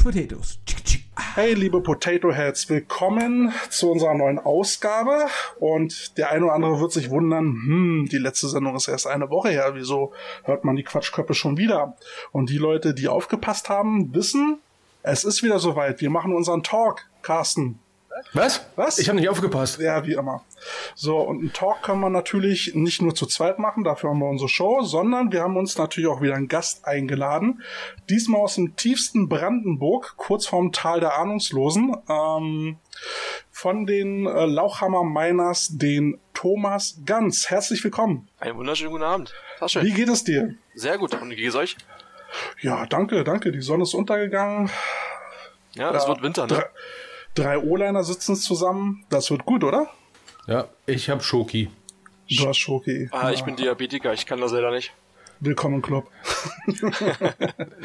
Couch Potatoes. Hey, liebe Potato Heads, willkommen zu unserer neuen Ausgabe. Und der eine oder andere wird sich wundern, hm, die letzte Sendung ist erst eine Woche her. Wieso hört man die Quatschköppe schon wieder? Und die Leute, die aufgepasst haben, wissen, es ist wieder soweit. Wir machen unseren Talk, Carsten. Was? Was? Ich habe nicht aufgepasst. Ja, wie immer. So, und einen Talk können wir natürlich nicht nur zu zweit machen, dafür haben wir unsere Show, sondern wir haben uns natürlich auch wieder einen Gast eingeladen. Diesmal aus dem tiefsten Brandenburg, kurz vorm Tal der Ahnungslosen. Ähm, von den äh, Lauchhammer Miners, den Thomas Ganz. Herzlich willkommen. Einen wunderschönen guten Abend. Tasche. Wie geht es dir? Sehr gut. Und wie geht es euch? Ja, danke, danke. Die Sonne ist untergegangen. Ja, es wird Winter, ne? Drei O-Liner sitzen zusammen. Das wird gut, oder? Ja, ich hab Schoki. Du hast Schoki. Ah, ja. ich bin Diabetiker, ich kann das leider nicht. Willkommen im Club.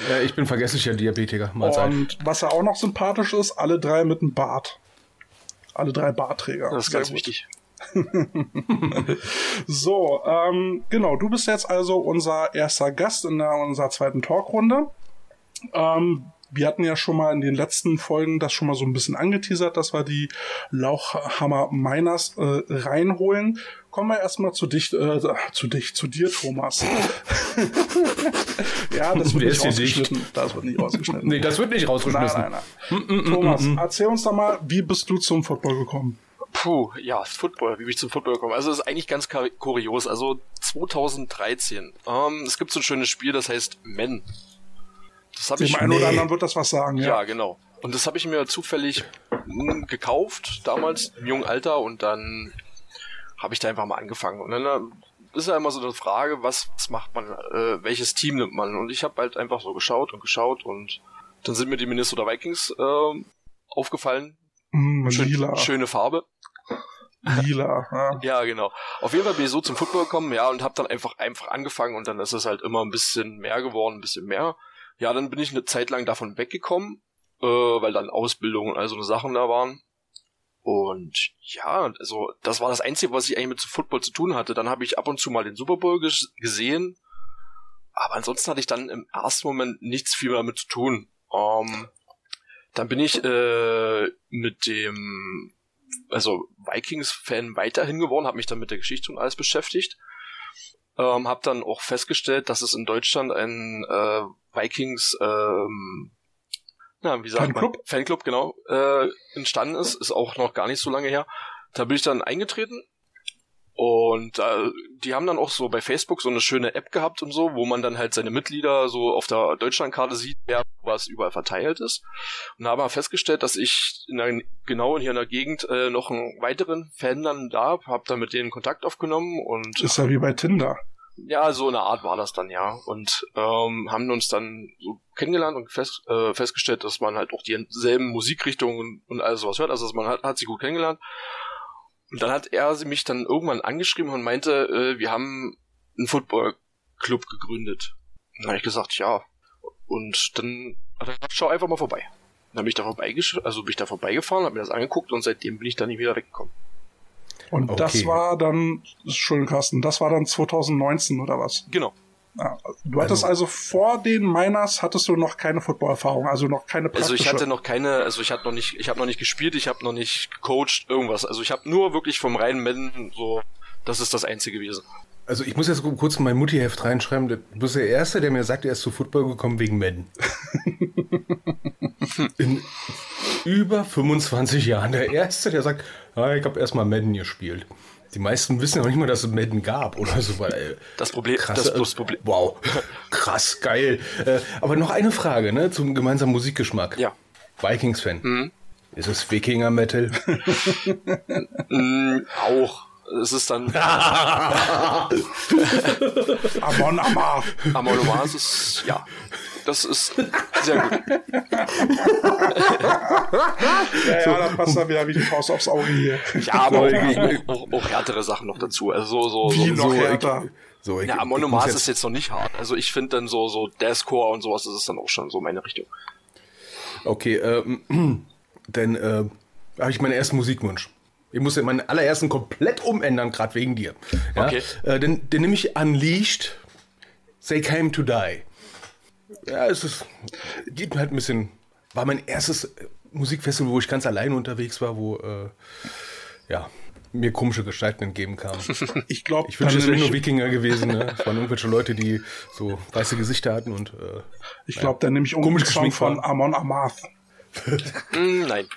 ja, ich bin vergesslicher Diabetiker. Mahlzeit. Und was ja auch noch sympathisch ist, alle drei mit einem Bart. Alle drei Bartträger. Das ist Sehr ganz gut. wichtig. so, ähm, genau, du bist jetzt also unser erster Gast in der, unserer zweiten Talkrunde. Ähm, wir hatten ja schon mal in den letzten Folgen das schon mal so ein bisschen angeteasert, dass wir die Lauchhammer Miners äh, reinholen. Kommen wir erstmal zu dich, äh, zu dich, zu dir, Thomas. ja, das wird nicht rausgeschnitten. Dicht? Das wird nicht rausgeschnitten. nee, das wird nicht rausgeschnitten. Nein, nein, nein. Mm, mm, Thomas, mm, erzähl uns doch mal, wie bist du zum Football gekommen? Puh, ja, Football, wie bin ich zum Football gekommen? Also, das ist eigentlich ganz kurios. Also, 2013. Ähm, es gibt so ein schönes Spiel, das heißt Men. Das habe ich. Dem einen nee. oder anderen wird das was sagen, ja. Ja, genau. Und das habe ich mir zufällig hm, gekauft, damals im jungen Alter, und dann habe ich da einfach mal angefangen. Und dann äh, ist ja immer so eine Frage, was, was macht man, äh, welches Team nimmt man? Und ich habe halt einfach so geschaut und geschaut und dann sind mir die Minnesota Vikings äh, aufgefallen. Mm, Schön, lila. Schöne Farbe. Lila, ja. ja, genau. Auf jeden Fall bin ich so zum Football gekommen, ja, und habe dann einfach einfach angefangen und dann ist es halt immer ein bisschen mehr geworden, ein bisschen mehr. Ja, dann bin ich eine Zeit lang davon weggekommen, äh, weil dann Ausbildung und all so Sachen da waren. Und ja, also das war das Einzige, was ich eigentlich mit Football zu tun hatte. Dann habe ich ab und zu mal den Super Bowl gesehen, aber ansonsten hatte ich dann im ersten Moment nichts viel damit zu tun. Ähm, dann bin ich äh, mit dem also Vikings-Fan weiterhin geworden, habe mich dann mit der Geschichte und alles beschäftigt. Ähm, habe dann auch festgestellt, dass es in Deutschland ein äh, Vikings ähm, na, wie sagt Fanclub? man? Fanclub, genau, äh, entstanden ist, ist auch noch gar nicht so lange her. Da bin ich dann eingetreten und äh, die haben dann auch so bei Facebook so eine schöne App gehabt und so, wo man dann halt seine Mitglieder so auf der Deutschlandkarte sieht, wer was überall verteilt ist. Und da haben wir festgestellt, dass ich in der, genau hier in der Gegend äh, noch einen weiteren Fan dann da habe, hab dann mit denen Kontakt aufgenommen und. Ist ja wie bei Tinder. Ja, so eine Art war das dann, ja. Und ähm, haben uns dann so kennengelernt und fest, äh, festgestellt, dass man halt auch dieselben Musikrichtungen und, alles sowas hört. Also man hat, hat sie gut kennengelernt. Und dann hat er mich dann irgendwann angeschrieben und meinte, äh, wir haben einen Football-Club gegründet. dann habe ich gesagt, ja. Und dann hat er gesagt, schau einfach mal vorbei. Dann bin ich da vorbeigesch also bin ich da vorbeigefahren, habe mir das angeguckt und seitdem bin ich dann nie wieder weggekommen. Und okay. das war dann, schön Carsten, das war dann 2019 oder was? Genau. Du hattest also, also, vor den Miners hattest du noch keine Footballerfahrung, also noch keine praktische. Also ich hatte noch keine, also ich hatte noch nicht, ich habe noch nicht gespielt, ich habe noch nicht gecoacht, irgendwas. Also ich habe nur wirklich vom reinen Madden so, das ist das einzige gewesen. Also ich muss jetzt kurz in mein Mutti-Heft reinschreiben. Du bist der Erste, der mir sagt, er ist zu Football gekommen wegen Madden. in über 25 Jahren. Der Erste, der sagt, ah, ich habe erstmal Madden gespielt. Die meisten wissen ja auch nicht mal, dass es Madden gab oder so. Weil, ey, das Problem, krass, das äh, Problem. Wow, krass, geil. Äh, aber noch eine Frage ne, zum gemeinsamen Musikgeschmack. Ja. Vikings-Fan. Mhm. Ist es Wikinger-Metal? mm, auch. Es ist dann. Amon Amar. Amon Amar ist, ja. Das ist sehr gut. ja, ja, da passt dann wieder wie die Faust aufs Auge hier. Ja, aber auch, auch, auch, härtere Sachen noch dazu. Also so, so, wie so, noch so, härter? so, ich, ja, Monomaß ist jetzt noch nicht hart. Also ich finde dann so, so Deathcore und sowas, das ist dann auch schon so meine Richtung. Okay, ähm, dann äh, habe ich meinen ersten Musikwunsch. Ich muss ja meinen allerersten komplett umändern, gerade wegen dir. Ja? Okay. Äh, den, den nehme ich Unleashed. They came to die ja, es ist, gibt halt ein bisschen war mein erstes äh, Musikfestival, wo ich ganz alleine unterwegs war, wo äh, ja, mir komische Gestalten entgeben kamen. Ich glaube, ich wünsche, es wären nur Wikinger gewesen. Ne? Es waren irgendwelche Leute, die so weiße Gesichter hatten und äh, ich glaube, dann nehme ich einen Song von Amon Amarth. Mm, nein.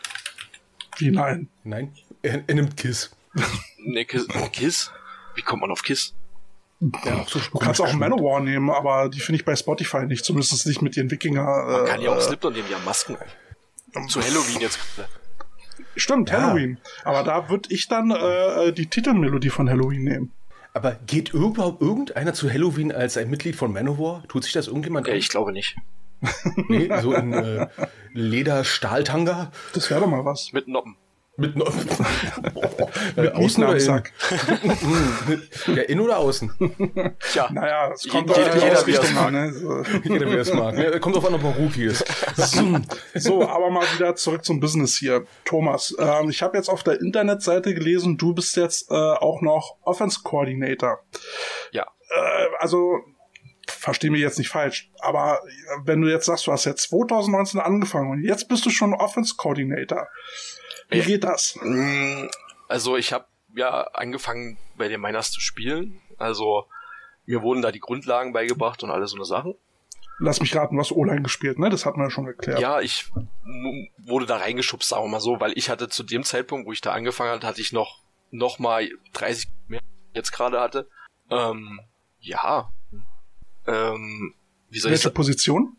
Wie nein? Nein. Er, er nimmt Kiss. ne, Kiss. Kiss? Wie kommt man auf Kiss? Ja, so du kannst auch Manowar nehmen, aber die finde ich bei Spotify nicht, zumindest nicht mit den Wikinger. Man kann ja auch äh, Slipknot nehmen, die haben Masken. Zu Halloween jetzt. Stimmt, ja. Halloween. Aber da würde ich dann äh, die Titelmelodie von Halloween nehmen. Aber geht überhaupt irgendeiner zu Halloween als ein Mitglied von Manowar? Tut sich das irgendjemand ja, Ich glaube nicht. nee, so in äh, Leder-Stahltanga? Das wäre doch mal was. Mit Noppen. Mit, no mit außen oder Sack. ja, in oder außen? Tja, naja, es kommt jeder, jeder, jeder, Richtung an. Ne? So. Jeder, wie es mag. Ja, kommt auf an, ob man Rookie ist. so, aber mal wieder zurück zum Business hier. Thomas, ähm, ich habe jetzt auf der Internetseite gelesen, du bist jetzt äh, auch noch Offense Coordinator. Ja. Äh, also verstehe mich jetzt nicht falsch, aber wenn du jetzt sagst, du hast jetzt 2019 angefangen und jetzt bist du schon Offense Coordinator. Wie geht das? Mm, also ich habe ja angefangen bei den Miners zu spielen. Also mir wurden da die Grundlagen beigebracht und alles so eine Sachen. Lass mich raten, was O-Line gespielt, ne? Das hatten wir ja schon geklärt. Ja, ich wurde da reingeschubst, sagen wir mal so, weil ich hatte zu dem Zeitpunkt, wo ich da angefangen hatte, hatte ich noch noch mal 30 mehr jetzt gerade hatte. Ähm, ja. Ähm, wie soll Welche ich Position?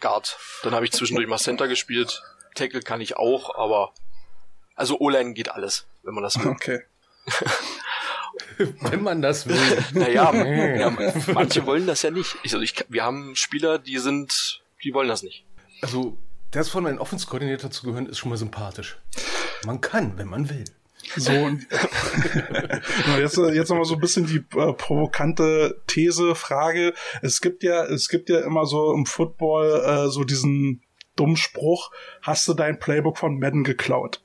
Guard. Dann habe ich zwischendurch mal Center gespielt. Tackle kann ich auch, aber also O-Line geht alles, wenn man das will. Okay. wenn man das will. Naja, ja, manche wollen das ja nicht. Ich, also ich, wir haben Spieler, die sind, die wollen das nicht. Also, das von einem Offense-Koordinator zu gehören, ist schon mal sympathisch. Man kann, wenn man will. So, jetzt, jetzt nochmal so ein bisschen die äh, provokante These, Frage. Es gibt ja, es gibt ja immer so im Football äh, so diesen dummen Spruch, hast du dein Playbook von Madden geklaut?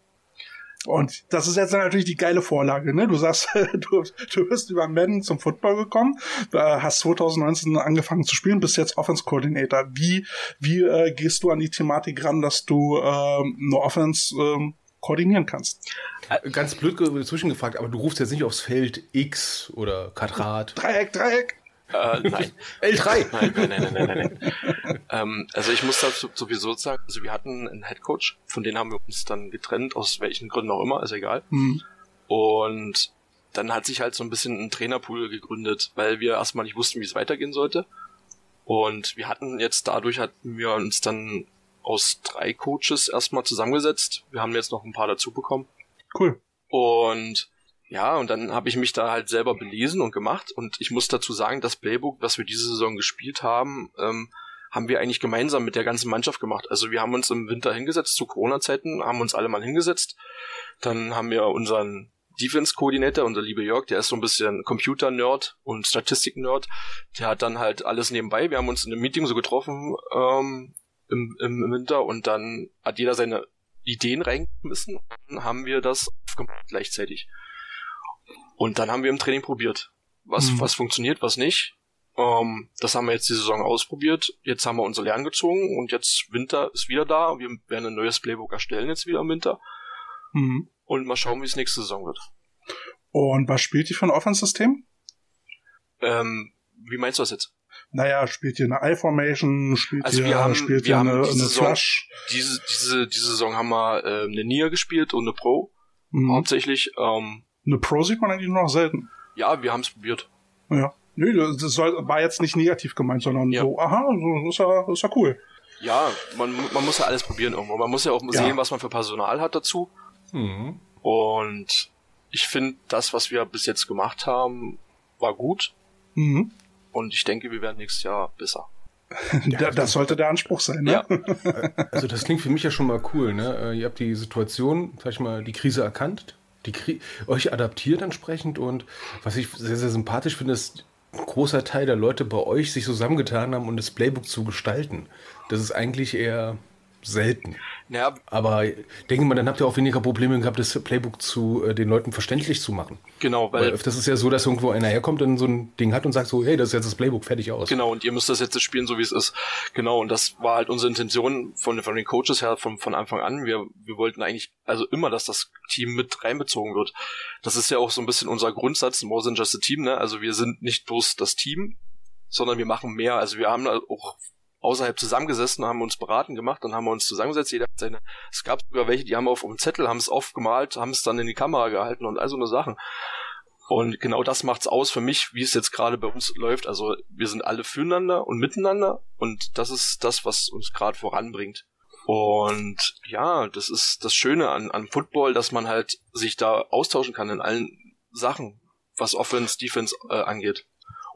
Und das ist jetzt natürlich die geile Vorlage, ne? Du sagst, du, du bist über Madden zum Football gekommen, hast 2019 angefangen zu spielen, bist jetzt Offense Coordinator. Wie, wie äh, gehst du an die Thematik ran, dass du ähm, eine Offense ähm, koordinieren kannst? Äh, ganz blöd zwischengefragt, aber du rufst jetzt nicht aufs Feld X oder Quadrat. Dreieck, Dreieck. Äh, nein. L3. Nein, nein, nein, nein, nein. nein. ähm, also ich muss dazu sowieso sagen, also wir hatten einen Headcoach, von dem haben wir uns dann getrennt, aus welchen Gründen auch immer, ist egal. Mhm. Und dann hat sich halt so ein bisschen ein Trainerpool gegründet, weil wir erstmal nicht wussten, wie es weitergehen sollte. Und wir hatten jetzt dadurch hatten wir uns dann aus drei Coaches erstmal zusammengesetzt. Wir haben jetzt noch ein paar dazu bekommen. Cool. Und ja, und dann habe ich mich da halt selber belesen und gemacht. Und ich muss dazu sagen, das Playbook, was wir diese Saison gespielt haben, ähm, haben wir eigentlich gemeinsam mit der ganzen Mannschaft gemacht. Also wir haben uns im Winter hingesetzt, zu Corona-Zeiten, haben uns alle mal hingesetzt. Dann haben wir unseren Defense-Koordinator, unser lieber Jörg, der ist so ein bisschen Computer-Nerd und Statistik-Nerd. Der hat dann halt alles nebenbei. Wir haben uns in einem Meeting so getroffen ähm, im, im Winter und dann hat jeder seine Ideen reingeschmissen und dann haben wir das aufgemacht gleichzeitig. Und dann haben wir im Training probiert, was, mhm. was funktioniert, was nicht. Ähm, das haben wir jetzt die Saison ausprobiert. Jetzt haben wir unser Lernen gezogen und jetzt Winter ist wieder da. Wir werden ein neues Playbook erstellen jetzt wieder im Winter. Mhm. Und mal schauen, wie es nächste Saison wird. Und was spielt ihr für ein Offense-System? Ähm, wie meinst du das jetzt? Naja, spielt ihr eine I-Formation, spielt also ihr, wir haben, spielt wir ihr haben eine, diese eine Saison, Flush? Diese, diese, diese Saison haben wir äh, eine Nia gespielt und eine Pro. Mhm. Hauptsächlich. Ähm, eine Pro sieht man eigentlich nur noch selten. Ja, wir haben es probiert. Ja. Nö, das soll, war jetzt nicht negativ gemeint, sondern ja. so, aha, ist ja, ist ja cool. Ja, man, man muss ja alles probieren irgendwo. Man muss ja auch ja. sehen, was man für Personal hat dazu. Mhm. Und ich finde, das, was wir bis jetzt gemacht haben, war gut. Mhm. Und ich denke, wir werden nächstes Jahr besser. Ja, das sollte der Anspruch sein, ne? Ja. Also das klingt für mich ja schon mal cool, ne? Äh, ihr habt die Situation, sag ich mal, die Krise erkannt, die euch adaptiert entsprechend und was ich sehr, sehr sympathisch finde, ist, ein großer Teil der Leute bei euch sich zusammengetan haben, um das Playbook zu gestalten. Das ist eigentlich eher selten. Naja. Aber denke mal, dann habt ihr auch weniger Probleme gehabt, das Playbook zu äh, den Leuten verständlich zu machen. Genau, weil, weil das ist ja so, dass irgendwo einer herkommt und so ein Ding hat und sagt so, hey, das ist jetzt das Playbook fertig aus. Genau, und ihr müsst das jetzt spielen, so wie es ist. Genau, und das war halt unsere Intention von, von den Coaches her von, von Anfang an. Wir, wir wollten eigentlich also immer, dass das Team mit reinbezogen wird. Das ist ja auch so ein bisschen unser Grundsatz, more than just a team, ne? Also wir sind nicht bloß das Team, sondern wir machen mehr. Also wir haben auch außerhalb zusammengesessen, haben uns beraten gemacht, dann haben wir uns zusammengesetzt, jeder hat seine, es gab sogar welche, die haben auf einem Zettel, haben es aufgemalt, haben es dann in die Kamera gehalten und all so eine Sachen. Und genau das macht's aus für mich, wie es jetzt gerade bei uns läuft. Also wir sind alle füreinander und miteinander und das ist das, was uns gerade voranbringt. Und ja, das ist das Schöne an, an Football, dass man halt sich da austauschen kann in allen Sachen, was Offense, Defense äh, angeht.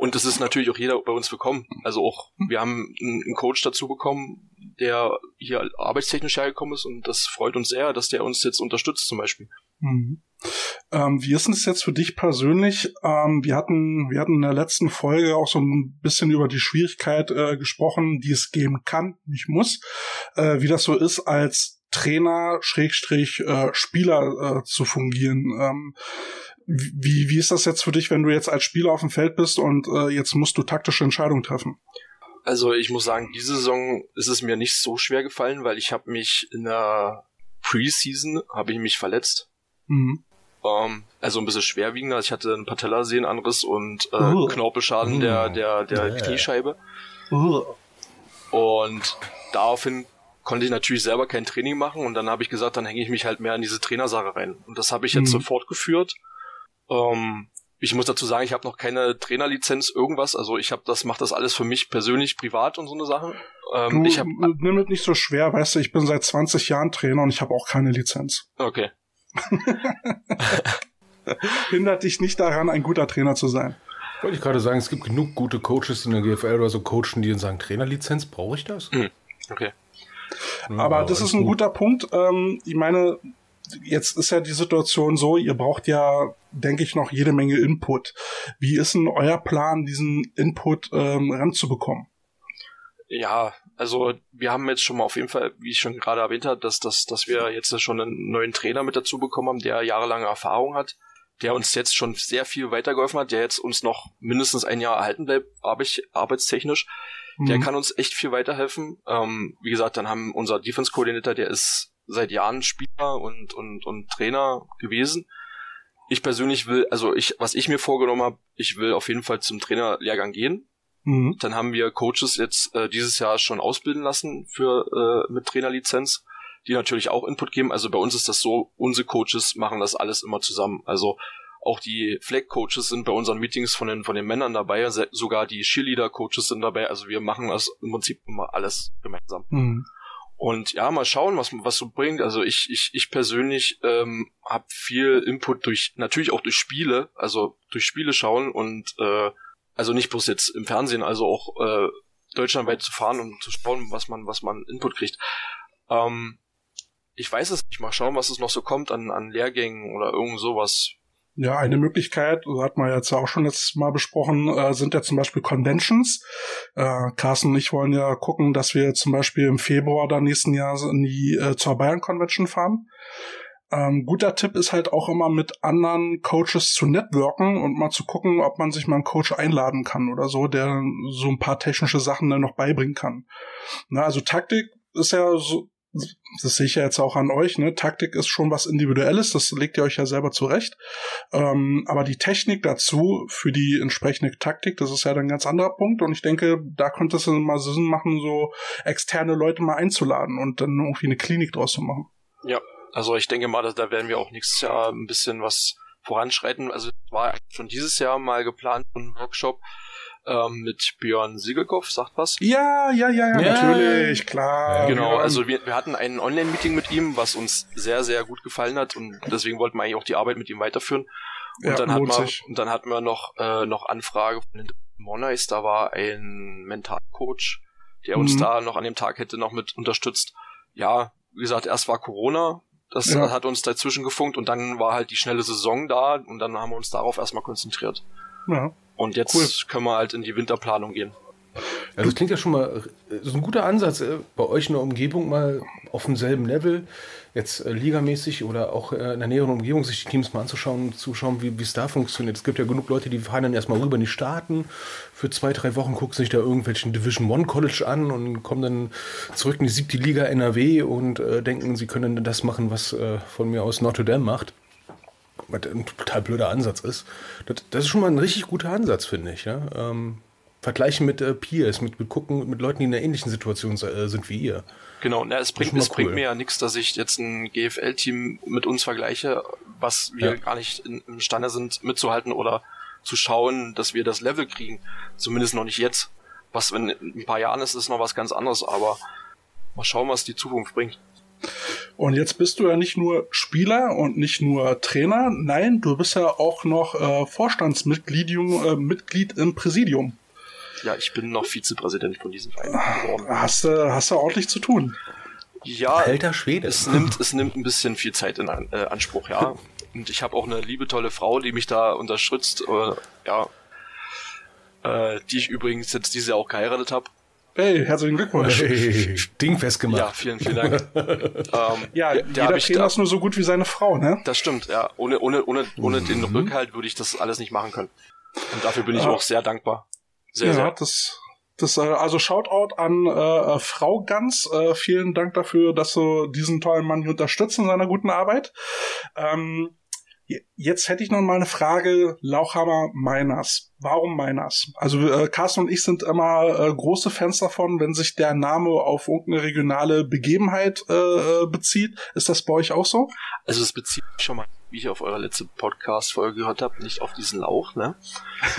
Und das ist natürlich auch jeder bei uns bekommen. Also auch, wir haben einen Coach dazu bekommen, der hier arbeitstechnisch hergekommen ist und das freut uns sehr, dass der uns jetzt unterstützt zum Beispiel. Mhm. Ähm, wie ist es jetzt für dich persönlich? Ähm, wir hatten, wir hatten in der letzten Folge auch so ein bisschen über die Schwierigkeit äh, gesprochen, die es geben kann, nicht muss, äh, wie das so ist, als Trainer, Schrägstrich, äh, Spieler äh, zu fungieren. Ähm, wie, wie ist das jetzt für dich, wenn du jetzt als Spieler auf dem Feld bist und äh, jetzt musst du taktische Entscheidungen treffen? Also ich muss sagen, diese Saison ist es mir nicht so schwer gefallen, weil ich habe mich in der Preseason habe ich mich verletzt. Mhm. Ähm, also ein bisschen schwerwiegender. Ich hatte einen Patellasehnenanriss und äh, uh. Knorpelschaden uh. der der der yeah. Kniescheibe. Uh. Und daraufhin konnte ich natürlich selber kein Training machen und dann habe ich gesagt, dann hänge ich mich halt mehr in diese Trainersache rein. Und das habe ich jetzt mhm. sofort geführt ähm, ich muss dazu sagen, ich habe noch keine Trainerlizenz, irgendwas. Also ich habe das, mache das alles für mich persönlich, privat und so eine Sache. Ähm, du, ich hab, nimm es nicht so schwer, weißt du, ich bin seit 20 Jahren Trainer und ich habe auch keine Lizenz. Okay. Hindert dich nicht daran, ein guter Trainer zu sein. Wollte ich gerade sagen, es gibt genug gute Coaches in der GFL oder so Coachen, die dann sagen, Trainerlizenz, brauche ich das? Mhm. Okay. Aber das ist ein gut. guter Punkt. Ähm, ich meine, jetzt ist ja die Situation so, ihr braucht ja, denke ich, noch jede Menge Input. Wie ist denn euer Plan, diesen Input ähm, ranzubekommen? Ja, also wir haben jetzt schon mal auf jeden Fall, wie ich schon gerade erwähnt habe, dass, dass, dass wir jetzt schon einen neuen Trainer mit dazu bekommen haben, der jahrelange Erfahrung hat, der uns jetzt schon sehr viel weitergeholfen hat, der jetzt uns noch mindestens ein Jahr erhalten bleibt, arbeitstechnisch. Der mhm. kann uns echt viel weiterhelfen. Ähm, wie gesagt, dann haben unser Defense-Koordinator, der ist seit Jahren Spieler und, und, und Trainer gewesen. Ich persönlich will, also ich, was ich mir vorgenommen habe, ich will auf jeden Fall zum Trainerlehrgang gehen. Mhm. Dann haben wir Coaches jetzt äh, dieses Jahr schon ausbilden lassen für äh, mit Trainerlizenz, die natürlich auch Input geben. Also bei uns ist das so, unsere Coaches machen das alles immer zusammen. Also auch die Flag-Coaches sind bei unseren Meetings von den, von den Männern dabei, sogar die Cheerleader-Coaches sind dabei. Also wir machen das im Prinzip immer alles gemeinsam. Mhm. Und ja, mal schauen, was was so bringt. Also ich ich ich persönlich ähm, habe viel Input durch natürlich auch durch Spiele, also durch Spiele schauen und äh, also nicht bloß jetzt im Fernsehen, also auch äh, deutschlandweit zu fahren und zu schauen, was man was man Input kriegt. Ähm, ich weiß es nicht. Mal schauen, was es noch so kommt an an Lehrgängen oder irgend sowas. Ja, eine Möglichkeit, hat man jetzt auch schon letztes Mal besprochen, äh, sind ja zum Beispiel Conventions. Äh, Carsten und ich wollen ja gucken, dass wir zum Beispiel im Februar dann nächsten Jahr in die, äh, zur Bayern Convention fahren. Ähm, guter Tipp ist halt auch immer mit anderen Coaches zu networken und mal zu gucken, ob man sich mal einen Coach einladen kann oder so, der so ein paar technische Sachen dann noch beibringen kann. Na, also Taktik ist ja so, das sehe ich ja jetzt auch an euch, ne? Taktik ist schon was Individuelles, das legt ihr euch ja selber zurecht. Ähm, aber die Technik dazu für die entsprechende Taktik, das ist ja dann ein ganz anderer Punkt. Und ich denke, da könnte es mal Sinn machen, so externe Leute mal einzuladen und dann irgendwie eine Klinik draus zu machen. Ja, also ich denke mal, da werden wir auch nächstes Jahr ein bisschen was voranschreiten. Also war schon dieses Jahr mal geplant, ein Workshop ähm, mit Björn Siegelkopf, sagt was? Ja, ja, ja, ja, natürlich, klar. Genau, also wir, wir hatten ein Online-Meeting mit ihm, was uns sehr, sehr gut gefallen hat und deswegen wollten wir eigentlich auch die Arbeit mit ihm weiterführen. Und ja, dann hatten wir, und dann hatten wir noch, äh, noch Anfrage von den Monais, da war ein Mentalcoach, der uns mhm. da noch an dem Tag hätte noch mit unterstützt. Ja, wie gesagt, erst war Corona, das ja. hat uns dazwischen gefunkt und dann war halt die schnelle Saison da und dann haben wir uns darauf erstmal konzentriert. Ja. Und jetzt cool. können wir halt in die Winterplanung gehen. Also es klingt ja schon mal so ein guter Ansatz, äh, bei euch in der Umgebung mal auf demselben Level, jetzt äh, ligamäßig oder auch äh, in der näheren Umgebung, sich die Teams mal anzuschauen, zu schauen, wie es da funktioniert. Es gibt ja genug Leute, die fahren dann erstmal rüber in die Staaten für zwei, drei Wochen, gucken sich da irgendwelchen Division One College an und kommen dann zurück in die siebte Liga NRW und äh, denken, sie können das machen, was äh, von mir aus Notre Dame macht was ein total blöder Ansatz ist. Das, das, ist schon mal ein richtig guter Ansatz, finde ich. Ja? Ähm, vergleichen mit äh, Peers, mit, mit gucken, mit Leuten, die in einer ähnlichen Situation äh, sind wie ihr. Genau, na, es bringt, es cool. bringt mir ja nichts, dass ich jetzt ein GFL-Team mit uns vergleiche, was wir ja. gar nicht in, imstande sind mitzuhalten oder zu schauen, dass wir das Level kriegen. Zumindest noch nicht jetzt. Was in ein paar Jahren ist, ist noch was ganz anderes, aber mal schauen, was die Zukunft bringt. Und jetzt bist du ja nicht nur Spieler und nicht nur Trainer, nein, du bist ja auch noch äh, Vorstandsmitglied äh, Mitglied im Präsidium. Ja, ich bin noch Vizepräsident von diesem Verein geworden. Hast du hast du ordentlich zu tun? Ja, alter Schwede. Es nimmt es nimmt ein bisschen viel Zeit in äh, Anspruch, ja. Und ich habe auch eine liebe tolle Frau, die mich da unterstützt, äh, ja, äh, die ich übrigens jetzt diese Jahr auch geheiratet habe. Hey, herzlichen Glückwunsch. Hey, Ding festgemacht. Ja, vielen, vielen Dank. ähm, ja, jeder Trainer ist nur so gut wie seine Frau, ne? Das stimmt, ja. Ohne, ohne, ohne, ohne mhm. den Rückhalt würde ich das alles nicht machen können. Und dafür bin ich ja. auch sehr dankbar. Sehr, ja, sehr. das, das, äh, also Shoutout an äh, Frau Ganz. Äh, vielen Dank dafür, dass du diesen tollen Mann unterstützt in seiner guten Arbeit. Ähm, Jetzt hätte ich noch mal eine Frage, Lauchhammer Miners. Warum Miners? Also äh, Carsten und ich sind immer äh, große Fans davon, wenn sich der Name auf irgendeine regionale Begebenheit äh, äh bezieht. Ist das bei euch auch so? Also es bezieht sich schon mal wie ich auf eurer letzte Podcast-Folge gehört habe, nicht auf diesen Lauch, ne?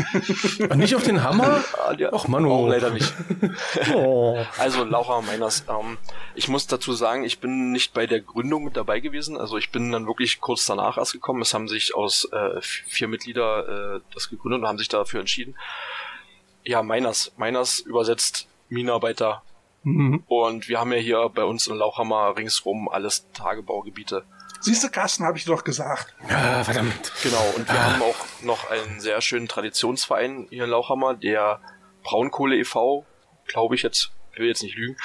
nicht auf den Hammer? ja, Ach, Manu. Auch leider nicht. oh. Also Laura Meiners, ähm, ich muss dazu sagen, ich bin nicht bei der Gründung mit dabei gewesen. Also ich bin dann wirklich kurz danach erst gekommen. Es haben sich aus äh, vier Mitglieder äh, das gegründet und haben sich dafür entschieden. Ja, Meiners. Meiners übersetzt Minenarbeiter. Mhm. Und wir haben ja hier bei uns in Lauchhammer ringsrum alles Tagebaugebiete. Siehst du, Carsten, habe ich doch gesagt. Ja, verdammt. Genau, und wir ah. haben auch noch einen sehr schönen Traditionsverein hier in Lauchhammer, der Braunkohle e.V., glaube ich jetzt, ich will jetzt nicht lügen,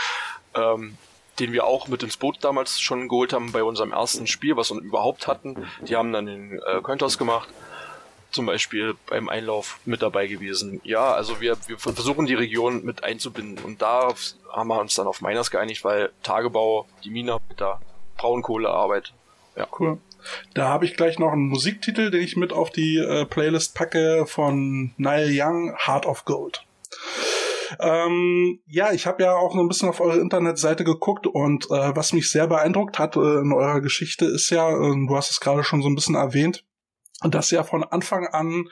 ähm, den wir auch mit ins Boot damals schon geholt haben bei unserem ersten Spiel, was wir überhaupt hatten. Die haben dann den äh, Cointos gemacht, zum Beispiel beim Einlauf mit dabei gewesen. Ja, also wir, wir versuchen die Region mit einzubinden und da haben wir uns dann auf Miners geeinigt, weil Tagebau, die Mine, da Braunkohlearbeit ja. Cool. Da habe ich gleich noch einen Musiktitel, den ich mit auf die äh, Playlist packe von Neil Young, Heart of Gold. Ähm, ja, ich habe ja auch ein bisschen auf eure Internetseite geguckt und äh, was mich sehr beeindruckt hat äh, in eurer Geschichte ist ja, äh, du hast es gerade schon so ein bisschen erwähnt, dass ihr von Anfang an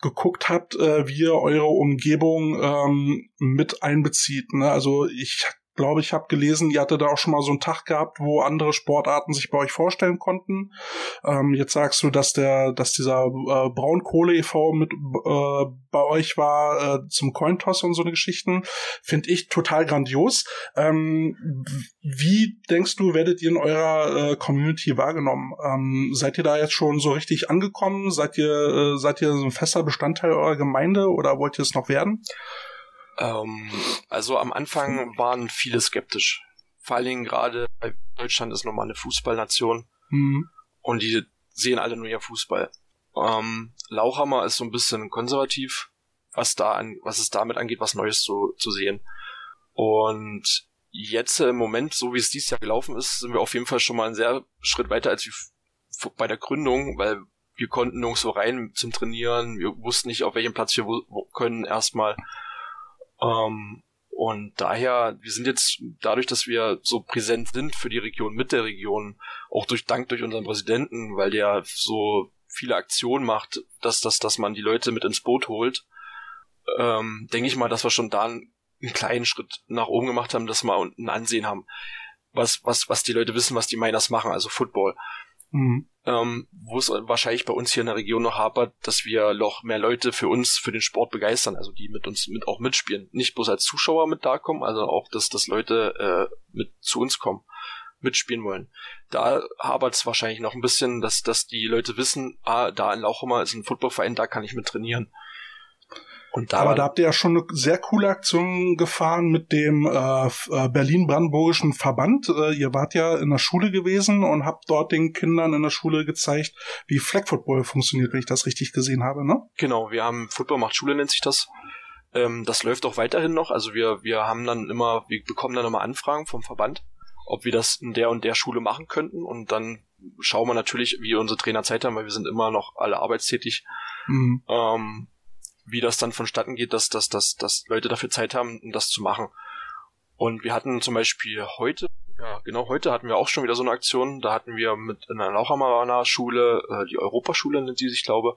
geguckt habt, äh, wie ihr eure Umgebung ähm, mit einbezieht. Ne? Also ich glaube, ich habe gelesen, ihr hattet da auch schon mal so einen Tag gehabt, wo andere Sportarten sich bei euch vorstellen konnten. Ähm, jetzt sagst du, dass der, dass dieser äh, Braunkohle e.V. mit äh, bei euch war äh, zum Cointoss und so eine Geschichten. Finde ich total grandios. Ähm, wie denkst du, werdet ihr in eurer äh, Community wahrgenommen? Ähm, seid ihr da jetzt schon so richtig angekommen? Seid ihr, äh, seid ihr so ein fester Bestandteil eurer Gemeinde oder wollt ihr es noch werden? Ähm, also am Anfang waren viele skeptisch. Vor allen Dingen gerade, Deutschland ist nochmal eine Fußballnation mhm. und die sehen alle nur ihr Fußball. Ähm, Lauchhammer ist so ein bisschen konservativ, was da an, was es damit angeht, was Neues zu, zu sehen. Und jetzt im Moment, so wie es dieses Jahr gelaufen ist, sind wir auf jeden Fall schon mal einen sehr Schritt weiter als bei der Gründung, weil wir konnten nirgendwo rein zum Trainieren, wir wussten nicht, auf welchem Platz wir können erstmal. Ähm, und daher, wir sind jetzt dadurch, dass wir so präsent sind für die Region, mit der Region, auch durch Dank durch unseren Präsidenten, weil der so viele Aktionen macht, dass, dass, dass man die Leute mit ins Boot holt, ähm, denke ich mal, dass wir schon da einen, einen kleinen Schritt nach oben gemacht haben, dass wir ein Ansehen haben, was, was, was die Leute wissen, was die Miners machen, also Football. Mhm. Ähm, wo es wahrscheinlich bei uns hier in der Region noch hapert, dass wir noch mehr Leute für uns, für den Sport begeistern, also die mit uns mit auch mitspielen. Nicht bloß als Zuschauer mit da kommen, also auch, dass, dass Leute äh, mit zu uns kommen, mitspielen wollen. Da hapert es wahrscheinlich noch ein bisschen, dass, dass die Leute wissen, ah, da in Lauchhammer ist ein Footballverein, da kann ich mit trainieren. Und da Aber da habt ihr ja schon eine sehr coole Aktion gefahren mit dem äh, äh, Berlin-Brandenburgischen Verband. Äh, ihr wart ja in der Schule gewesen und habt dort den Kindern in der Schule gezeigt, wie Flag Football funktioniert, wenn ich das richtig gesehen habe, ne? Genau, wir haben Football macht Schule nennt sich das. Ähm, das läuft auch weiterhin noch. Also wir wir haben dann immer, wir bekommen dann immer Anfragen vom Verband, ob wir das in der und der Schule machen könnten und dann schauen wir natürlich, wie unsere Trainer Zeit haben, weil wir sind immer noch alle arbeitstätig. Mhm. Ähm, wie das dann vonstatten geht, dass, dass, dass, dass Leute dafür Zeit haben, das zu machen. Und wir hatten zum Beispiel heute, ja genau, heute hatten wir auch schon wieder so eine Aktion. Da hatten wir mit in einer Lauchamaraner Schule, äh, die Europaschule nennt sie sich, glaube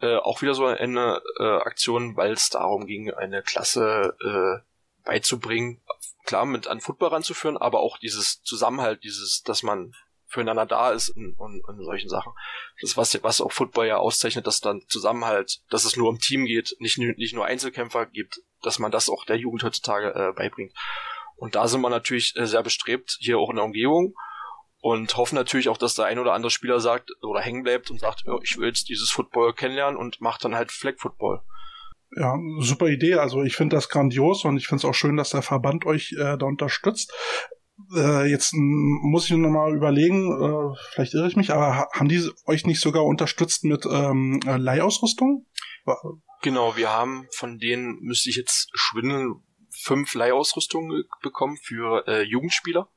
äh, auch wieder so eine äh, Aktion, weil es darum ging, eine Klasse äh, beizubringen, klar mit an Football ranzuführen, aber auch dieses Zusammenhalt, dieses, dass man füreinander da ist und, und, und solchen Sachen. Das was, was auch Football ja auszeichnet, dass dann Zusammenhalt, dass es nur um Team geht, nicht, nicht nur Einzelkämpfer gibt, dass man das auch der Jugend heutzutage äh, beibringt. Und da sind wir natürlich äh, sehr bestrebt, hier auch in der Umgebung und hoffen natürlich auch, dass der ein oder andere Spieler sagt oder hängen bleibt und sagt, oh, ich will jetzt dieses Football kennenlernen und macht dann halt Flag Football. Ja, super Idee. Also ich finde das grandios und ich finde es auch schön, dass der Verband euch äh, da unterstützt äh, jetzt muss ich noch mal überlegen, äh, vielleicht irre ich mich, aber haben die euch nicht sogar unterstützt mit ähm, äh, Leihausrüstung? Genau, wir haben von denen, müsste ich jetzt schwindeln, fünf Leihausrüstungen bekommen für äh, Jugendspieler.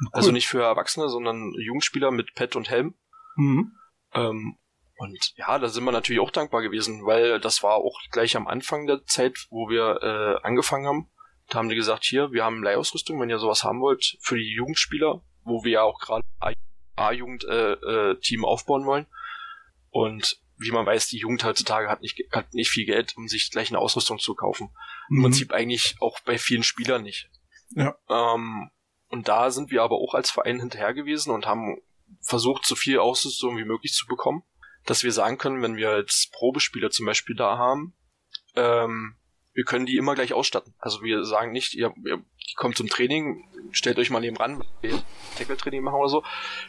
Cool. Also nicht für Erwachsene, sondern Jugendspieler mit Pet und Helm. Mhm. Ähm, und ja, da sind wir natürlich auch dankbar gewesen, weil das war auch gleich am Anfang der Zeit, wo wir äh, angefangen haben. Da haben die gesagt, hier, wir haben Leihausrüstung, wenn ihr sowas haben wollt, für die Jugendspieler, wo wir ja auch gerade A-Jugend-Team äh, äh, aufbauen wollen. Und wie man weiß, die Jugend heutzutage hat nicht, hat nicht viel Geld, um sich gleich eine Ausrüstung zu kaufen. Mhm. Im Prinzip eigentlich auch bei vielen Spielern nicht. Ja. Ähm, und da sind wir aber auch als Verein hinterher gewesen und haben versucht, so viel Ausrüstung wie möglich zu bekommen, dass wir sagen können, wenn wir jetzt Probespieler zum Beispiel da haben, ähm, wir können die immer gleich ausstatten. Also wir sagen nicht, ihr, ihr die kommt zum Training, stellt euch mal neben ran, Tackle-Training machen oder so.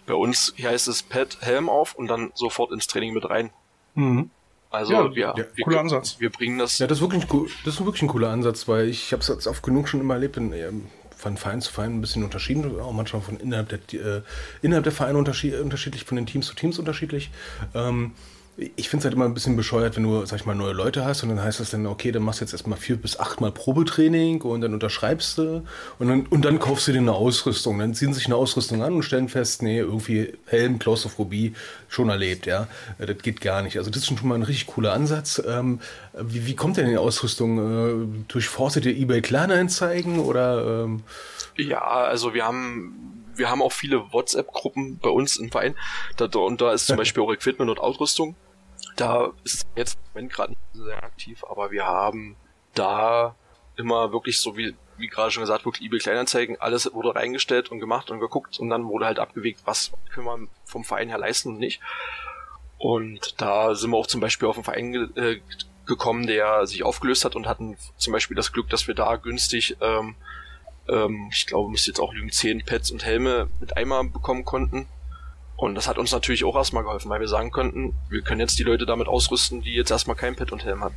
Bei uns hier heißt es Pad, Helm auf und dann sofort ins Training mit rein. Mhm. Also ja, wir, ja, wir, cooler Ansatz. wir bringen das. Ja, das ist wirklich ein, das ist wirklich ein cooler Ansatz, weil ich habe es jetzt oft genug schon immer erlebt, in, ähm, von Verein zu Verein ein bisschen unterschieden, auch manchmal von innerhalb der, äh, innerhalb der Vereine unterschied, unterschiedlich, von den Teams zu Teams unterschiedlich. Ähm, ich finde es halt immer ein bisschen bescheuert, wenn du, sag ich mal, neue Leute hast und dann heißt das dann, okay, dann machst du jetzt erstmal vier bis achtmal Probetraining und dann unterschreibst du und dann, und dann kaufst du dir eine Ausrüstung. Dann ziehen sich eine Ausrüstung an und stellen fest, nee, irgendwie Helm, Klaustrophobie schon erlebt, ja. Das geht gar nicht. Also das ist schon mal ein richtig cooler Ansatz. Ähm, wie, wie kommt denn die Ausrüstung? Äh, durchforstet ihr eBay Kleinanzeigen oder? Ähm? Ja, also wir haben wir haben auch viele WhatsApp-Gruppen bei uns im Verein. Da, und da ist zum Beispiel auch Equipment und Ausrüstung. Da ist jetzt wenn gerade nicht sehr aktiv, aber wir haben da immer wirklich so wie, wie gerade schon gesagt, wirklich eBay Kleinanzeigen, alles wurde reingestellt und gemacht und geguckt und dann wurde halt abgewegt, was können wir vom Verein her leisten und nicht. Und da sind wir auch zum Beispiel auf einen Verein äh, gekommen, der sich aufgelöst hat und hatten zum Beispiel das Glück, dass wir da günstig, ähm, ähm, ich glaube, müsste jetzt auch lügen, 10 Pads und Helme mit Eimer bekommen konnten. Und das hat uns natürlich auch erstmal geholfen, weil wir sagen könnten, wir können jetzt die Leute damit ausrüsten, die jetzt erstmal kein Pad und Helm hatten.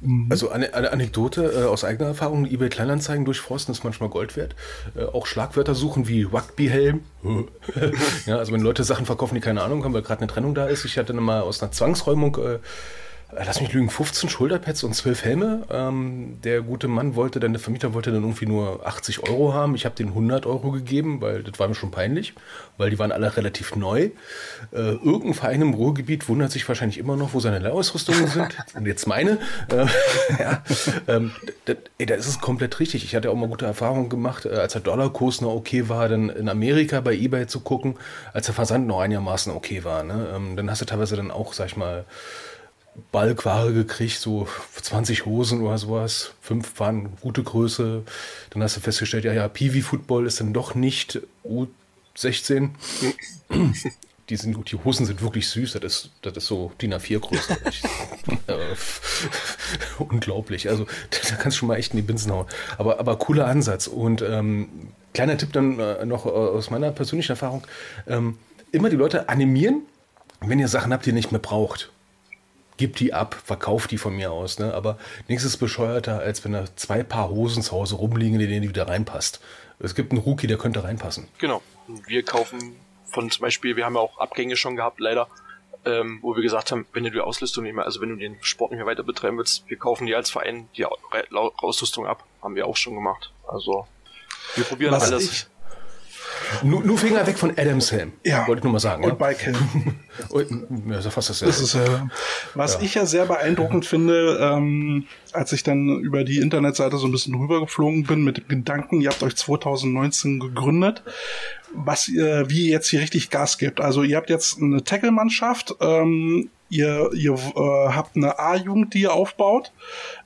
Mhm. Also eine, eine Anekdote äh, aus eigener Erfahrung, eBay Kleinanzeigen durchforsten ist manchmal Gold wert. Äh, auch Schlagwörter suchen wie Rugby-Helm. ja, also wenn Leute Sachen verkaufen, die keine Ahnung haben, weil gerade eine Trennung da ist. Ich hatte mal aus einer Zwangsräumung äh, äh, lass mich lügen, 15 Schulterpads und 12 Helme. Ähm, der gute Mann wollte dann, der Vermieter wollte dann irgendwie nur 80 Euro haben. Ich habe den 100 Euro gegeben, weil das war mir schon peinlich, weil die waren alle relativ neu. Äh, irgendein Verein im Ruhrgebiet wundert sich wahrscheinlich immer noch, wo seine Lehrerausrüstungen sind. und jetzt meine. Äh, ja, ähm, das, ey, da ist es komplett richtig. Ich hatte auch mal gute Erfahrungen gemacht, äh, als der Dollarkurs noch okay war, dann in Amerika bei Ebay zu gucken, als der Versand noch einigermaßen okay war. Ne? Ähm, dann hast du teilweise dann auch, sag ich mal, Balkware gekriegt, so 20 Hosen oder sowas. Fünf waren gute Größe. Dann hast du festgestellt, ja, ja, Piwi Football ist dann doch nicht U16. Die, sind, die Hosen sind wirklich süß, das ist, das ist so DIN A4 Größe. äh, unglaublich. Also da kannst du schon mal echt in die Binsen hauen. Aber, aber cooler Ansatz. Und ähm, kleiner Tipp dann äh, noch äh, aus meiner persönlichen Erfahrung. Ähm, immer die Leute animieren, wenn ihr Sachen habt, die ihr nicht mehr braucht gib die ab, verkauf die von mir aus. Ne? Aber nichts ist bescheuerter, als wenn da zwei Paar Hosen zu Hause rumliegen, in denen die wieder reinpasst. Es gibt einen Rookie, der könnte reinpassen. Genau. Wir kaufen von zum Beispiel, wir haben ja auch Abgänge schon gehabt, leider, ähm, wo wir gesagt haben, wenn du die Ausrüstung nicht mehr, also wenn du den Sport nicht mehr weiter betreiben willst, wir kaufen dir als Verein die Ausrüstung ab. Haben wir auch schon gemacht. Also wir probieren Was alles. Ich, nur, nur Finger weg von Adams Helm. Ja. Wollte ich nur mal sagen. Und ja? Bike Helm. ja, ist fast dasselbe. Das ist, äh, was ja. ich ja sehr beeindruckend finde, ähm, als ich dann über die Internetseite so ein bisschen rübergeflogen bin mit dem Gedanken, ihr habt euch 2019 gegründet, was ihr, wie ihr jetzt hier richtig Gas gebt. Also ihr habt jetzt eine Tackle-Mannschaft, ähm, ihr, ihr äh, habt eine A-Jugend, die ihr aufbaut,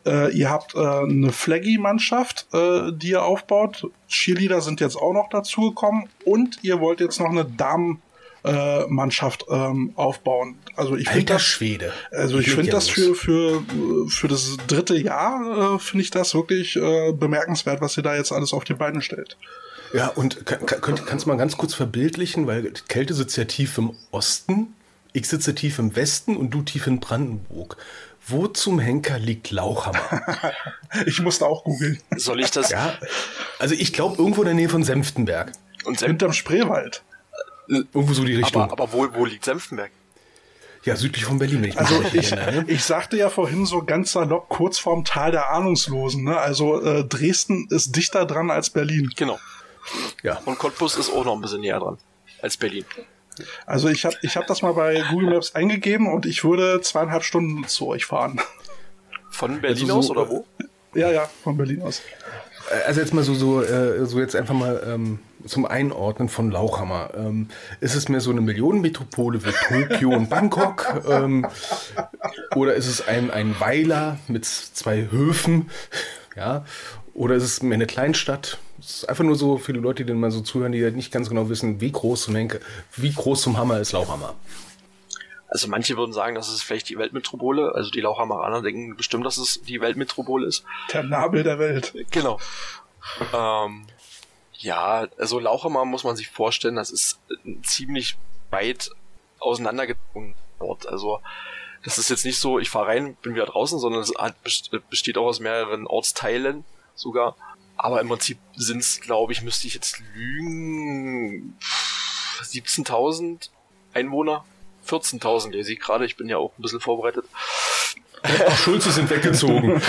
äh, ihr habt äh, eine Flaggy-Mannschaft, äh, die ihr aufbaut, Cheerleader sind jetzt auch noch dazugekommen und ihr wollt jetzt noch eine Damen- äh, Mannschaft ähm, aufbauen. Also ich finde das Schwede. Also ich finde das für für für das dritte Jahr äh, finde ich das wirklich äh, bemerkenswert, was ihr da jetzt alles auf die Beine stellt. Ja, und kann, kann, kannst du mal ganz kurz verbildlichen, weil Kälte sitzt ja tief im Osten, ich sitze tief im Westen und du tief in Brandenburg. Wo zum Henker liegt Lauchhammer? ich musste auch googeln. Soll ich das? Ja, also ich glaube irgendwo in der Nähe von Senftenberg. Und Senf hinterm Spreewald. Irgendwo so die Richtung. Aber, aber wo, wo liegt Senftenberg? Ja, südlich von Berlin, wenn ich Also ich, ne? ich sagte ja vorhin so ganz salopp kurz vorm Tal der Ahnungslosen. Ne? Also äh, Dresden ist dichter dran als Berlin. Genau. Ja. Und Cottbus ist auch noch ein bisschen näher dran als Berlin. Also ich habe ich hab das mal bei Google Maps eingegeben und ich würde zweieinhalb Stunden zu euch fahren. Von Berlin also so, aus oder wo? Ja, ja, von Berlin aus. Äh, also jetzt mal so, so, äh, so jetzt einfach mal ähm, zum Einordnen von Lauchhammer. Ähm, ist es mehr so eine Millionenmetropole wie Tokio und Bangkok? Ähm, oder ist es ein, ein Weiler mit zwei Höfen? Ja, oder ist es mehr eine Kleinstadt? Es ist einfach nur so für die Leute, die mal so zuhören, die nicht ganz genau wissen, wie groß zum Henke, wie groß zum Hammer ist Lauchhammer. Also manche würden sagen, das ist vielleicht die Weltmetropole. Also die Lauchhammeraner denken bestimmt, dass es die Weltmetropole ist. Der Nabel der Welt. Genau. Ähm, ja, also Lauchhammer muss man sich vorstellen, das ist ziemlich weit auseinandergezogen Ort. Also das ist jetzt nicht so, ich fahre rein, bin wieder draußen, sondern es besteht auch aus mehreren Ortsteilen sogar. Aber im Prinzip sind es, glaube ich, müsste ich jetzt lügen, 17.000 Einwohner, 14.000 lese ich gerade, ich bin ja auch ein bisschen vorbereitet. Ach, Schulze sind weggezogen.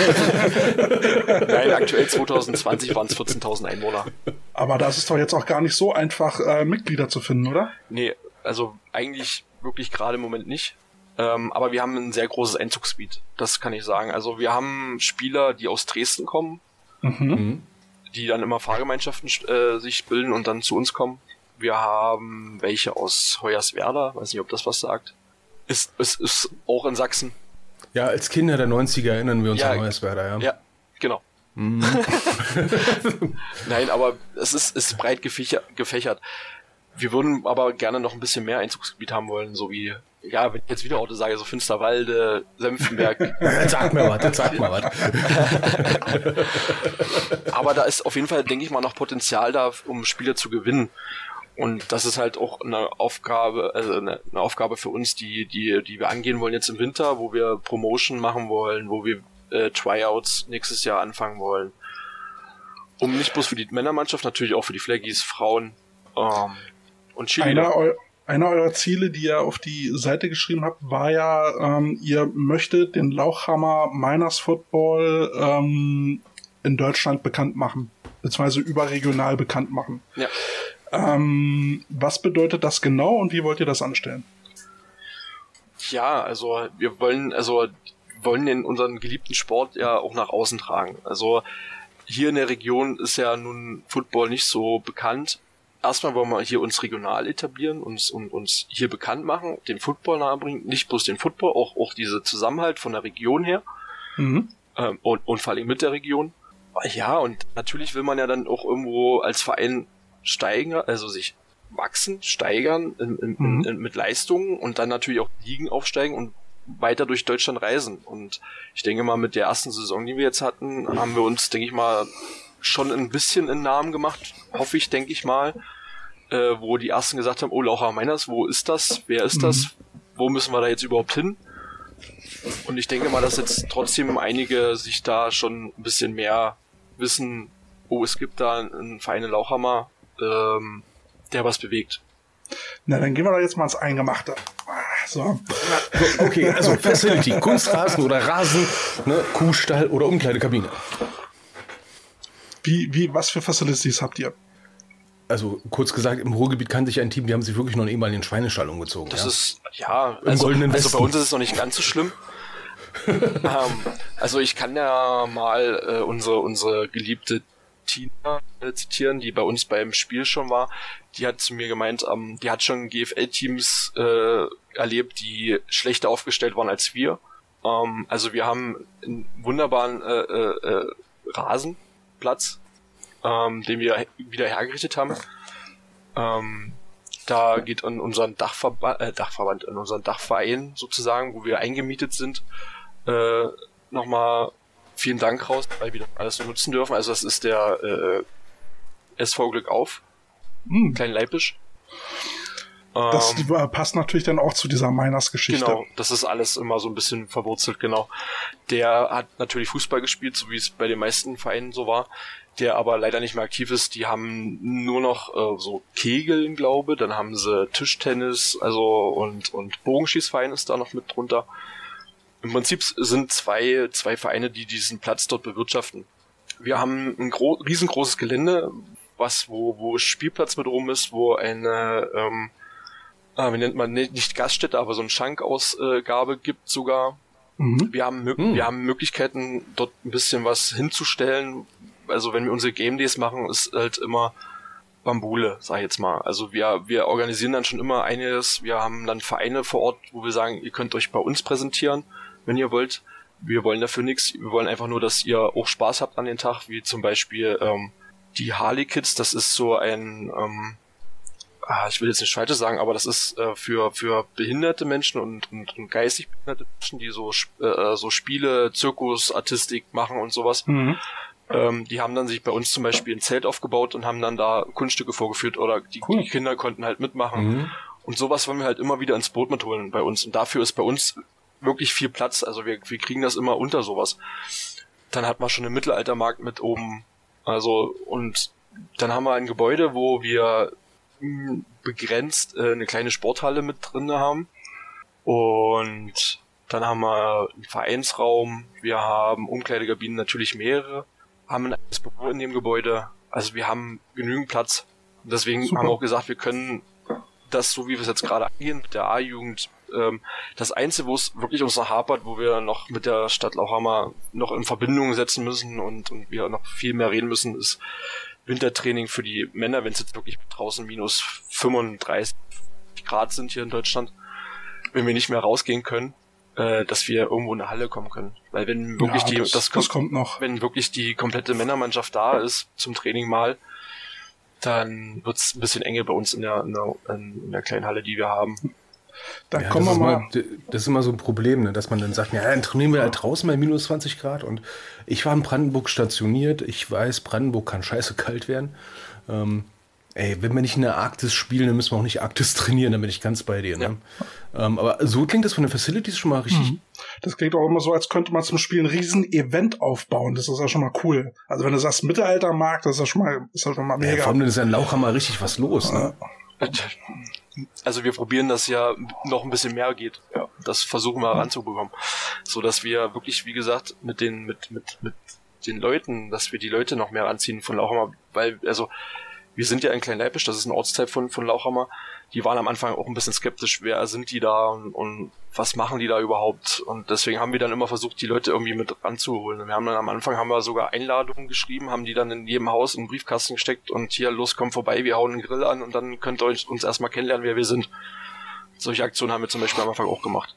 Nein, aktuell 2020 waren es 14.000 Einwohner. Aber das ist doch jetzt auch gar nicht so einfach, äh, Mitglieder zu finden, oder? Nee, also eigentlich wirklich gerade im Moment nicht. Ähm, aber wir haben ein sehr großes Einzugsgebiet, das kann ich sagen. Also wir haben Spieler, die aus Dresden kommen, mhm. Die dann immer Fahrgemeinschaften äh, sich bilden und dann zu uns kommen. Wir haben welche aus Hoyerswerda, weiß nicht, ob das was sagt. Ist, ist, ist auch in Sachsen. Ja, als Kinder der 90er erinnern wir uns ja, an Hoyerswerda, ja. Ja, genau. Mhm. Nein, aber es ist, ist breit gefächert. Wir würden aber gerne noch ein bisschen mehr Einzugsgebiet haben wollen, so wie ja, wenn ich jetzt wieder Orte sage, so Finsterwalde, Senftenberg. sag mir was, sag mal was. Aber da ist auf jeden Fall, denke ich mal, noch Potenzial da, um Spiele zu gewinnen. Und das ist halt auch eine Aufgabe, also eine, eine, Aufgabe für uns, die, die, die wir angehen wollen jetzt im Winter, wo wir Promotion machen wollen, wo wir äh, Tryouts nächstes Jahr anfangen wollen. Um nicht bloß für die Männermannschaft, natürlich auch für die Flaggies, Frauen ähm, und Chile. Einer eurer Ziele, die ihr auf die Seite geschrieben habt, war ja, ähm, ihr möchtet den Lauchhammer Miners Football ähm, in Deutschland bekannt machen, beziehungsweise überregional bekannt machen. Ja. Ähm, was bedeutet das genau und wie wollt ihr das anstellen? Ja, also wir wollen, also wollen den unseren geliebten Sport ja auch nach außen tragen. Also hier in der Region ist ja nun Football nicht so bekannt erstmal wollen wir hier uns regional etablieren, uns, und uns hier bekannt machen, den Football nahebringen, nicht bloß den Football, auch, auch diese Zusammenhalt von der Region her mhm. ähm, und, und vor allem mit der Region. Ja, und natürlich will man ja dann auch irgendwo als Verein steigen, also sich wachsen, steigern in, in, mhm. in, mit Leistungen und dann natürlich auch Ligen aufsteigen und weiter durch Deutschland reisen. Und ich denke mal, mit der ersten Saison, die wir jetzt hatten, haben wir uns, denke ich mal, schon ein bisschen in Namen gemacht, hoffe ich, denke ich mal, äh, wo die ersten gesagt haben, oh Laucher Meiners, wo ist das? Wer ist mhm. das? Wo müssen wir da jetzt überhaupt hin? Und ich denke mal, dass jetzt trotzdem einige sich da schon ein bisschen mehr wissen, oh, es gibt da einen Verein in Lauchhammer, ähm, der was bewegt. Na, dann gehen wir doch jetzt mal ins Eingemachte. Ah, So. Okay, also Facility, Kunstrasen oder Rasen, ne, Kuhstall oder Umkleidekabine. Wie, wie, was für Facilities habt ihr? Also kurz gesagt, im Ruhrgebiet kann sich ein Team, die haben sich wirklich noch einmal in den Schweinestall umgezogen. Das ja. ist, ja, also, goldenen also bei Westen. uns ist es noch nicht ganz so schlimm. ähm, also ich kann ja mal äh, unsere, unsere geliebte Tina äh, zitieren, die bei uns beim Spiel schon war. Die hat zu mir gemeint, ähm, die hat schon GFL-Teams äh, erlebt, die schlechter aufgestellt waren als wir. Ähm, also wir haben einen wunderbaren äh, Rasenplatz, ähm, den wir wieder hergerichtet haben. Ähm, da geht in unseren Dachverband, äh, Dachverband, in unseren Dachverein sozusagen, wo wir eingemietet sind, äh, nochmal vielen Dank raus, weil wir das alles nutzen dürfen. Also das ist der äh, SV Glück auf, Hm, Klein Leipisch. Das Ähm, äh, passt natürlich dann auch zu dieser Miners-Geschichte. Genau, das ist alles immer so ein bisschen verwurzelt, genau. Der hat natürlich Fußball gespielt, so wie es bei den meisten Vereinen so war, der aber leider nicht mehr aktiv ist. Die haben nur noch äh, so Kegeln, glaube, dann haben sie Tischtennis, also und, und Bogenschießverein ist da noch mit drunter. Im Prinzip sind zwei, zwei Vereine, die diesen Platz dort bewirtschaften. Wir haben ein gro riesengroßes Gelände, was, wo, wo Spielplatz mit rum ist, wo eine, ähm, ah, wie nennt man, nicht Gaststätte, aber so eine Schankausgabe gibt sogar. Mhm. Wir haben, Mö- Hm. wir haben Möglichkeiten, dort ein bisschen was hinzustellen. Also wenn wir unsere Game Days machen, ist halt immer Bambule, sag ich jetzt mal. Also wir, wir organisieren dann schon immer einiges. Wir haben dann Vereine vor Ort, wo wir sagen, ihr könnt euch bei uns präsentieren, wenn ihr wollt. Wir wollen dafür nichts. Wir wollen einfach nur, dass ihr auch Spaß habt an den Tag, wie zum Beispiel ähm, die Harley Kids. Das ist so ein, ähm, ah, ich will jetzt nicht Falsches sagen, aber das ist äh, für für behinderte Menschen und, und, und geistig behinderte Menschen, die so Sp- äh, so Spiele, Zirkus, Artistik machen und sowas. Mhm. Ähm, die haben dann sich bei uns zum Beispiel ein Zelt aufgebaut und haben dann da Kunststücke vorgeführt oder die, Cool. die Kinder konnten halt mitmachen. Mhm. Und sowas wollen wir halt immer wieder ins Boot mit holen bei uns. Und dafür ist bei uns wirklich viel Platz. Also wir, wir kriegen das immer unter sowas. Dann hat man schon einen Mittelaltermarkt mit oben. Also, und dann haben wir ein Gebäude, wo wir begrenzt äh, eine kleine Sporthalle mit drin haben. Und dann haben wir einen Vereinsraum. Wir haben Umkleidekabinen natürlich mehrere. Haben ein eigenes Büro in dem Gebäude. Also wir haben genügend Platz. Und deswegen Super. haben wir auch gesagt, wir können das, so wie wir es jetzt gerade angehen, mit der A-Jugend, ähm, das Einzige, wo es wirklich uns noch hapert, wo wir noch mit der Stadt Lauchhammer noch in Verbindung setzen müssen und, und wir noch viel mehr reden müssen, ist Wintertraining für die Männer, wenn es jetzt wirklich draußen minus 35 Grad sind hier in Deutschland, wenn wir nicht mehr rausgehen können, äh, dass wir irgendwo in eine Halle kommen können. Weil wenn wirklich Ja, die, das, das, das kommt noch. wenn wirklich die komplette Männermannschaft da ist zum Training mal, dann wird's ein bisschen enge bei uns in der, in der, in der kleinen Halle, die wir haben. Dann Ja, kommen das, wir ist mal. mal, das ist immer so ein Problem, ne, dass man dann sagt, ja, dann trainieren wir halt draußen bei minus 20 Grad. Und ich war in Brandenburg stationiert. Ich weiß, Brandenburg kann scheiße kalt werden. Ähm, ey, wenn wir nicht in der Arktis spielen, dann müssen wir auch nicht Arktis trainieren, dann bin ich ganz bei dir. Ne? Ähm, aber so klingt das von den Facilities schon mal richtig. Das klingt auch immer so, als könnte man zum Spiel ein riesen Event aufbauen. Das ist ja schon mal cool. Also wenn du sagst Mittelaltermarkt, das ist ja schon mal, ist ja schon mal Ja, mega. vor allem ist ja in Lauchhammer richtig was los. Ne? Also wir probieren das ja noch ein bisschen mehr geht. Ja, das versuchen wir ranzubekommen, so dass wir wirklich, wie gesagt, mit den mit mit mit den Leuten, dass wir die Leute noch mehr anziehen von Lauchhammer, weil also wir sind ja in Kleinleipisch, das ist ein Ortsteil von von Lauchhammer. Die waren am Anfang auch ein bisschen skeptisch, wer sind die da und, und was machen die da überhaupt? Und deswegen haben wir dann immer versucht, die Leute irgendwie mit ranzuholen. Und wir haben dann am Anfang haben wir sogar Einladungen geschrieben, haben die dann in jedem Haus in den Briefkasten gesteckt und hier los, komm vorbei, wir hauen einen Grill an und dann könnt ihr euch- uns erstmal kennenlernen, wer wir sind. Solche Aktionen haben wir zum Beispiel am Anfang auch gemacht.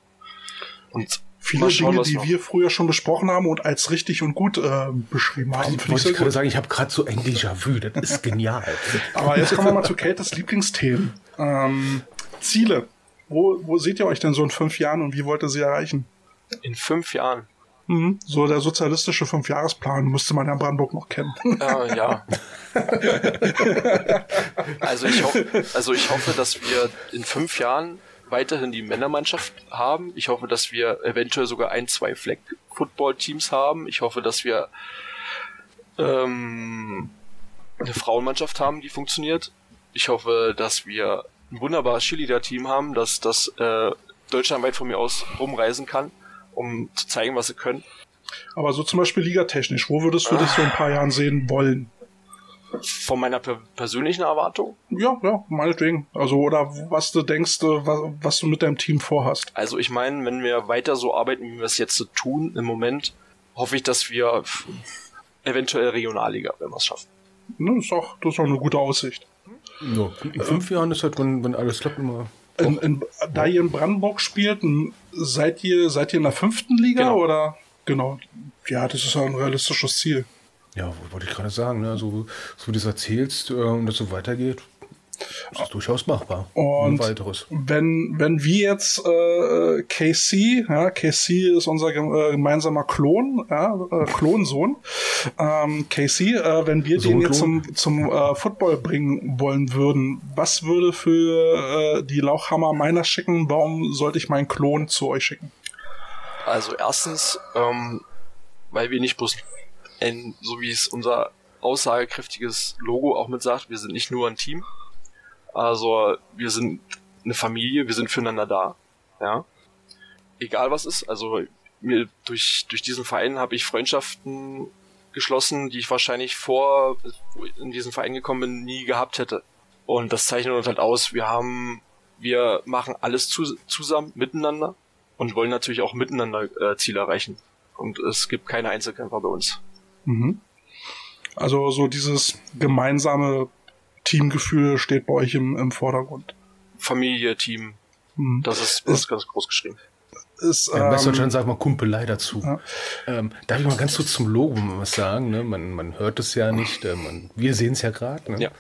Und Viele schauen, Dinge, was die noch. wir früher schon besprochen haben und als richtig und gut äh, beschrieben haben. Ich Wollte gerade sagen, ich habe gerade so ein Déjà-vu. Das ist genial. Aber jetzt kommen wir mal zu Kates Lieblingsthemen. Ähm, Ziele. Wo, wo seht ihr euch denn so in fünf Jahren und wie wollt ihr sie erreichen? in fünf Jahren. Mhm. So der sozialistische Fünfjahresplan müsste man ja in Brandenburg noch kennen. Äh, ja. also ich hoffe, also ich hoffe, dass wir in fünf Jahren weiterhin die Männermannschaft haben. Ich hoffe, dass wir eventuell sogar ein, zwei Flag-Football-Teams haben. Ich hoffe, dass wir ähm, eine Frauenmannschaft haben, die funktioniert. Ich hoffe, dass wir ein wunderbares Cheerleader-Team haben, dass das äh, deutschlandweit von mir aus rumreisen kann, um zu zeigen, was sie können. Aber so zum Beispiel ligatechnisch, wo würdest du ah. dich so ein paar Jahren sehen wollen? Von meiner per persönlichen Erwartung? Ja, ja, meinetwegen. Also, oder was du denkst, äh, was, was du mit deinem Team vorhast. Also, ich meine, wenn wir weiter so arbeiten, wie wir es jetzt so tun, im Moment, hoffe ich, dass wir eventuell Regionalliga, wenn wir es schaffen. Das, ist auch, das ist auch eine gute Aussicht. Ja, in fünf Jahren ist halt, wenn, wenn alles klappt, immer. In, in, da ihr in Brandenburg spielt, seid ihr, seid ihr in der fünften Liga genau. oder? Genau. Ja, das ist ja ein realistisches Ziel. Ja, wollte ich gerade sagen, ne? so, so wie du das erzählst äh, und das so weitergeht, ist das durchaus machbar. Und weiteres. Wenn, wenn wir jetzt äh, KC, ja, KC ist unser äh, gemeinsamer Klon, ja, äh, Klonsohn, ähm, KC, äh, wenn wir so den jetzt zum, zum äh, Football bringen wollen würden, was würde für äh, die Lauchhammer meiner schicken? Warum sollte ich meinen Klon zu euch schicken? Also erstens, ähm, weil wir nicht bloß ein, so wie es unser aussagekräftiges Logo auch mit sagt, wir sind nicht nur ein Team. Also wir sind eine Familie, wir sind füreinander da. Ja. Egal was ist. Also mir durch, durch diesen Verein habe ich Freundschaften geschlossen, die ich wahrscheinlich vor in diesen Verein gekommen bin, nie gehabt hätte. Und das zeichnet uns halt aus. Wir haben, wir machen alles zu, zusammen, miteinander und wollen natürlich auch miteinander äh, Ziele erreichen. Und es gibt keine Einzelkämpfer bei uns. Mhm. Also so dieses gemeinsame Teamgefühl steht bei euch im, im Vordergrund. Familie, Team. Mhm. Das ist, das ist ganz groß geschrieben. Ist, ähm, ja, in Westdeutschland sagt man Kumpelei dazu. Ja. Ähm, darf ich mal ganz kurz zum Logo was sagen? Ne? Man, man hört es ja nicht, äh, man, wir sehen es ja gerade. Ne? Ja.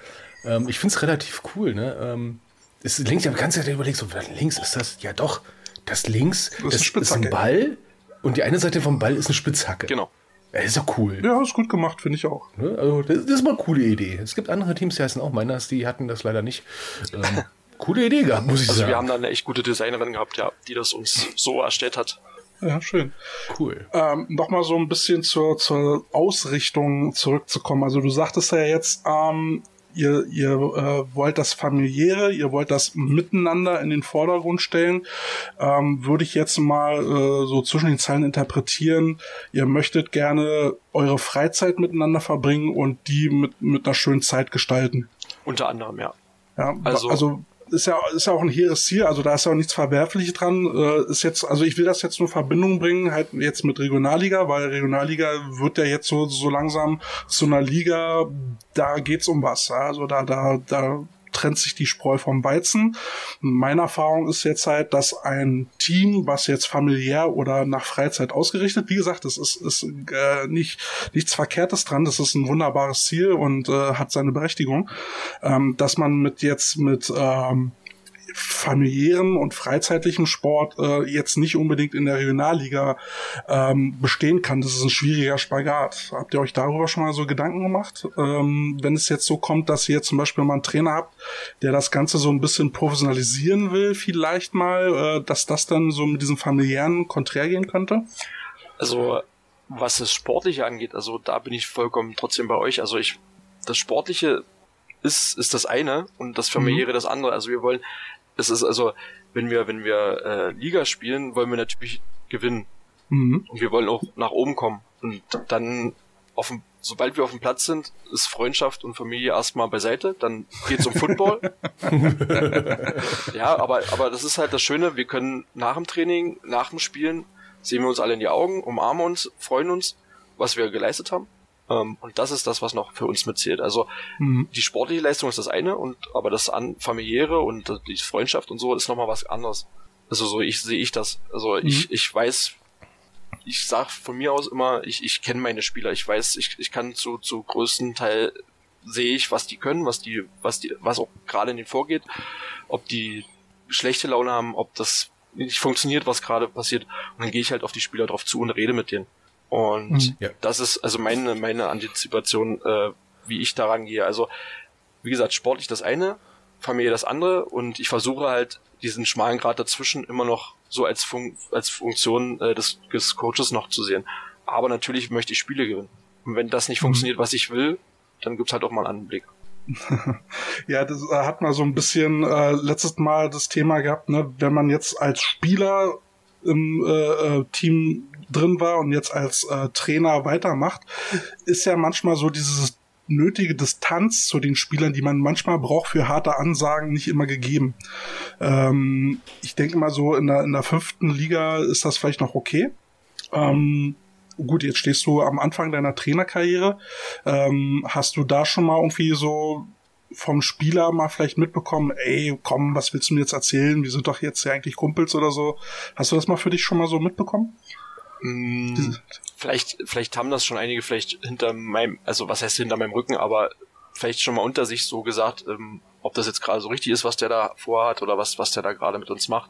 Ähm, ich finde es relativ cool. Ne? Ähm, es links, ich habe ganz Zeit überlegt, so links ist das, ja doch, das links das ist, ist, ein Ball und die eine Seite vom Ball ist eine Spitzhacke. Genau. Ja, ist ja cool. Ja, ist gut gemacht, finde ich auch. Ne? Also, das, das, ist mal eine coole Idee. Es gibt andere Teams, die heißen auch Miners, die hatten das leider nicht. Ähm, coole Idee gehabt, muss ich also sagen. Also wir haben da eine echt gute Designerin gehabt, ja, die das uns so erstellt hat. Ja, schön. Cool. Ähm, Nochmal so ein bisschen zur, zur Ausrichtung zurückzukommen. Also du sagtest ja jetzt, ähm, ihr, ihr äh, wollt das familiäre, ihr wollt das Miteinander in den Vordergrund stellen, ähm, würde ich jetzt mal äh, so zwischen den Zeilen interpretieren, ihr möchtet gerne eure Freizeit miteinander verbringen und die mit, mit einer schönen Zeit gestalten. Unter anderem, ja. Ja, also, also ist ja, ist ja auch ein hehres Ziel, also da ist ja auch nichts Verwerfliches dran. Äh, ist jetzt, also ich will das jetzt nur Verbindung bringen, halt jetzt mit Regionalliga, weil Regionalliga wird ja jetzt so, so langsam zu einer Liga, da geht's um was. Also da, da, da trennt sich die Spreu vom Weizen. Meine Erfahrung ist jetzt halt, dass ein Team, was jetzt familiär oder nach Freizeit ausgerichtet, wie gesagt, das ist, ist äh, nicht nichts Verkehrtes dran, das ist ein wunderbares Ziel und äh, hat seine Berechtigung, ähm, dass man mit jetzt mit ähm, familiären und freizeitlichen Sport äh, jetzt nicht unbedingt in der Regionalliga ähm, bestehen kann. Das ist ein schwieriger Spagat. Habt ihr euch darüber schon mal so Gedanken gemacht? Ähm, wenn es jetzt so kommt, dass ihr zum Beispiel mal einen Trainer habt, der das Ganze so ein bisschen professionalisieren will, vielleicht mal, äh, dass das dann so mit diesem familiären konträr gehen könnte? Also was das Sportliche angeht, also da bin ich vollkommen trotzdem bei euch. Also ich, das Sportliche ist, ist das eine und das familiäre mhm. das andere. Also wir wollen es ist also, wenn wir, wenn wir äh, Liga spielen, wollen wir natürlich gewinnen. Mhm. Und wir wollen auch nach oben kommen. Und dann, auf dem, sobald wir auf dem Platz sind, ist Freundschaft und Familie erstmal beiseite. Dann geht's um Football. ja, aber, aber das ist halt das Schöne, wir können nach dem Training, nach dem Spielen, sehen wir uns alle in die Augen, umarmen uns, freuen uns, was wir geleistet haben. Ähm, und das ist das, was noch für uns mitzählt. Also mhm. die sportliche Leistung ist das eine, und aber das an familiäre und die Freundschaft und so ist nochmal was anderes. Also so ich sehe ich das. Also mhm. ich, ich weiß, ich sag von mir aus immer, ich, ich kenne meine Spieler, ich weiß, ich, ich kann zu, zu größten Teil sehe ich, was die können, was die, was die, was auch gerade in denen vorgeht, ob die schlechte Laune haben, ob das nicht funktioniert, was gerade passiert. Und dann gehe ich halt auf die Spieler drauf zu und rede mit denen. Und mhm. ja. das ist also meine, meine Antizipation, äh, wie ich daran gehe. Also, wie gesagt, sportlich das eine, Familie das andere und ich versuche halt diesen schmalen Grad dazwischen immer noch so als, Fun als Funktion äh, des, des Coaches noch zu sehen. Aber natürlich möchte ich Spiele gewinnen. Und wenn das nicht mhm. funktioniert, was ich will, dann gibt's halt auch mal einen anderen Blick. ja, das äh, hat man so ein bisschen äh, letztes Mal das Thema gehabt, ne, wenn man jetzt als Spieler im äh, äh, Team drin war und jetzt als äh, Trainer weitermacht, ist ja manchmal so dieses nötige Distanz zu den Spielern, die man manchmal braucht für harte Ansagen, nicht immer gegeben. Ähm, ich denke mal so, in der, in der fünften Liga ist das vielleicht noch okay. Ähm, gut, jetzt stehst du am Anfang deiner Trainerkarriere. Ähm, hast du da schon mal irgendwie so vom Spieler mal vielleicht mitbekommen, ey, komm, was willst du mir jetzt erzählen? Wir sind doch jetzt ja eigentlich Kumpels oder so. Hast du das mal für dich schon mal so mitbekommen? Mm, vielleicht, vielleicht haben das schon einige vielleicht hinter meinem, also was heißt hinter meinem Rücken, aber vielleicht schon mal unter sich so gesagt, ähm, ob das jetzt gerade so richtig ist, was der da vorhat oder was, was der da gerade mit uns macht.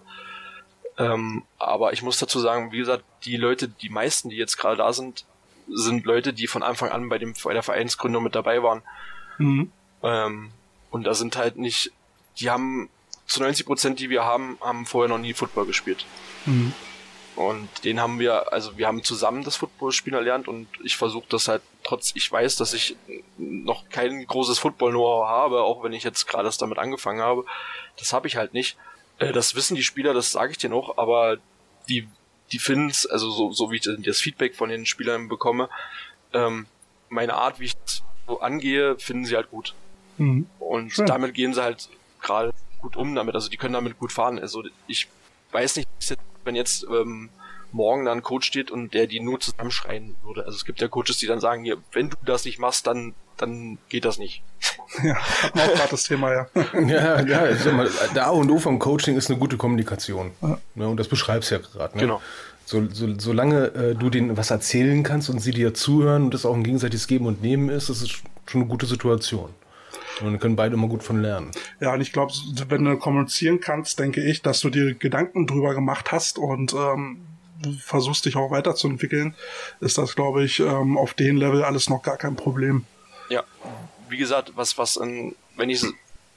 Ähm, aber ich muss dazu sagen, wie gesagt, die Leute, die meisten, die jetzt gerade da sind, sind Leute, die von Anfang an bei dem bei der Vereinsgründung mit dabei waren. Mhm. Ähm, und da sind halt nicht, die haben zu 90 Prozent, die wir haben, haben vorher noch nie Football gespielt. Mhm. Und den haben wir, also wir haben zusammen das Footballspielen erlernt und ich versuche das halt, trotz ich weiß, dass ich noch kein großes Football-Know-how habe, auch wenn ich jetzt gerade erst damit angefangen habe. Das habe ich halt nicht. Äh, das wissen die Spieler, das sage ich dir noch, aber die, die finden es, also so, so wie ich das Feedback von den Spielern bekomme, ähm, meine Art, wie ich so angehe, finden sie halt gut. Mhm. Und Schön. damit gehen sie halt gerade gut um damit, also die können damit gut fahren. Also ich weiß nicht, wenn jetzt ähm, morgen dann ein Coach steht und der die nur zusammenschreien würde. Also es gibt ja Coaches, die dann sagen, hier, wenn du das nicht machst, dann dann geht das nicht. Ja, auch gerade das Thema, ja. ja, ja, ich sag mal, der A und O vom Coaching ist eine gute Kommunikation. Ja. Ne, und das beschreibst du ja gerade. Ne? Genau. So, so, solange äh, du denen was erzählen kannst und sie dir zuhören und das auch ein gegenseitiges Geben und Nehmen ist, das ist schon eine gute Situation. Und dann können beide immer gut von lernen. Ja, und ich glaube, wenn du kommunizieren kannst, denke ich, dass du dir Gedanken drüber gemacht hast und ähm, versuchst dich auch weiterzuentwickeln, ist das, glaube ich, ähm, auf dem Level alles noch gar kein Problem. Ja, wie gesagt, was, was in, wenn ich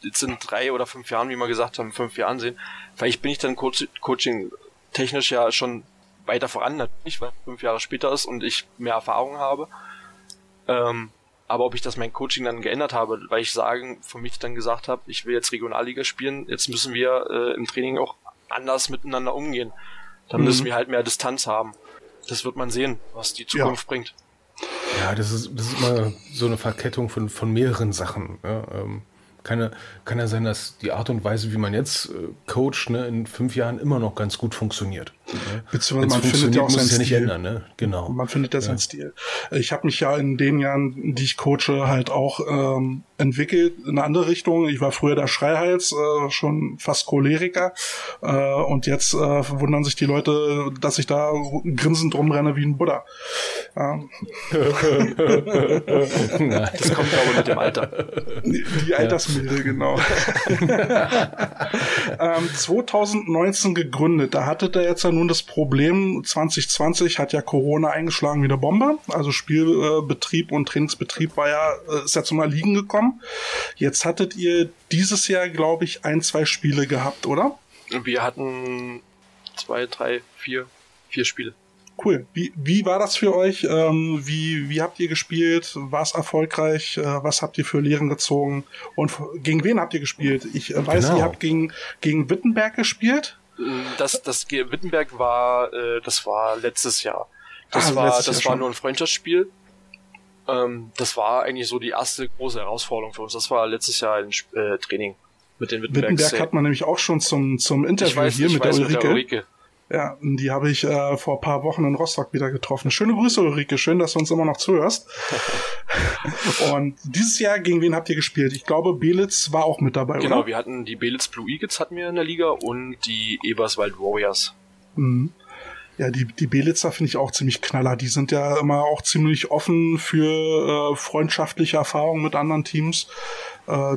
jetzt in drei oder fünf Jahren, wie wir gesagt haben, fünf Jahren sehen, vielleicht bin ich dann Coaching technisch ja schon weiter voran, natürlich, weil fünf Jahre später ist und ich mehr Erfahrung habe. Ähm, aber ob ich das mein Coaching dann geändert habe, weil ich sagen, für mich dann gesagt habe, ich will jetzt Regionalliga spielen, jetzt müssen wir äh, im Training auch anders miteinander umgehen. Dann mhm. müssen wir halt mehr Distanz haben. Das wird man sehen, was die Zukunft ja. bringt. Ja, das ist, das ist immer so eine Verkettung von, von mehreren Sachen. Ja, ähm, kann ja, kann ja sein, dass die Art und Weise, wie man jetzt äh, coacht, ne, in fünf Jahren immer noch ganz gut funktioniert. Beziehungsweise man findet ja auch seinen ja nicht ändern, ne? Genau. Man findet ja, ja. seinen Stil. Ich habe mich ja in den Jahren, die ich coache, halt auch ähm, entwickelt in eine andere Richtung. Ich war früher der Schreihals, äh, schon fast Choleriker. Äh, und jetzt äh, wundern sich die Leute, dass ich da grinsend rumrenne wie ein Buddha. Ähm. das kommt aber mit dem Alter. Die, die Altersmilde, genau. ähm, 2019 gegründet. Da hatte der jetzt ja nun das Problem, 2020 hat ja Corona eingeschlagen wie eine Bombe. Also Spielbetrieb und Trainingsbetrieb war ja, äh, ist ja zum Erliegen gekommen. Jetzt hattet ihr dieses Jahr, glaube ich, ein, zwei Spiele gehabt, oder? Wir hatten zwei, drei, vier, vier Spiele. Cool. Wie, wie war das für euch? Ähm, wie, wie habt ihr gespielt? War es erfolgreich? Äh, was habt ihr für Lehren gezogen? Und gegen wen habt ihr gespielt? Ich äh, weiß, genau. ihr habt gegen, gegen Wittenberg gespielt. Das, das Wittenberg war, äh, das war letztes Jahr. Das ah, war, das Jahr war schon. nur ein Freundschaftsspiel. Ähm, das war eigentlich so die erste große Herausforderung für uns. Das war letztes Jahr ein äh, Training mit den Wittenberg. Wittenberg hat man nämlich auch schon zum, zum Interview weiß, hier mit, weiß, der mit, der Ulrike. Ja, die habe ich äh, vor ein paar Wochen in Rostock wieder getroffen. Schöne Grüße, Ulrike. Schön, dass du uns immer noch zuhörst. und dieses Jahr, gegen wen habt ihr gespielt? Ich glaube, Belitz war auch mit dabei, Genau, oder? wir hatten die Belitz Blue Eagles hatten wir in der Liga und die Eberswald Warriors. Mhm. Ja, die, die Belitzer finde ich auch ziemlich knaller. Die sind ja immer auch ziemlich offen für äh, freundschaftliche Erfahrungen mit anderen Teams. Äh,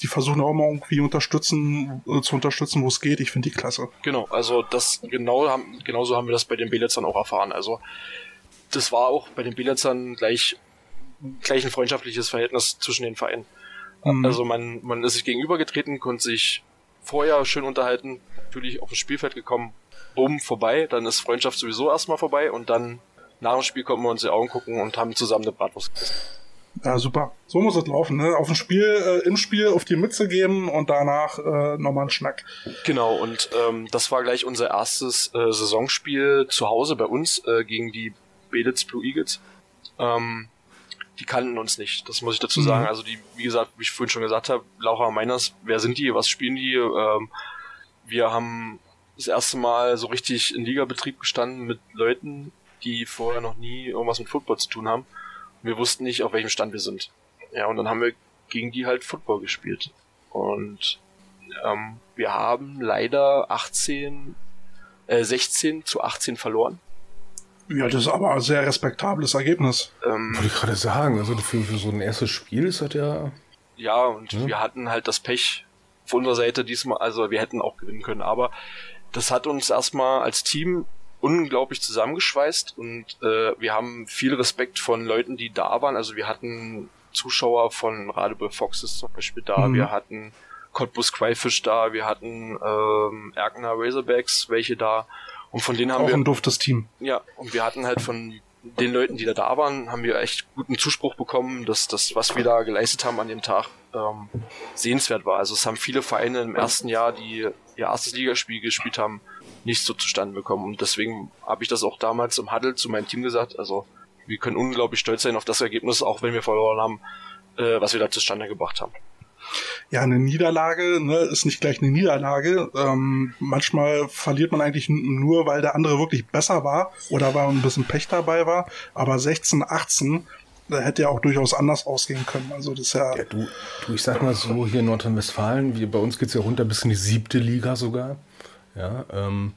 die versuchen auch immer irgendwie unterstützen, äh, zu unterstützen, wo es geht. Ich finde die klasse. Genau, also das genau haben, genauso haben wir das bei den Belitzern auch erfahren. Also das war auch bei den Belitzern gleich, gleich ein freundschaftliches Verhältnis zwischen den Vereinen. Mhm. Also man, man ist sich gegenübergetreten, konnte sich vorher schön unterhalten, natürlich auf das Spielfeld gekommen, bumm, vorbei, dann ist Freundschaft sowieso erstmal vorbei und dann nach dem Spiel konnten wir uns die Augen gucken und haben zusammen eine Bratwurst gegessen. Ja, super. So muss es laufen, ne? Auf dem Spiel, äh, im Spiel auf die Mütze geben und danach äh, nochmal einen Schnack. Genau, und ähm, das war gleich unser erstes äh, Saisonspiel zu Hause bei uns äh, gegen die Belitz Blue Eagles. Ähm, die kannten uns nicht, das muss ich dazu mhm. sagen. Also die, wie gesagt, wie ich vorhin schon gesagt habe, Laura Meiners, wer sind die, was spielen die? Ähm, wir haben das erste Mal so richtig in Ligabetrieb gestanden mit Leuten, die vorher noch nie irgendwas mit Football zu tun haben. Wir wussten nicht, auf welchem Stand wir sind. Ja, und dann haben wir gegen die halt Football gespielt. Und ähm, wir haben leider 18, äh, 16 zu 18 verloren. Ja, das ist aber ein sehr respektables Ergebnis. Ähm, Wollte ich gerade sagen, also für, für, so ein erstes Spiel ist das ja. Ja, und ja. wir hatten halt das Pech von unserer Seite diesmal, also wir hätten auch gewinnen können, aber das hat uns erstmal als Team unglaublich zusammengeschweißt und äh, wir haben viel Respekt von Leuten, die da waren. Also wir hatten Zuschauer von Radebeul Foxes zum Beispiel da, mhm. wir hatten Cottbus Quaifish da, wir hatten ähm, Erkner Razorbacks welche da und von denen haben Auch wir ein duftes Team. Ja, und wir hatten halt von den Leuten, die da da waren, haben wir echt guten Zuspruch bekommen, dass das, was wir da geleistet haben an dem Tag, ähm, sehenswert war. Also es haben viele Vereine im ersten Jahr, die ihr erstes Ligaspiel gespielt haben, nicht so zustande bekommen. Und deswegen habe ich das auch damals im Huddle zu meinem Team gesagt. Also wir können unglaublich stolz sein auf das Ergebnis, auch wenn wir verloren haben, äh, was wir da zustande gebracht haben. Ja, eine Niederlage ne, ist nicht gleich eine Niederlage. Ähm, manchmal verliert man eigentlich nur, weil der andere wirklich besser war oder weil ein bisschen Pech dabei war. Aber 16, 18, da hätte ja auch durchaus anders ausgehen können. Also das ist ja. ja du, du, ich sag mal so, hier in Nordrhein-Westfalen, bei uns geht's ja runter bis in die siebte Liga sogar. Ja, ähm,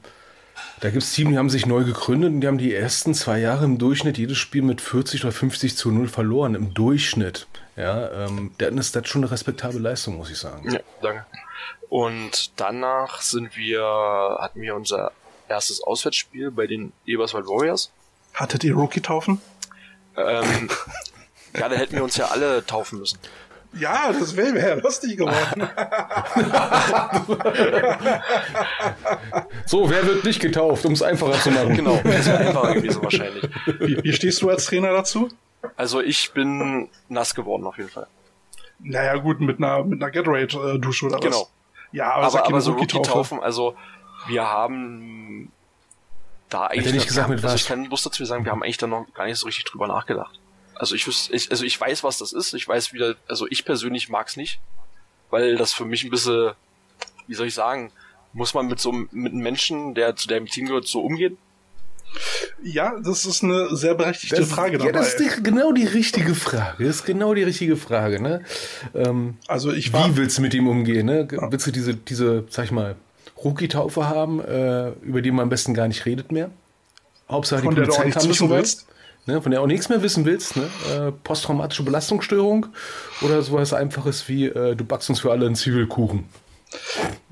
da gibt es Teams, die haben sich neu gegründet und die haben die ersten zwei Jahre im Durchschnitt jedes Spiel mit 40 oder 50 zu 0 verloren. Im Durchschnitt. Ja, ähm, dann ist das schon eine respektable Leistung, muss ich sagen. Ja, danke. Und danach sind wir, hatten wir unser erstes Auswärtsspiel bei den Eberswald Warriors. Hattet ihr Rookie-Taufen? Ähm, ja, da hätten wir uns ja alle taufen müssen. Ja, das wäre ja lustig geworden. so, wer wird nicht getauft, um es einfacher zu machen? Genau, das wäre einfacher gewesen wahrscheinlich. Wie, wie stehst du als Trainer dazu? Also ich bin nass geworden auf jeden Fall. Naja gut, mit einer, mit einer Gatorade-Dusche oder genau. was? Ja, aber, aber, aber so Rookie-Taufen, also wir haben da eigentlich... nicht gesagt, mit also was? ich kann bloß dazu sagen, wir haben eigentlich da noch gar nicht so richtig drüber nachgedacht. Also ich wüsste, ich, also ich weiß, was das ist. Ich weiß wieder, also ich persönlich mag's nicht, weil das für mich ein bisschen, wie soll ich sagen, muss man mit so mit einem Menschen, der zu deinem Team gehört, so umgehen? Ja, das ist eine sehr berechtigte das, Frage dabei. Ja, das ist die, genau die richtige Frage. Das ist genau die richtige Frage. Ne? Ähm, also ich war, wie willst du mit ihm umgehen? Ne? Willst du diese, diese, sag ich mal, Rookie-Taufe haben, äh, über die man am besten gar nicht redet mehr? Hauptsache die Polizei kann wissen willst? Ne, von der auch nichts mehr wissen willst, ne? äh, posttraumatische Belastungsstörung oder sowas Einfaches wie äh, du backst uns für alle einen Zwiebelkuchen.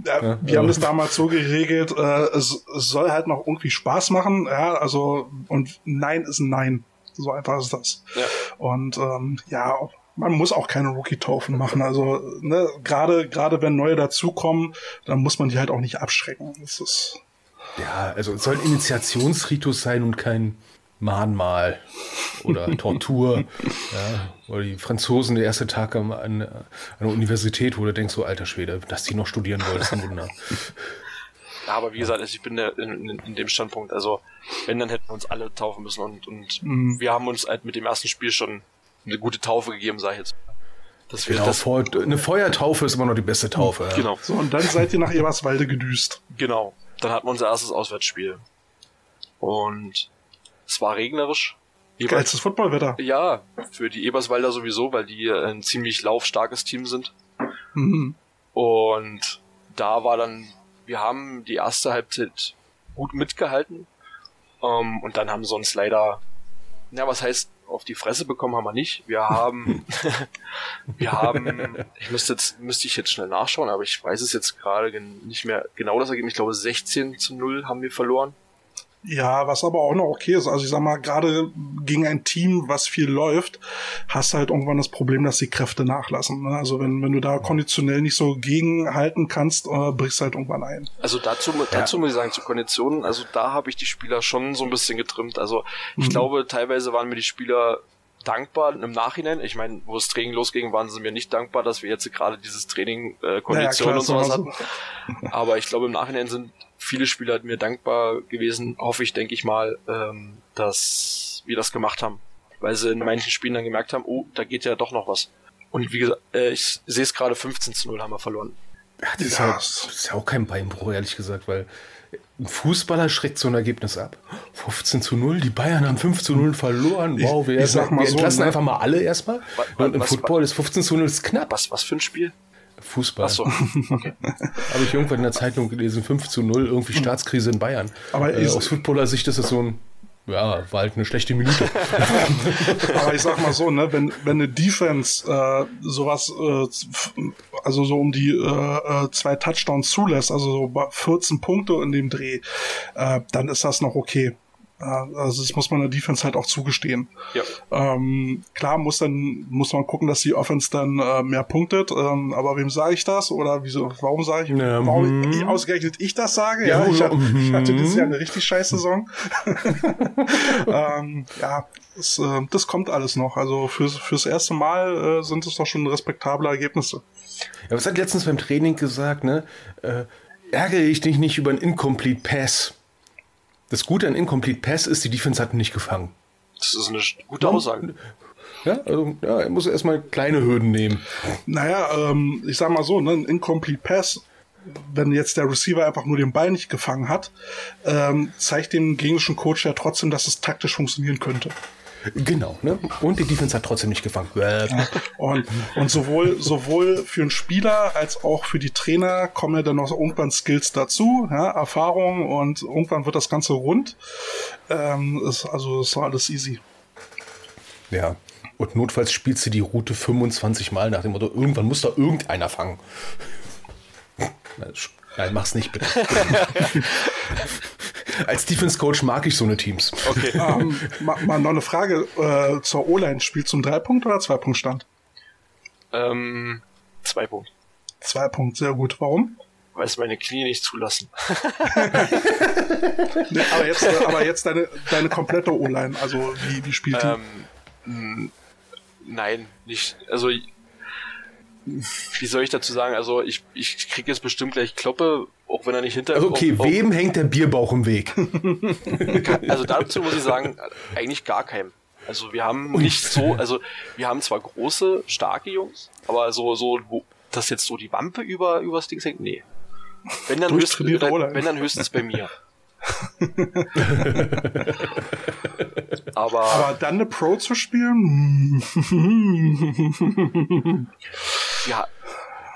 Ja, ja, wir haben das damals so geregelt, äh, es, es, soll halt noch irgendwie Spaß machen, ja, also und Nein ist ein Nein. So einfach ist das. Ja. Und ähm, ja, man muss auch keine Rookie-Taufen machen. Also ne, gerade gerade wenn neue dazukommen, dann muss man die halt auch nicht abschrecken. Das ist ja, also es soll ein Initiationsritus sein und kein Mahnmal oder Tortur. ja, oder die Franzosen, der erste Tag an, an, der Universität, wo du denkst, so alter Schwede, dass die noch studieren wollen, ist ein Wunder. Ja, aber wie gesagt, also ich bin in, in, in, dem Standpunkt, also wenn, dann hätten wir uns alle taufen müssen und, und mhm. wir haben uns halt mit dem ersten Spiel schon eine gute Taufe gegeben, sag ich jetzt. Das genau, das vor, eine Feuertaufe ist immer noch die beste Taufe. Ja. Genau. So, und dann seid ihr nach Eberswalde gedüst. Genau. Dann hatten wir unser erstes Auswärtsspiel. Und es war regnerisch. Eber Geilstes Footballwetter. Ja, für die Eberswalder sowieso, weil die ein ziemlich laufstarkes Team sind. Mhm. Und da war dann, wir haben die erste Halbzeit gut mitgehalten. Um, ähm, und dann haben sie uns leider, ja, was heißt, auf die Fresse bekommen haben wir nicht. Wir haben, wir haben, ich müsste jetzt, müsste ich jetzt schnell nachschauen, aber ich weiß es jetzt gerade nicht mehr genau das Ergebnis. Ich glaube 16 zu 0 haben wir verloren. Ja, was aber auch noch okay ist. Also ich sag mal, gerade gegen ein Team, was viel läuft, hast du halt irgendwann das Problem, dass die Kräfte nachlassen. Ne? Also wenn, wenn du da konditionell nicht so gegenhalten kannst, äh, brichst du halt irgendwann ein. Also dazu, dazu ja. muss ich sagen, zu Konditionen, also da habe ich die Spieler schon so ein bisschen getrimmt. Also ich mhm. glaube, teilweise waren mir die Spieler dankbar im Nachhinein. Ich meine, wo das Training losging, waren sie mir nicht dankbar, dass wir jetzt gerade dieses Training äh, Kondition naja, klar, und sowas hatten. Aber ich glaube, im Nachhinein sind viele Spieler mir dankbar gewesen, hoffe ich, denke ich mal, ähm, dass wir das gemacht haben. Weil sie in manchen Spielen dann gemerkt haben, oh, da geht ja doch noch was. Und wie gesagt, äh, ich sehe es gerade 15 zu 0 haben wir verloren. Ja, das, ist ja, das ist ja auch kein Beinbruch, ehrlich gesagt, weil ein Fußballer schreckt so ein Ergebnis ab. 15 zu 0, die Bayern haben 5 zu 0 verloren. Wow, wir, ich sag mal wir so, entlassen ne? einfach mal alle erstmal. Und im Football ist 15 zu 0 ist knapp. Was, was für ein Spiel? Fußball. Ach so. okay. Habe ich irgendwann in der Zeitung gelesen, 5 zu 0, irgendwie Staatskrise in Bayern. Aber äh, aus Footballer-Sicht ist das so ein ja, war halt eine schlechte Minute. Aber ich sag mal so, ne, wenn, wenn eine Defense äh, sowas, äh, also so um die äh, äh zwei Touchdowns zulässt, also so 14 Punkte in dem Dreh, äh, dann ist das noch okay. Also das muss man der Defense halt auch zugestehen. Ja. Ähm, klar muss dann muss man gucken, dass die Offense dann äh, mehr punktet. Ähm, aber wem sage ich das? Oder wieso? Warum sage ich? Ja, warum ich, mhm. ausgerechnet ich das sage? Ja, ja ich, hatte, ich hatte dieses Jahr eine richtig scheiß Saison. ähm, ja, das, äh, das kommt alles noch. Also fürs, fürs erste Mal äh, sind es doch schon respektable Ergebnisse. Ja, was hat letztens beim Training gesagt? Ne? Äh, ärgere ich dich nicht über einen Incomplete Pass? Das Gute an Incomplete Pass ist, die Defense hat ihn nicht gefangen. Das ist eine gute Aussage. Ja, also, ja, er muss erstmal kleine Hürden nehmen. Naja, ähm, ich sag mal so, ne, ein Incomplete Pass, wenn jetzt der Receiver einfach nur den Ball nicht gefangen hat, ähm, zeigt dem gegnerischen Coach ja trotzdem, dass es taktisch funktionieren könnte. Genau, ne? Und die Defense hat trotzdem nicht gefangen. Und, und sowohl, sowohl für einen Spieler als auch für die Trainer kommen ja dann noch irgendwann Skills dazu, ja, Erfahrung und irgendwann wird das Ganze rund. Ähm, ist, also ist alles easy. Ja. Und notfalls spielst du die Route 25 Mal nach dem Motto, irgendwann muss da irgendeiner fangen. Nein, mach's nicht bitte. Als Defense-Coach mag ich so eine Teams. Okay. ähm, mal, mal, noch eine Frage äh, zur O-Line. Spielt zum Drei-Punkt- oder Zwei-Punkt-Stand? Ähm, zwei Punkt. Zwei Punkt, sehr gut. Warum? Weil es meine Knie nicht zulassen. nee, aber jetzt, aber jetzt deine, deine komplette O-Line, also wie, wie spielt ähm, die? Nein, nicht. Also wie soll ich dazu sagen? Also ich, ich kriege jetzt bestimmt gleich Kloppe, auch wenn er nicht hinter. Also okay, auch, wem hängt der Bierbauch im Weg? also dazu muss ich sagen, eigentlich gar keinem. Also wir haben nicht so, also wir haben zwar große, starke Jungs, aber so, so, dass jetzt so die Wampe über, übers Ding hängt, nee. Wenn dann, höchstens, wenn dann höchstens bei mir. aber, aber dann eine Pro zu spielen? ja,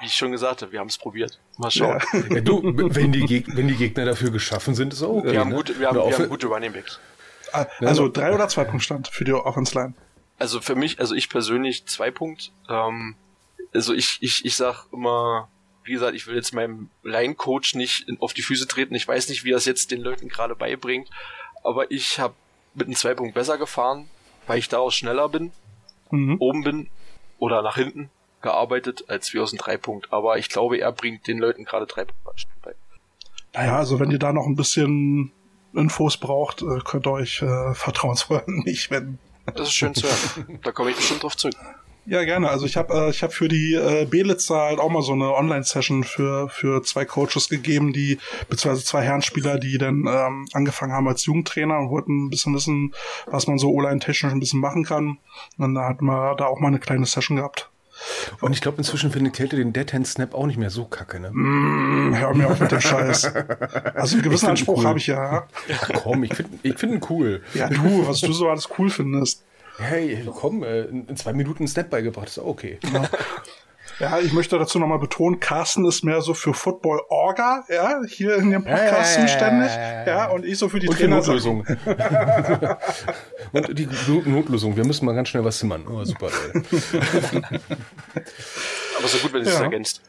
wie ich schon gesagt habe, wir haben es probiert. Mal schauen. Ja. Ja, du, wenn die, wenn die Gegner dafür geschaffen sind, ist auch okay. Wir haben, ne? gute, wir haben, wir haben gute Running Backs. Ah, also drei oder zwei Punkt Stand für die Offense Line? Also für mich, also ich persönlich zwei Punkt. Ähm, also ich, ich, ich sag immer, wie gesagt, ich will jetzt meinem Line-Coach nicht auf die Füße treten. Ich weiß nicht, wie er es jetzt den Leuten gerade beibringt. Aber ich habe mit einem Zwei-Punkt besser gefahren, weil ich daraus schneller bin, mhm. oben bin oder nach hinten gearbeitet, als wir aus dem Dreipunkt. Aber ich glaube, er bringt den Leuten gerade drei Punkte bei. Naja, also wenn ihr da noch ein bisschen Infos braucht, äh, könnt ihr euch äh, vertrauensvoll nicht wenden. Das ist schön zu hören. Da komme ich bestimmt drauf zurück. Ja, gerne. Also ich habe äh, ich hab für die äh, Belitzer halt auch mal so eine Online-Session für, für zwei Coaches gegeben, die, beziehungsweise zwei Herrenspieler, die dann ähm, angefangen haben als Jugendtrainer und wollten ein bisschen wissen, was man so online-technisch ein bisschen machen kann. Und dann hat man da auch mal eine kleine Session gehabt. Und ich glaube, inzwischen findet Kälte den Dead Hand Snap auch nicht mehr so kacke, ne? Mm, hör mir auf mit dem Scheiß. Also einen gewissen Anspruch cool. habe ich ja. Ach komm, ich finde ich find ihn cool. Ja, du, was du so alles cool findest. Hey, komm, äh, in zwei Minuten Snap beigebracht, ist auch okay. Ja. Ja, ich möchte dazu nochmal betonen, Carsten ist mehr so für Football Orga, ja, hier in dem Podcast zuständig, ja, und ich so für die und Trainer. Notlösung. und die Notlösung, wir müssen mal ganz schnell was zimmern. Oh, super. Aber so gut, wenn es ja. ergänzt.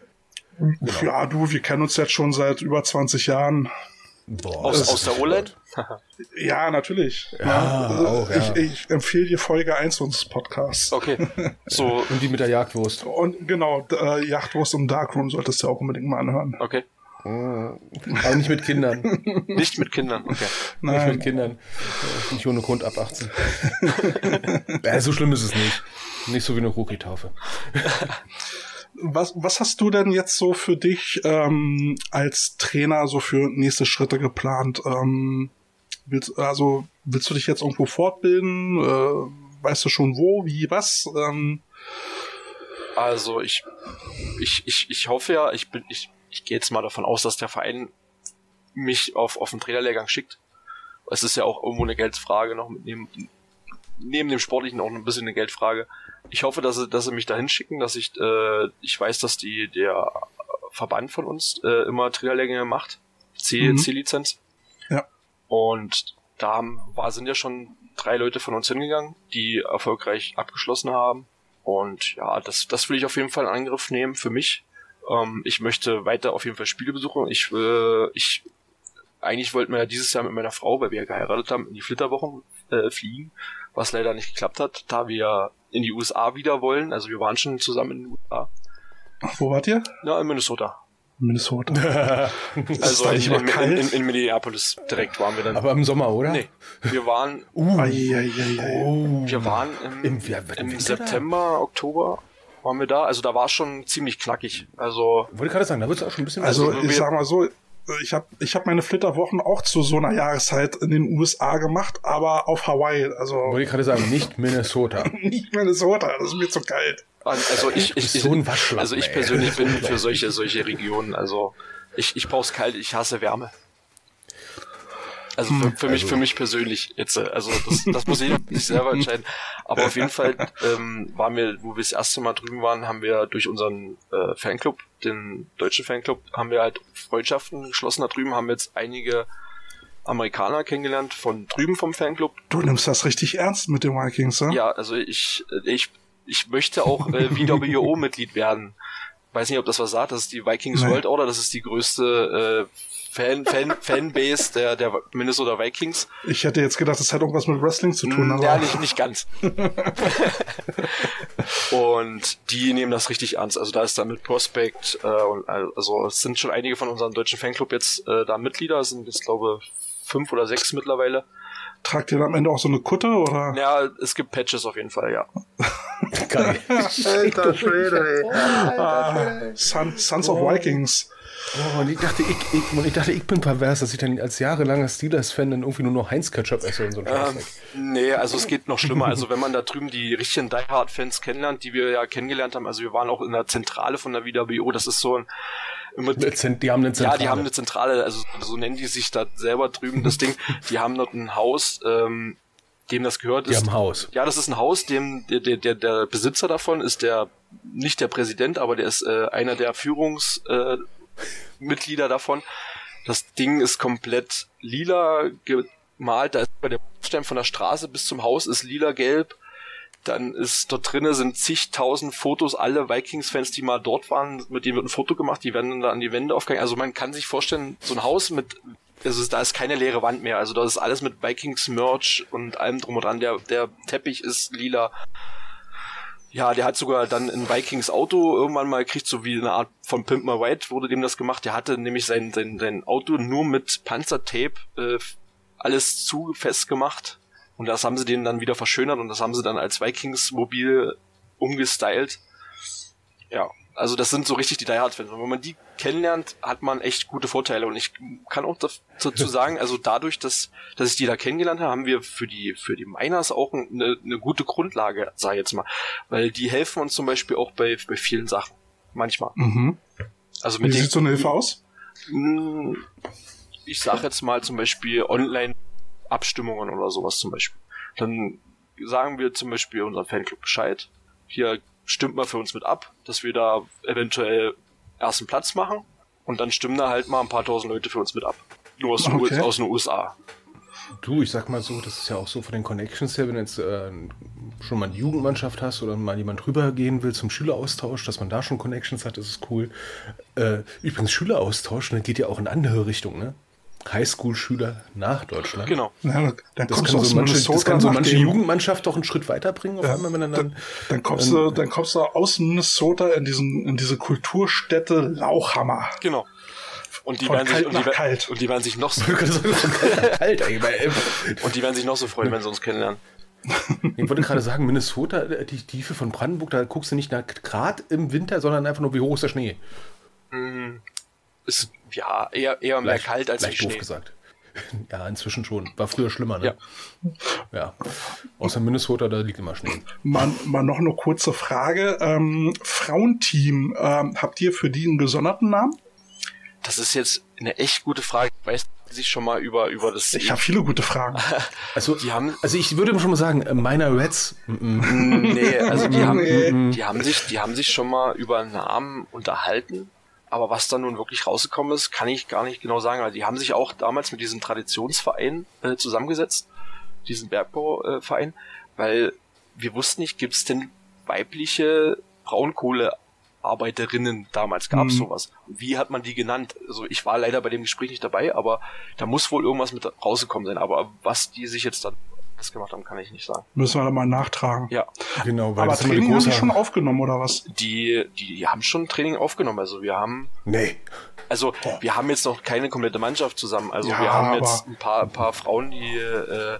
Genau. Ja, du, wir kennen uns jetzt schon seit über 20 Jahren. Boah, aus, aus der OLED? ja, natürlich. Ja, ja. Auch, ja. Ich, ich, empfehle dir Folge 1 unseres Podcasts. Okay. So. Und die mit der Jagdwurst. Und genau, äh, Jagdwurst und Darkroom solltest du auch unbedingt mal anhören. Okay. Aber nicht mit Kindern. nicht mit Kindern, okay. Nein. Nicht mit Kindern. Nicht ohne Grund ab 18. ja, so schlimm ist es nicht. Nicht so wie eine Rookie-Taufe. Was, was hast du denn jetzt so für dich ähm, als Trainer so für nächste Schritte geplant? Ähm, willst, also willst du dich jetzt irgendwo fortbilden? Äh, weißt du schon wo, wie, was? Ähm, also ich, ich, ich, ich hoffe ja, ich bin, ich, ich gehe jetzt mal davon aus, dass der Verein mich auf, auf einen Trainerlehrgang schickt. Es ist ja auch irgendwo eine Geldfrage noch mit neben, neben dem Sportlichen auch ein bisschen eine Geldfrage. Ich hoffe, dass sie, dass sie mich dahin schicken, dass ich, äh, ich weiß, dass die, der Verband von uns äh, immer Trainerlehrgänge macht. Mhm. C-Lizenz. Und da war, sind ja schon drei Leute von uns hingegangen, die erfolgreich abgeschlossen haben. Und ja, das, das will ich auf jeden Fall in Angriff nehmen für mich. Ähm, ich möchte weiter auf jeden Fall Spiele besuchen. Ich, äh, ich, eigentlich wollten wir ja dieses Jahr mit meiner Frau, weil wir ja geheiratet haben, in die Flitterwochen äh, fliegen, was leider nicht geklappt hat, da wir in die USA wieder wollen. Also wir waren schon zusammen in den USA. Ach, wo wart ihr? Ja, in Minnesota. Minnesota. also in, in, in, in, in, Minneapolis direkt waren wir dann. Aber im Sommer, oder? Nee. Wir waren. Uh, ai, ai, ai, oh. Wir waren im, Im, ja, im September, Oktober waren wir da. Also da war es schon ziemlich knackig. Also. Wollte gerade sagen, da wird es auch schon ein bisschen. Also ich sag mal so, ich habe ich hab meine Flitterwochen auch zu so einer Jahreszeit in den USA gemacht, aber auf Hawaii. Also wollte ich gerade sagen, nicht Minnesota. nicht Minnesota, das ist mir zu kalt. Also ich, ich, ich so ein also ich persönlich bin für solche solche Regionen. Also ich, ich brauch's kalt, ich hasse Wärme. Also für, für mich, also. für mich persönlich jetzt, also das, das muss jeder sich selber entscheiden. Aber auf jeden Fall ähm, waren wir, wo wir das erste Mal drüben waren, haben wir durch unseren äh, Fanclub, den deutschen Fanclub, haben wir halt Freundschaften geschlossen. Da drüben haben wir jetzt einige Amerikaner kennengelernt von drüben vom Fanclub. Du nimmst das richtig ernst mit den Vikings, ne? Ja, also ich, ich, ich möchte auch äh, WWO-Mitglied werden. Weiß nicht, ob das was sagt. Das ist die Vikings nee. World Order. Das ist die größte äh, Fan, Fan, Fanbase der, der Minnesota Vikings. Ich hätte jetzt gedacht, das hat irgendwas mit Wrestling zu tun. Mm, aber ja, nicht, nicht ganz. und die nehmen das richtig ernst. Also da ist dann mit Prospect äh, und also es sind schon einige von unserem deutschen Fanclub jetzt äh, da Mitglieder. Es sind jetzt glaube fünf oder sechs mittlerweile. Tragt ihr dann am Ende auch so eine Kutte oder? Ja, es gibt Patches auf jeden Fall, ja. Geil. Alter Schwede, ey. Ah, Sons, Sons of Vikings. Oh, und ich dachte, ich, ich, und ich dachte, ich bin pervers, dass ich dann als jahrelanger Steelers-Fan dann irgendwie nur noch Heinz-Ketchup esse und so ein ähm, Nee, also es geht noch schlimmer. Also wenn man da drüben die richtigen Die Hard-Fans kennenlernt, die wir ja kennengelernt haben, also wir waren auch in der Zentrale von der WWO, das ist so ein die haben eine Zentrale. Ja, die haben eine Zentrale, also so nennen die sich da selber drüben das Ding. Die haben dort ein Haus, ähm, dem das gehört ist. Die haben ein Haus. Ja, das ist ein Haus, dem der, der, der Besitzer davon ist der nicht der Präsident, aber der ist äh, einer der Führungs äh, davon. Das Ding ist komplett lila gemalt. Da ist bei der Stein von der Straße bis zum Haus ist lila-gelb. Dann ist dort drinnen sind zigtausend Fotos, alle Vikings-Fans, die mal dort waren, mit denen wird ein Foto gemacht, die werden dann da an die Wände aufgegangen. Also man kann sich vorstellen, so ein Haus mit, also da ist keine leere Wand mehr. Also da ist alles mit Vikings-Merch und allem drum und dran. Der, der Teppich ist lila. Ja, der hat sogar dann ein Vikings Auto irgendwann mal gekriegt, so wie eine Art von Pimp My White wurde dem das gemacht. Der hatte nämlich sein, sein, sein Auto nur mit Panzertape äh, alles zu fest gemacht. Und das haben sie den dann wieder verschönert und das haben sie dann als Vikings Mobil umgestylt. Ja, also das sind so richtig die Die Hard Fans. Und wenn man die kennenlernt, hat man echt gute Vorteile. Und ich kann auch dazu sagen, also dadurch, dass, dass ich die da kennengelernt habe, haben wir für die, für die Miners auch eine, eine gute Grundlage, sag ich jetzt mal. Weil die helfen uns zum Beispiel auch bei, bei vielen Sachen. Manchmal. Mhm. Also mit Wie sieht so eine Hilfe aus? Ich sag jetzt mal zum Beispiel Online-Abstimmungen oder sowas zum Beispiel. Dann sagen wir zum Beispiel unserem Fanclub Bescheid. Hier stimmt mal für uns mit ab, dass wir da eventuell ersten Platz machen und dann stimmen da halt mal ein paar tausend Leute für uns mit ab. Nur aus, okay. aus den USA. Du, ich sag mal so, das ist ja auch so von den Connections her, wenn du jetzt äh, schon mal eine Jugendmannschaft hast oder mal jemand rübergehen will zum Schüleraustausch, dass man da schon Connections hat, das ist cool. Äh, übrigens, Schüleraustausch, ne, geht ja auch in andere Richtungen, ne? Highschool-Schüler nach Deutschland. Genau. Ja, dann Das kommst kann du so aus manche, das Minnesota kann so manche Jugendmannschaft doch einen Schritt weiterbringen, auf Ja, einmal, wenn dann, dann, dann kommst du, dann kommst du aus Minnesota in diesen, in diese Kulturstätte Lauchhammer. Genau. Und die werden sich, kalt und die, kalt. und die werden sich noch so, kalt, und die werden sich noch so freuen, wenn sie uns kennenlernen. Ich wollte gerade sagen, Minnesota, äh, die Tiefe von Brandenburg, da guckst du nicht nach Grad im Winter, sondern einfach nur, wie hoch ist der Schnee. Ist, ja, eher, eher mehr kalt als wie leicht doof Schnee. gesagt. Ja, inzwischen schon. War früher schlimmer, ne? Ja. Ja. Außer Minnesota, da liegt immer Schnee. Mal, mal noch eine kurze Frage. Ähm, Frauenteam, ähm, habt ihr für die einen gesonderten Namen? Das ist jetzt eine echt gute Frage. Weißt du sich schon mal über, über das. Ich habe viele gute Fragen. Also, Die haben- also ich würde schon mal sagen, äh, meiner Reds, mm, mm, Nee, also die haben, Nee. die haben sich, die haben sich schon mal über Namen unterhalten. Aber was da nun wirklich rausgekommen ist, kann ich gar nicht genau sagen. Also die haben sich auch damals mit diesem Traditionsverein äh, zusammengesetzt, diesen Bergbauverein, weil wir wussten nicht, gibt es denn weibliche Braunkohlearbeiterinnen damals? Gab es Mhm. sowas? Wie hat man die genannt? Also ich war leider bei dem Gespräch nicht dabei, aber da muss wohl irgendwas mit rausgekommen sein. Aber was die sich jetzt dann gemacht haben, kann ich nicht sagen. Müssen wir da mal nachtragen. Ja, genau, weil Aber das Training haben die schon aufgenommen, oder was? die, die, die haben schon Training aufgenommen. Also wir haben, nee. also wir haben jetzt noch keine komplette Mannschaft zusammen. Also Ja, wir haben aber- jetzt ein paar, paar Frauen, die äh,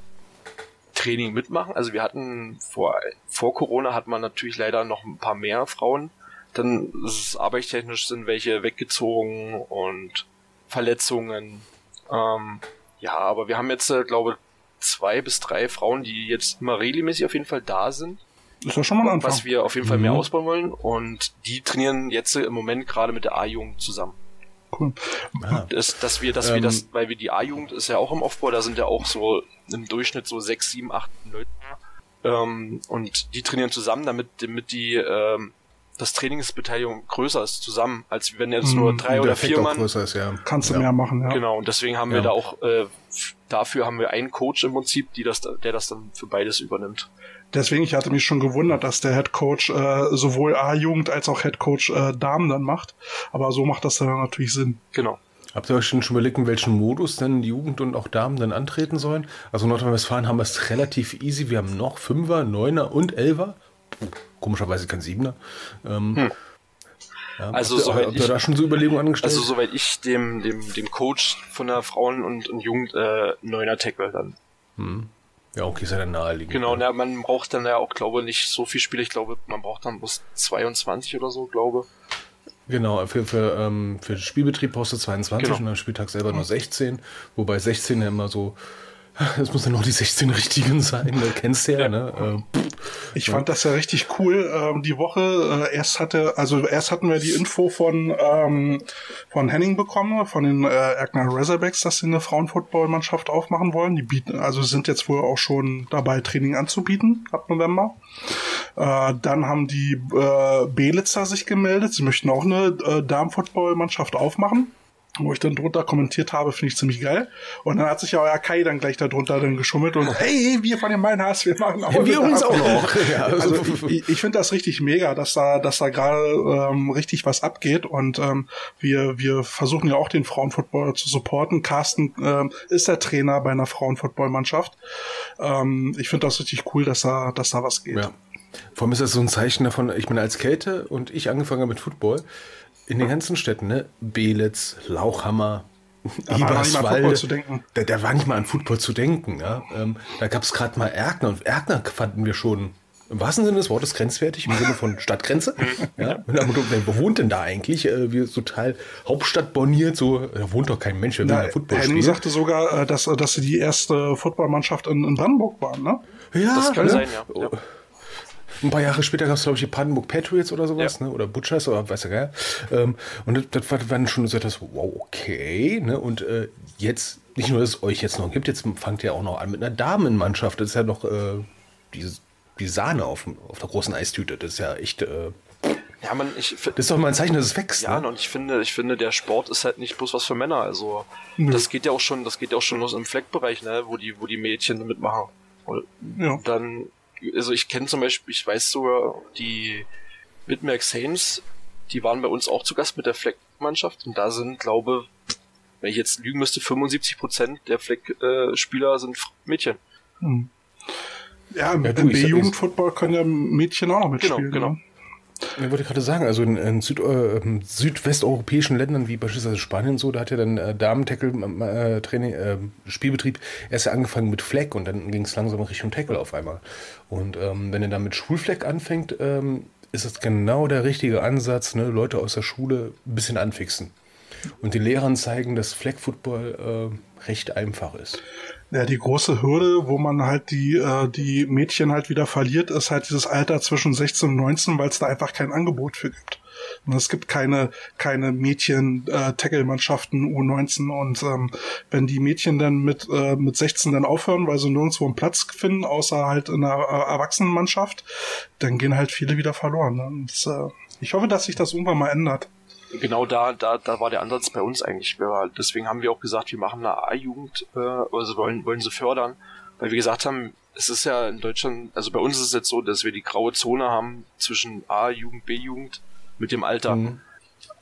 Training mitmachen. Also wir hatten vor, vor Corona hat man natürlich leider noch ein paar mehr Frauen. Dann ist es arbeitstechnisch sind welche weggezogen und Verletzungen. Ähm, ja, aber wir haben jetzt, äh, glaube zwei bis drei Frauen, die jetzt immer regelmäßig auf jeden Fall da sind Ist ja schon mal ein Anfang. was wir auf jeden Fall Mhm. mehr ausbauen wollen. Und die trainieren jetzt im Moment gerade mit der A-Jugend zusammen. cool. Ah. Das, dass wir, dass wir Ähm. das, weil wir die A-Jugend ist ja auch im Aufbau, da sind ja auch so im Durchschnitt so sechs, sieben, acht Leute. Ähm, und die trainieren zusammen, damit, damit die ähm, das Trainingsbeteiligung größer ist zusammen, als wenn jetzt nur Mhm. drei Der oder Effekt vier auch Mann. größer ist, ja. Kannst du ja. mehr machen, ja. Genau, und deswegen haben wir Ja. da auch, äh, dafür haben wir einen Coach im Prinzip, die das, der das dann für beides übernimmt. Deswegen, ich hatte mich schon gewundert, dass der Head Coach äh, sowohl A-Jugend als auch Head Coach äh, Damen dann macht. Aber so macht das dann natürlich Sinn. Genau. Habt ihr euch schon schon überlegt, in welchem Modus denn die Jugend und auch Damen dann antreten sollen? Also in Nordrhein-Westfalen haben wir es relativ easy. Wir haben noch Fünfer, Neuner und Elfer. Puh, Komischerweise kein Siebener. Ähm, ja, Also habt ihr, soweit habt ich- da schon so Überlegungen angestellt? Also soweit ich dem, dem, dem Coach von der Frauen- und, und Jugend äh, neuner Tackle dann. ja, okay, ist ja dann naheliegend. Genau, na, man braucht dann ja auch, glaube nicht so viel Spiele. Ich glaube, man braucht dann bloß 22 oder so, glaube. Genau, für, für, ähm, für Spielbetrieb brauchst du 22 Genau. und am Spieltag selber nur 16. Wobei 16 ja immer so, es muss ja noch die 16 richtigen sein, ne? kennst du ja, ne? Ähm, Ich fand das ja richtig cool. Ähm, die Woche, äh, erst hatte, also erst hatten wir die Info von, ähm, von Henning bekommen, von den äh, Erkner Razorbacks, dass sie eine Frauenfootballmannschaft aufmachen wollen. Die bieten, also sind jetzt wohl auch schon dabei, Training anzubieten ab November. Äh, dann haben die äh, Belitzer sich gemeldet. Sie möchten auch eine äh, Damenfootballmannschaft aufmachen. Wo ich dann drunter kommentiert habe, finde ich ziemlich geil. Und dann hat sich ja euer Kai dann gleich darunter dann geschummelt und hey, wir von den Meinhaus, wir machen auch wir uns auch noch. Ja, also ich, ich finde das richtig mega, dass da, dass da gerade ähm, richtig was abgeht und ähm, wir, wir versuchen ja auch den Frauenfootball zu supporten. Carsten ähm, ist der Trainer bei einer Frauenfootballmannschaft. Ähm, ich finde das richtig cool, dass da, dass da was geht. Ja. Vor allem ist das so ein Zeichen davon, ich meine, als Kälte und ich angefangen habe mit Football, in den ganzen Städten, ne? Belitz, Lauchhammer, Da war noch nicht mal an Football Eberswalde, zu denken. da, da war nicht mal an Football zu denken. Ja? Ähm, da gab es gerade mal Erkner und Erkner fanden wir schon im wahrsten Sinne des Wortes grenzwertig, im Sinne von Stadtgrenze. ja? Und dann, wer wohnt denn da eigentlich? Äh, wir so total Hauptstadtboniert, so, da wohnt doch kein Mensch, Ja, da Football Henning spielen. sagte sogar, äh, dass, dass sie die erste Footballmannschaft in, in Brandenburg waren, ne? Ja, Das kann ne? sein, ja. ja. Ein paar Jahre später gab es, glaube ich, die Brandenburg Patriots oder sowas, Ja. ne? oder Butchers oder weiß ja. Ähm, und das, war dann schon so etwas, wow, okay. Ne? Und äh, jetzt, nicht nur, dass es euch jetzt noch gibt, jetzt fangt ihr auch noch an mit einer Damenmannschaft. Das ist ja noch äh, die, die Sahne auf, auf der großen Eistüte. Das ist ja echt, äh, Ja, man, ich, das ist doch mal ein Zeichen, dass es wächst. ja, ne? und ich finde, ich finde, der Sport ist halt nicht bloß was für Männer. Also Nö. das geht ja auch schon, das geht ja auch schon los im Fleckbereich, ne, wo die, wo die Mädchen mitmachen. Und Ja. dann, also ich kenne zum Beispiel, ich weiß sogar, die Witmerk Saints, die waren bei uns auch zu Gast mit der Fleckmannschaft und da sind, glaube wenn ich jetzt lügen müsste, 75 Prozent der Fleck-Spieler sind Mädchen. Hm. Ja, im ja, B-Jugendfootball können ja Mädchen auch noch mitspielen. Genau, genau. Ne? Ich wollte gerade sagen, also in, in Süd, äh, südwesteuropäischen Ländern wie beispielsweise Spanien so, da hat ja dann äh, Damen-Tackle-Training, äh, Spielbetrieb erst angefangen mit Fleck und dann ging es langsam Richtung Tackle auf einmal. Und ähm, wenn er dann mit Schulfleck anfängt, ähm, ist das genau der richtige Ansatz, ne? Leute aus der Schule ein bisschen anfixen. Und den Lehrern zeigen, dass Flag Football äh, recht einfach ist. Ja, die große Hürde, wo man halt die, äh, die Mädchen halt wieder verliert, ist halt dieses Alter zwischen 16 und 19, weil es da einfach kein Angebot für gibt. Und es gibt keine, keine Mädchen-Tackle-Mannschaften äh, U19 und ähm, wenn die Mädchen dann mit, äh, mit 16 dann aufhören, weil sie nirgendwo einen Platz finden, außer halt in einer äh, Erwachsenenmannschaft, dann gehen halt viele wieder verloren. Ne? Und, äh, ich hoffe, dass sich das irgendwann mal ändert genau da, da, da war der Ansatz bei uns eigentlich. Deswegen haben wir auch gesagt, wir machen eine A-Jugend, äh, also wollen, wollen sie fördern, weil wir gesagt haben, es ist ja in Deutschland, also bei uns ist es jetzt so, dass wir die graue Zone haben zwischen A-Jugend, B-Jugend mit dem Alter. Mhm.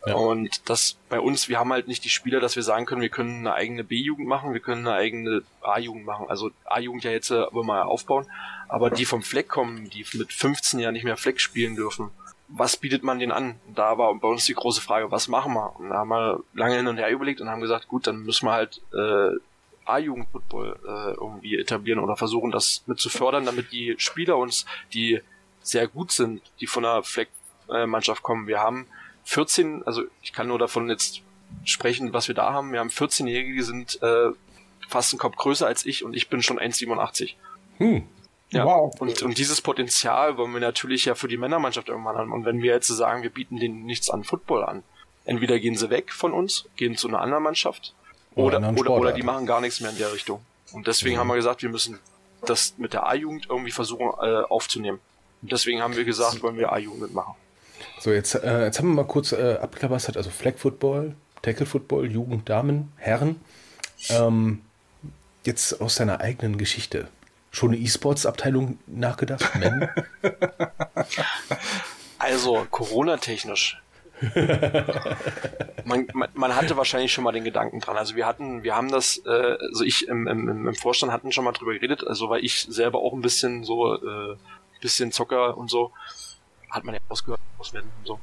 Ja. Und das bei uns, wir haben halt nicht die Spieler, dass wir sagen können, wir können eine eigene B-Jugend machen, wir können eine eigene A-Jugend machen. Also A-Jugend ja jetzt aber mal aufbauen, aber die vom Fleck kommen, die mit 15 ja nicht mehr Fleck spielen dürfen, was bietet man denen an? Da war bei uns die große Frage, was machen wir? Und da haben wir lange hin und her überlegt und haben gesagt, gut, dann müssen wir halt äh, A-Jugend-Football äh, irgendwie etablieren oder versuchen, das mit zu fördern, damit die Spieler uns, die sehr gut sind, die von der Fleck-Mannschaft kommen. Wir haben 14, also ich kann nur davon jetzt sprechen, was wir da haben. Wir haben 14-Jährige, die sind äh, fast einen Kopf größer als ich und ich bin schon 1,87. Hm. Ja, wow. und, und dieses Potenzial wollen wir natürlich ja für die Männermannschaft irgendwann haben. Und wenn wir jetzt sagen, wir bieten denen nichts an Football an, entweder gehen sie weg von uns, gehen zu einer anderen Mannschaft, oder, oder, oder, oder die machen gar nichts mehr in der Richtung. Und deswegen mhm. haben wir gesagt, wir müssen das mit der A-Jugend irgendwie versuchen äh, aufzunehmen. Und deswegen haben wir gesagt, wollen wir A-Jugend mitmachen. So, jetzt, äh, jetzt haben wir mal kurz äh, abgeklabastert, also Flag Football, Tackle Football, Jugend, Damen, Herren. Ähm, jetzt aus deiner eigenen Geschichte schon eine E-Sports-Abteilung nachgedacht? also, Corona-technisch. man, man, man, hatte wahrscheinlich schon mal den Gedanken dran. Also wir hatten, wir haben das, äh, also ich im, im, im Vorstand hatten schon mal drüber geredet, also weil ich selber auch ein bisschen so, äh, bisschen Zocker und so, hat man ja ausgehört, auswerten und so.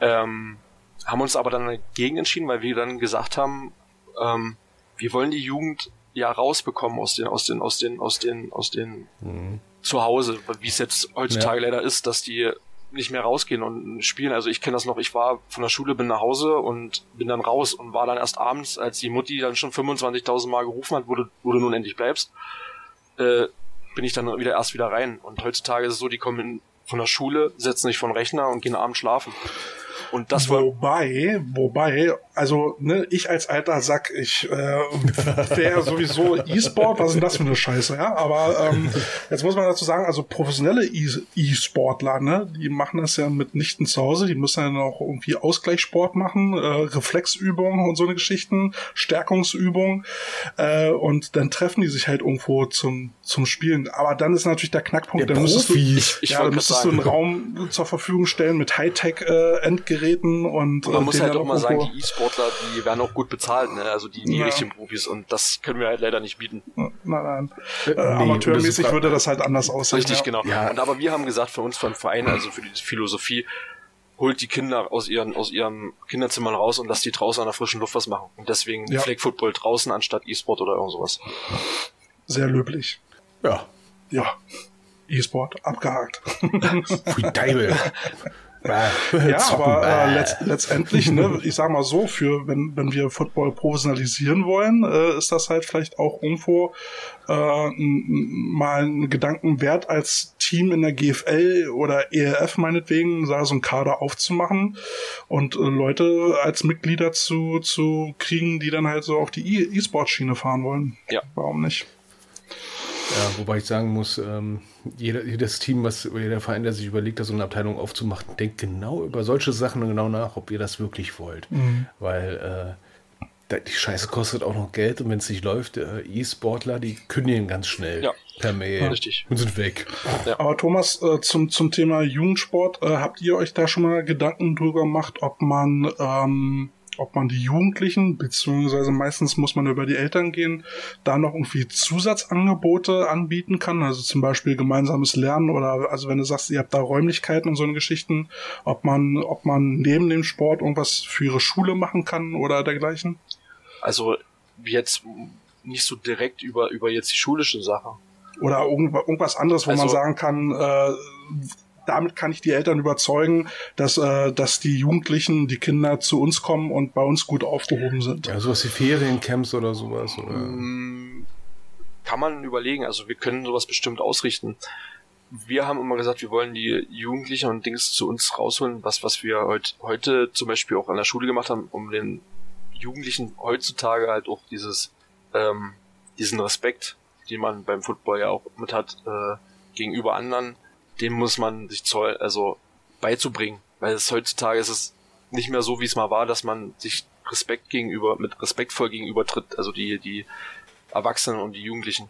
Ähm, haben uns aber dann dagegen entschieden, weil wir dann gesagt haben, ähm, wir wollen die Jugend ja rausbekommen aus den, aus den, aus den, aus den, aus den mhm. zu Hause, wie es jetzt heutzutage ja. leider ist, dass die nicht mehr rausgehen und spielen. Also ich kenne das noch, ich war von der Schule, bin nach Hause und bin dann raus und war dann erst abends, als die Mutti dann schon 25.000 Mal gerufen hat, wo du, wo du nun endlich bleibst, äh, bin ich dann wieder erst wieder rein. Und heutzutage ist es so, die kommen von der Schule, setzen sich vor den Rechner und gehen abends schlafen. Und das war wobei, wobei, also ne, ich als alter Sack, ich äh, wäre sowieso E-Sport, was ist denn das für eine Scheiße, ja? Aber ähm, jetzt muss man dazu sagen, also professionelle E-Sportler, ne, die machen das ja mitnichten zu Hause, die müssen ja auch irgendwie Ausgleichssport machen, äh, Reflexübungen und so eine Geschichten, Stärkungsübungen äh, und dann treffen die sich halt irgendwo zum zum Spielen. Aber dann ist natürlich der Knackpunkt, der dann müsstest du, ich, ich ja, dann müsstest du einen Raum zur Verfügung stellen mit Hightech äh, Endgeräten und, und man äh, muss halt auch mal sagen, die E-Sportler, die werden auch gut bezahlt, ne? Also die, die ja. richtigen Profis und das können wir halt leider nicht bieten. Nein, nein. Äh, nee, Amateurmäßig würde das halt anders aussehen. Richtig, ja. genau. Ja. Und aber wir haben gesagt, für uns vom Verein, also für die Philosophie, holt die Kinder aus ihren aus ihren Kinderzimmern raus und lasst die draußen an der frischen Luft was machen. Und deswegen ja. Flag Football draußen anstatt E-Sport oder irgend sowas. Sehr löblich. Ja. Ja. E-Sport, abgehakt. Pfui Deibel. ja, aber äh, letzt, letztendlich, ne, ich sag mal so, für wenn, wenn wir Football professionalisieren wollen, äh, ist das halt vielleicht auch irgendwo äh, mal ein Gedanken wert, als Team in der GFL oder ELF meinetwegen, so einen Kader aufzumachen und äh, Leute als Mitglieder zu, zu kriegen, die dann halt so auf die e-, E-Sport-Schiene fahren wollen. Ja. Warum nicht? Ja, wobei ich sagen muss, ähm, jeder, jedes Team, was jeder Verein, der sich überlegt, da so eine Abteilung aufzumachen, denkt genau über solche Sachen genau nach, ob ihr das wirklich wollt. Mhm. Weil äh, die Scheiße kostet auch noch Geld und wenn es nicht läuft, äh, E-Sportler, die kündigen ganz schnell ja. per Mail ja, richtig. und sind weg. Ja. Aber Thomas, äh, zum, zum Thema Jugendsport, äh, habt ihr euch da schon mal Gedanken drüber gemacht, ob man ähm, ob man die Jugendlichen, beziehungsweise meistens muss man über die Eltern gehen, da noch irgendwie Zusatzangebote anbieten kann, also zum Beispiel gemeinsames Lernen oder also wenn du sagst, ihr habt da Räumlichkeiten und so eine Geschichten, ob man, ob man neben dem Sport irgendwas für ihre Schule machen kann oder dergleichen? Also jetzt nicht so direkt über, über jetzt die schulische Sache. Oder irgendwas anderes, wo also, man sagen kann, äh, damit kann ich die Eltern überzeugen, dass, äh, dass die Jugendlichen, die Kinder zu uns kommen und bei uns gut aufgehoben sind. Ja, sowas wie Feriencamps oder sowas. Oder? Mm, kann man überlegen, also wir können sowas bestimmt ausrichten. Wir haben immer gesagt, wir wollen die Jugendlichen und Dings zu uns rausholen, was, was wir heut, heute zum Beispiel auch an der Schule gemacht haben, um den Jugendlichen heutzutage halt auch dieses, ähm, diesen Respekt, den man beim Football ja auch mit hat, äh, gegenüber anderen, dem muss man sich zoll, also beizubringen. Weil es heutzutage ist es nicht mehr so, wie es mal war, dass man sich Respekt gegenüber, mit respektvoll gegenübertritt, also die, die Erwachsenen und die Jugendlichen.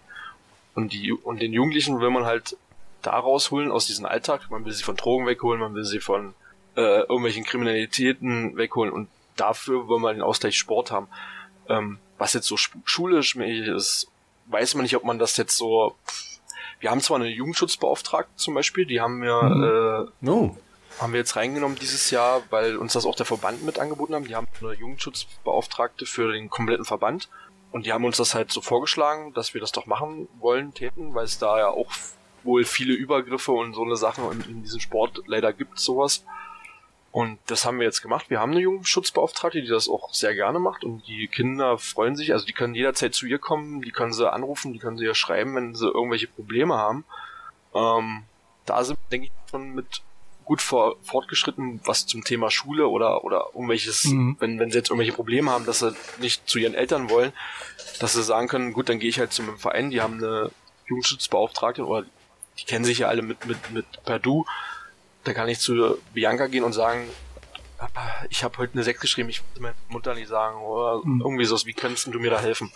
Und die, und den Jugendlichen will man halt da rausholen aus diesem Alltag. Man will sie von Drogen wegholen, man will sie von äh, irgendwelchen Kriminalitäten wegholen und dafür will man den Ausgleich Sport haben. Ähm, was jetzt so schulisch ist, weiß man nicht, ob man das jetzt so wir haben zwar eine Jugendschutzbeauftragte zum Beispiel, die haben wir, mhm. äh, oh. haben wir jetzt reingenommen dieses Jahr, weil uns das auch der Verband mit angeboten haben. Die haben eine Jugendschutzbeauftragte für den kompletten Verband. Und die haben uns das halt so vorgeschlagen, dass wir das doch machen wollen, täten, weil es da ja auch wohl viele Übergriffe und so eine Sachen in, in diesem Sport leider gibt, sowas. Und das haben wir jetzt gemacht. Wir haben eine Jugendschutzbeauftragte, die das auch sehr gerne macht und die Kinder freuen sich. Also die können jederzeit zu ihr kommen, die können sie anrufen, die können sie ja schreiben, wenn sie irgendwelche Probleme haben. Ähm, da sind, denke ich, schon mit gut vor, fortgeschritten, was zum Thema Schule oder, oder irgendwelches, mhm. wenn, wenn sie jetzt irgendwelche Probleme haben, dass sie nicht zu ihren Eltern wollen, dass sie sagen können, gut, dann gehe ich halt zu meinem Verein, die haben eine Jugendschutzbeauftragte oder die kennen sich ja alle mit, mit, mit per Du da kann ich zu Bianca gehen und sagen, ich habe heute eine 6 geschrieben, ich will meiner Mutter nicht sagen, oder mhm. irgendwie so, wie könntest du mir da helfen?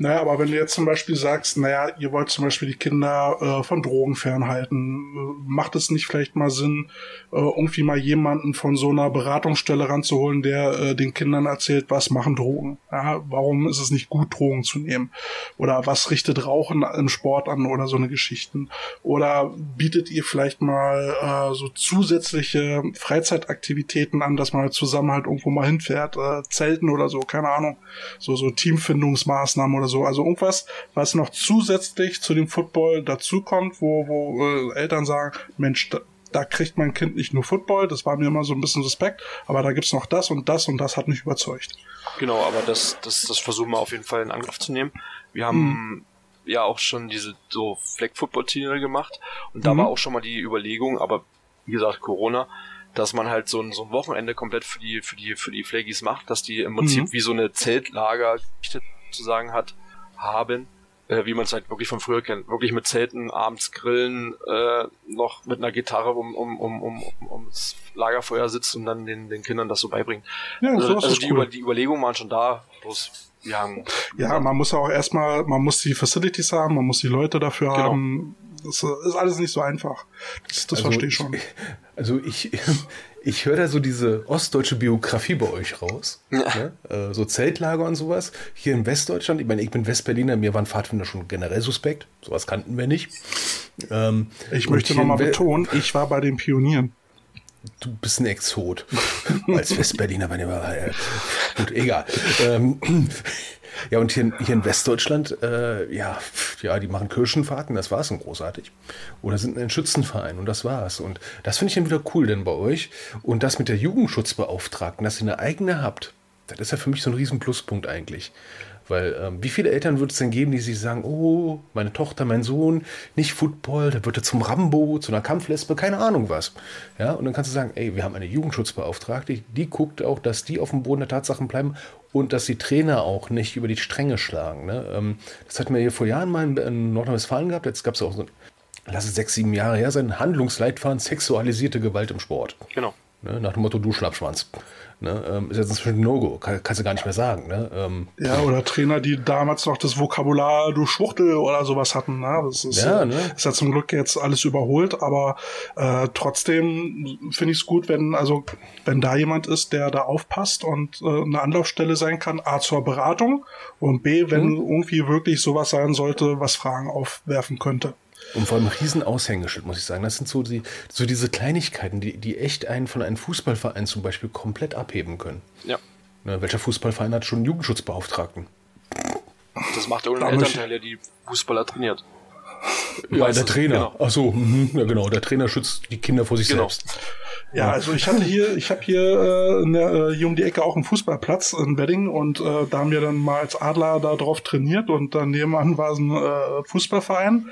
Naja, aber wenn du jetzt zum Beispiel sagst, naja, ihr wollt zum Beispiel die Kinder äh, von Drogen fernhalten, äh, macht es nicht vielleicht mal Sinn, äh, irgendwie mal jemanden von so einer Beratungsstelle ranzuholen, der äh, den Kindern erzählt, was machen Drogen? Ja, warum ist es nicht gut, Drogen zu nehmen? Oder was richtet Rauchen im Sport an oder so eine Geschichten? Oder bietet ihr vielleicht mal äh, so zusätzliche Freizeitaktivitäten an, dass man halt zusammen halt irgendwo mal hinfährt, äh, Zelten oder so, keine Ahnung, so so Teamfindungsmaßnahmen oder so. Also irgendwas, was noch zusätzlich zu dem Football dazukommt, wo, wo äh, Eltern sagen, Mensch, da, da kriegt mein Kind nicht nur Football, das war mir immer so ein bisschen suspekt, aber da gibt's noch das und das und das hat mich überzeugt. Genau, aber das, das, das versuchen wir auf jeden Fall in Angriff zu nehmen. Wir haben mhm. ja auch schon diese so Flag-Football-Turniere gemacht und da mhm. war auch schon mal die Überlegung, aber wie gesagt, Corona, dass man halt so ein, so ein Wochenende komplett für die, für die, für die Flaggies macht, dass die im Prinzip mhm. wie so eine Zeltlager sozusagen hat, haben, äh, wie man es halt wirklich von früher kennt. Wirklich mit Zelten, abends grillen, äh, noch mit einer Gitarre um, um, um, um, um, ums Lagerfeuer sitzt und dann den, den Kindern das so beibringen. Ja, also, also die, cool. Über, die Überlegungen waren schon da, bloß wir haben. Ja, man muss ja auch erstmal, man muss die Facilities haben, man muss die Leute dafür genau. haben. Das ist alles nicht so einfach. Das, das also, verstehe ich schon. Also ich, ich höre da so diese ostdeutsche Biografie bei euch raus. Ja. Ne? Äh, so Zeltlager und sowas. Hier in Westdeutschland, ich meine, ich bin Westberliner, mir waren Pfadfinder schon generell suspekt. Sowas kannten wir nicht. Ähm, ich möchte nochmal betonen, ich war bei den Pionieren. Du bist ein Exot. Als Westberliner, wenn ihr mal. Gut, egal. Ähm, ja, und hier, hier in Westdeutschland, äh, ja, ja, die machen Kirchenfahrten, das war's, und großartig. Oder sind ein Schützenverein und das war's. Und das finde ich dann wieder cool denn bei euch. Und das mit der Jugendschutzbeauftragten, dass ihr eine eigene habt, das ist ja für mich so ein riesen Pluspunkt eigentlich. Weil ähm, wie viele Eltern wird es denn geben, die sich sagen, oh, meine Tochter, mein Sohn, nicht Football, der wird er zum Rambo, zu einer Kampflesbe, keine Ahnung was. Ja, und dann kannst du sagen, ey, wir haben eine Jugendschutzbeauftragte, die guckt auch, dass die auf dem Boden der Tatsachen bleiben und dass die Trainer auch nicht über die Stränge schlagen. Ne? Ähm, das hatten wir hier vor Jahren mal in Nordrhein-Westfalen gehabt, jetzt gab es auch so, lass es sechs, sieben Jahre her sein, Handlungsleitfaden sexualisierte Gewalt im Sport. Genau. Ne? Nach dem Motto, du Schlappschwanz. Ne? Ähm, ist jetzt inzwischen ein No-Go, Kann, kannst du gar nicht mehr sagen. Ne? Ähm, ja, oder Trainer, die damals noch das Vokabular du Schwuchtel oder sowas hatten. Ne? Das ist ja, ne? ist ja zum Glück jetzt alles überholt, aber äh, trotzdem finde ich es gut, wenn, also, wenn da jemand ist, der da aufpasst und äh, eine Anlaufstelle sein kann, A zur Beratung und B, wenn mhm. irgendwie wirklich sowas sein sollte, was Fragen aufwerfen könnte. Und vor allem Riesenaushängeschild, muss ich sagen. Das sind so, die, so diese Kleinigkeiten, die, die echt einen von einem Fußballverein zum Beispiel komplett abheben können. Ja. Ne, welcher Fußballverein hat schon einen Jugendschutzbeauftragten? Das macht der Elternteil, der die Fußballer trainiert. Ja, Meistens, der Trainer. Genau. Ach so, mh, ja genau, der Trainer schützt die Kinder vor sich genau. selbst. Ja, also ich hatte hier, ich habe hier, äh, ne, hier um die Ecke auch einen Fußballplatz in Wedding und äh, da haben wir dann mal als Adler da drauf trainiert und dann nebenan war es ein äh, Fußballverein.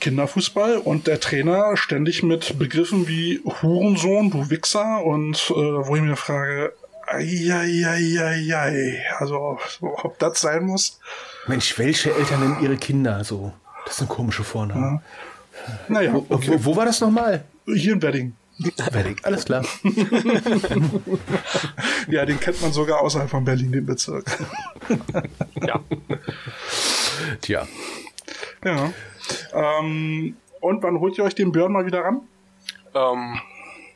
Kinderfußball und der Trainer ständig mit Begriffen wie Hurensohn, du Wichser und äh, wo ich mir frage, Eieieiei. Also, ob das sein muss. Mensch, welche Eltern nennen ihre Kinder so? Das sind komische Vornamen. Ja. Naja, okay. wo, wo, war das nochmal? Hier in Wedding. Wedding, alles klar. ja, den kennt man sogar außerhalb von Berlin, den Bezirk. ja. Tja. Ja. Ähm, und wann holt ihr euch den Björn mal wieder ran? Ähm,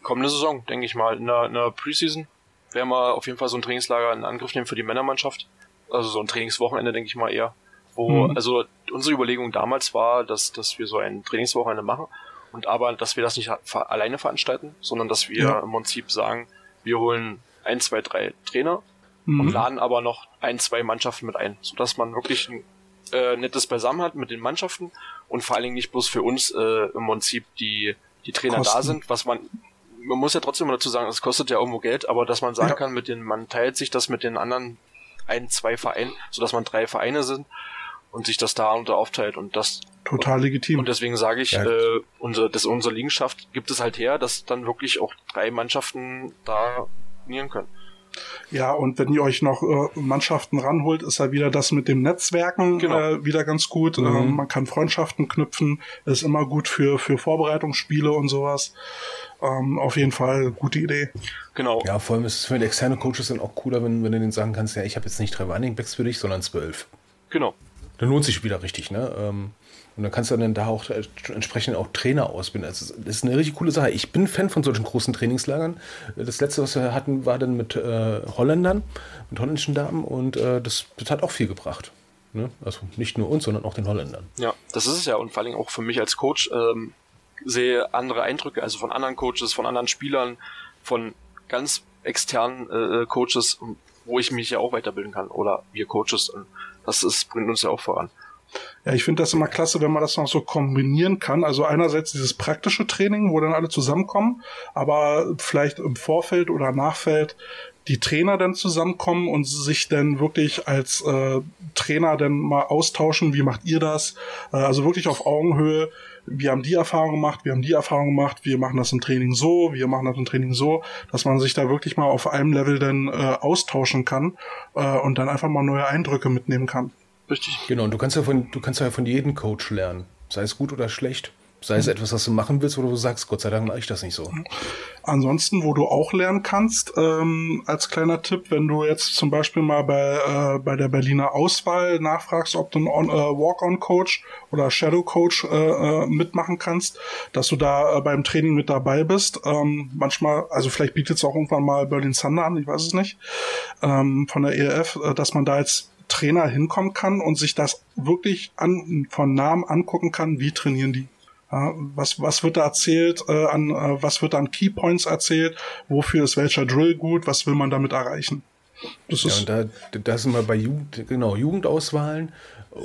kommende Saison, denke ich mal. In der, in der Preseason werden wir auf jeden Fall so ein Trainingslager in Angriff nehmen für die Männermannschaft. Also so ein Trainingswochenende, denke ich mal eher. Wo, mhm. also unsere Überlegung damals war, dass, dass wir so ein Trainingswochenende machen und aber, dass wir das nicht alleine veranstalten, sondern dass wir ja. im Prinzip sagen, wir holen ein, zwei, drei Trainer mhm. und laden aber noch ein, zwei Mannschaften mit ein, sodass man wirklich ein äh, nettes Beisammen hat mit den Mannschaften und vor allen Dingen nicht bloß für uns äh, im Prinzip die, die Trainer Kosten. da sind, was man man muss ja trotzdem dazu sagen, es kostet ja irgendwo Geld, aber dass man sagen ja. kann, mit den, man teilt sich das mit den anderen ein, zwei Vereinen, sodass man drei Vereine sind und sich das da unter aufteilt und das total legitim. Und deswegen sage ich, ja. äh, unsere, das unsere Liegenschaft gibt es halt her, dass dann wirklich auch drei Mannschaften da trainieren können. Ja, und wenn ihr euch noch äh, Mannschaften ranholt, ist ja wieder das mit dem Netzwerken genau. äh, wieder ganz gut. Mhm. Äh, man kann Freundschaften knüpfen, ist immer gut für, für Vorbereitungsspiele und sowas. Ähm, auf jeden Fall gute Idee. Genau. Ja, vor allem ist es für externe Coaches dann auch cooler, wenn, wenn du denen sagen kannst, ja, ich habe jetzt nicht drei Running Backs für dich, sondern zwölf. Genau. Dann lohnt sich wieder richtig, ne? Ähm, und dann kannst du dann da auch äh, entsprechend auch Trainer ausbilden. Also das ist eine richtig coole Sache. Ich bin Fan von solchen großen Trainingslagern. Das letzte, was wir hatten, war dann mit äh, Holländern, mit holländischen Damen und äh, das, das hat auch viel gebracht. Ne? Also nicht nur uns, sondern auch den Holländern. Ja, das ist es ja und vor allem auch für mich als Coach ähm, sehe andere Eindrücke, also von anderen Coaches, von anderen Spielern, von ganz externen äh, Coaches, wo ich mich ja auch weiterbilden kann oder wir Coaches. Und das ist, bringt uns ja auch voran. Ja, ich finde das immer klasse, wenn man das noch so kombinieren kann. Also einerseits dieses praktische Training, wo dann alle zusammenkommen, aber vielleicht im Vorfeld oder Nachfeld die Trainer dann zusammenkommen und sich dann wirklich als äh, Trainer dann mal austauschen, wie macht ihr das? Äh, also wirklich auf Augenhöhe. Wir haben die Erfahrung gemacht, wir haben die Erfahrung gemacht, wir machen das im Training so, wir machen das im Training so, dass man sich da wirklich mal auf einem Level dann äh, austauschen kann äh, und dann einfach mal neue Eindrücke mitnehmen kann. Richtig. Genau, und du kannst ja von, du kannst ja von jedem Coach lernen, sei es gut oder schlecht. Sei es mhm. etwas, was du machen willst, oder du sagst, Gott sei Dank mache ich das nicht so. Ansonsten, wo du auch lernen kannst, ähm, als kleiner Tipp, wenn du jetzt zum Beispiel mal bei, äh, bei der Berliner Auswahl nachfragst, ob du einen äh, Walk-on-Coach oder Shadow-Coach äh, äh, mitmachen kannst, dass du da äh, beim Training mit dabei bist. Ähm, manchmal, also vielleicht bietet es auch irgendwann mal Berlin Thunder an, ich weiß es nicht, ähm, von der ELF, äh, dass man da jetzt Trainer hinkommen kann und sich das wirklich an, von Namen angucken kann, wie trainieren die. Ja, was, was wird da erzählt, äh, an, äh, was wird an Keypoints erzählt, wofür ist welcher Drill gut, was will man damit erreichen? Das ja, und da, da sind wir bei Jugend, genau, Jugendauswahlen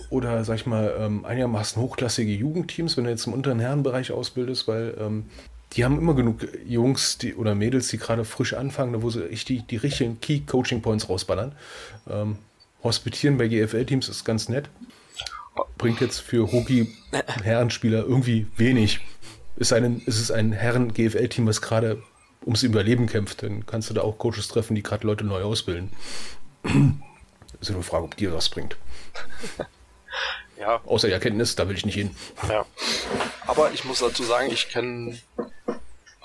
oder, sag ich mal, ähm, einigermaßen hochklassige Jugendteams, wenn du jetzt im unteren Herrenbereich ausbildest, weil ähm, die haben immer genug Jungs die, oder Mädels, die gerade frisch anfangen, wo sie echt die, die richtigen Key-Coaching-Points rausballern. Ähm, Hospitieren bei GFL-Teams ist ganz nett. Bringt jetzt für Hockey-Herrenspieler irgendwie wenig. Ist, ein, ist es ein Herren-GFL-Team, was gerade ums Überleben kämpft, dann kannst du da auch Coaches treffen, die gerade Leute neu ausbilden. ist nur eine Frage, ob dir was bringt. ja. Außer die Erkenntnis, da will ich nicht hin. Ja. Aber ich muss dazu sagen, ich kenne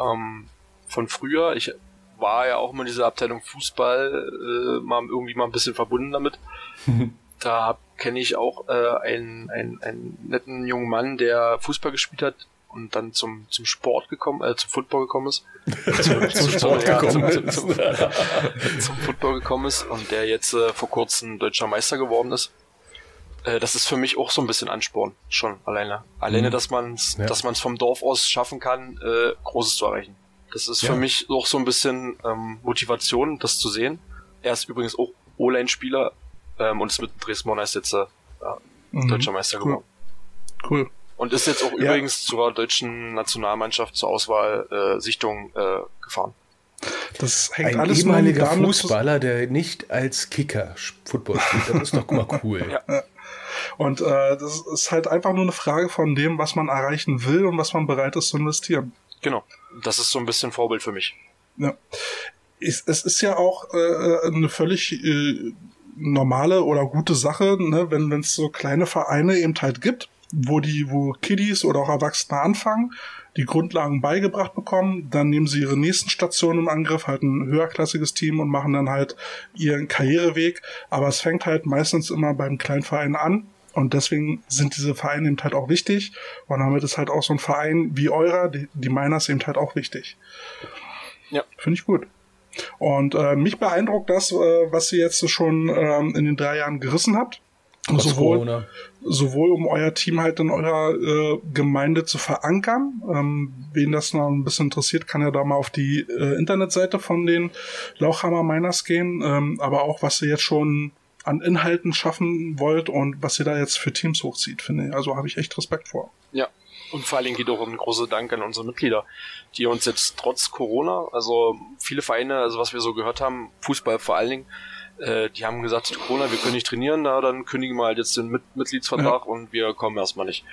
ähm, von früher. Ich war ja auch immer in dieser Abteilung Fußball äh, mal irgendwie mal ein bisschen verbunden damit. da kenne ich auch äh, einen, einen, einen netten jungen Mann, der Fußball gespielt hat und dann zum, zum Sport gekommen, äh, zum Football gekommen ist. zum, zum Sport ja, gekommen zum, zum, zum, zum, Football gekommen ist und der jetzt äh, vor kurzem deutscher Meister geworden ist. Äh, das ist für mich auch so ein bisschen Ansporn, schon alleine. Alleine, mhm. dass man es ja. dass man es vom Dorf aus schaffen kann, äh, Großes zu erreichen. Das ist ja. für mich auch so ein bisschen ähm, Motivation, das zu sehen. Er ist übrigens auch O-Line-Spieler ähm, und ist mit Dresden Monarchs jetzt äh, mhm. deutscher Meister cool. geworden. Cool. Und ist jetzt auch ja. übrigens zur deutschen Nationalmannschaft zur Auswahl äh, Sichtung äh, gefahren. Das hängt Ein alles ehemaliger Fußballer, der nicht als Kicker Football spielt, das ist doch mal cool. ja. Und äh, das ist halt einfach nur eine Frage von dem, was man erreichen will und was man bereit ist zu investieren. Genau. Das ist so ein bisschen Vorbild für mich. Ja. Es, es ist ja auch äh, eine völlig äh, normale oder gute Sache, ne, wenn es so kleine Vereine eben halt gibt, wo die, wo Kiddies oder auch Erwachsene anfangen, die Grundlagen beigebracht bekommen, dann nehmen sie ihre nächsten Stationen im Angriff, halt ein höherklassiges Team und machen dann halt ihren Karriereweg. Aber es fängt halt meistens immer beim Kleinverein an. Und deswegen sind diese Vereine eben halt auch wichtig. Und damit ist halt auch so ein Verein wie eurer, die, die Miners eben halt auch wichtig. Ja. Finde ich gut. Und äh, mich beeindruckt das, äh, was ihr jetzt schon ähm, in den drei Jahren gerissen habt. sowohl, sowohl um euer Team halt in eurer äh, Gemeinde zu verankern. Ähm, wen das noch ein bisschen interessiert, kann ja da mal auf die äh, Internetseite von den Lauchhammer Miners gehen. Ähm, aber auch, was ihr jetzt schon an Inhalten schaffen wollt und was ihr da jetzt für Teams hochzieht, finde ich. Also habe ich echt Respekt vor. Ja, und vor allen Dingen geht auch ein großer Dank an unsere Mitglieder, die uns jetzt trotz Corona, also viele Vereine, also was wir so gehört haben, Fußball vor allen Dingen, äh, die haben gesagt, Corona, wir können nicht trainieren, na, dann kündigen wir halt jetzt den Mit Mitgliedsvertrag ja. und wir kommen erstmal nicht.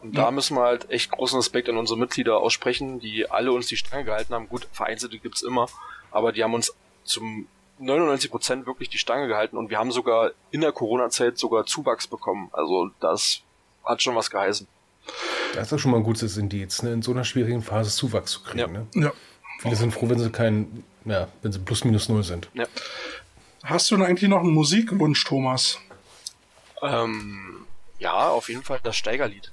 Und ja. da müssen wir halt echt großen Respekt an unsere Mitglieder aussprechen, die alle uns die Stange gehalten haben. Gut, Vereinzelte gibt's immer, aber die haben uns zum 99 Prozent wirklich die Stange gehalten und wir haben sogar in der Corona-Zeit sogar Zuwachs bekommen. Also das hat schon was geheißen. Das ist doch schon mal ein gutes Indiz, ne? in so einer schwierigen Phase Zuwachs zu kriegen. Ja. Ne? ja. Viele sind froh, wenn sie kein, ja, wenn sie plus minus null sind. Ja. Hast du denn eigentlich noch einen Musikwunsch, Thomas? Ähm, ja, auf jeden Fall das Steigerlied.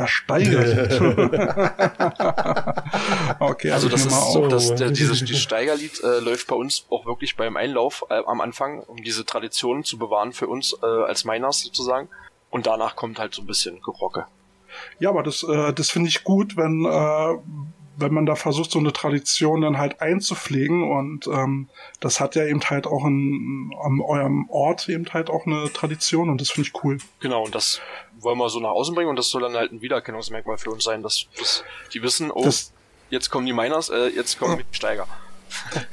Das Steigerlied. okay, also, also das ist so, dass der, dieses, dieses Steigerlied äh, läuft bei uns auch wirklich beim Einlauf äh, am Anfang, um diese Tradition zu bewahren für uns äh, als Miners sozusagen. Und danach kommt halt so ein bisschen Gerocke. Ja, aber das, äh, das finde ich gut, wenn, äh, wenn man da versucht, so eine Tradition dann halt einzupflegen. Und ähm, das hat ja eben halt auch in, an eurem Ort eben halt auch eine Tradition und das finde ich cool. Genau, und das wollen wir so nach außen bringen und das soll dann halt ein Wiedererkennungsmerkmal für uns sein, dass, dass die wissen, oh, das, jetzt kommen die Miners, äh, jetzt kommen die Steiger.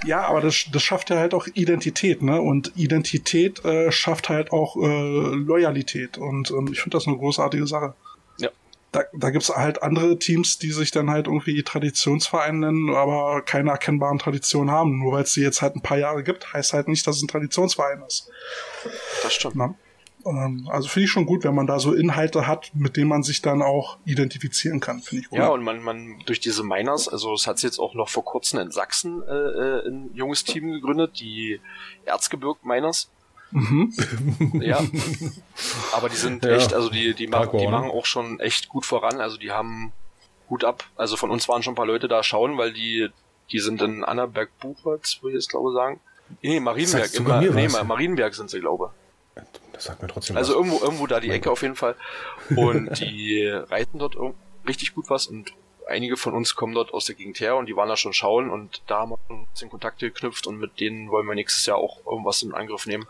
Ja, aber das, das schafft ja halt auch Identität, ne? Und Identität äh, schafft halt auch äh, Loyalität. Und ähm, ich finde das eine großartige Sache. Da, da gibt's halt andere Teams, die sich dann halt irgendwie Traditionsverein nennen, aber keine erkennbaren Traditionen haben. Nur weil es sie jetzt halt ein paar Jahre gibt, heißt halt nicht, dass es ein Traditionsverein ist. Das stimmt. Na? Ähm, also finde ich schon gut, wenn man da so Inhalte hat, mit denen man sich dann auch identifizieren kann, finde ich gut. Ja, und man, man durch diese Miners, also es hat jetzt auch noch vor kurzem in Sachsen äh, äh, ein junges Team gegründet, die Erzgebirg Miners. Mhm. Ja. Aber die sind ja. echt, also die, die, machen, die machen auch schon echt gut voran. Also die haben Hut ab. Also von uns waren schon ein paar Leute da schauen, weil die, die sind in Annaberg-Buchholz, würde ich jetzt glaube sagen. Nee, Marienberg. In, nee, Marienberg sind sie, glaube ich. Das sagt mir trotzdem Also was. irgendwo, irgendwo da die Ecke auf jeden Fall. Und die reiten dort richtig gut was und einige von uns kommen dort aus der Gegend her und die waren da schon schauen und da haben wir ein bisschen Kontakte geknüpft und mit denen wollen wir nächstes Jahr auch irgendwas in Angriff nehmen.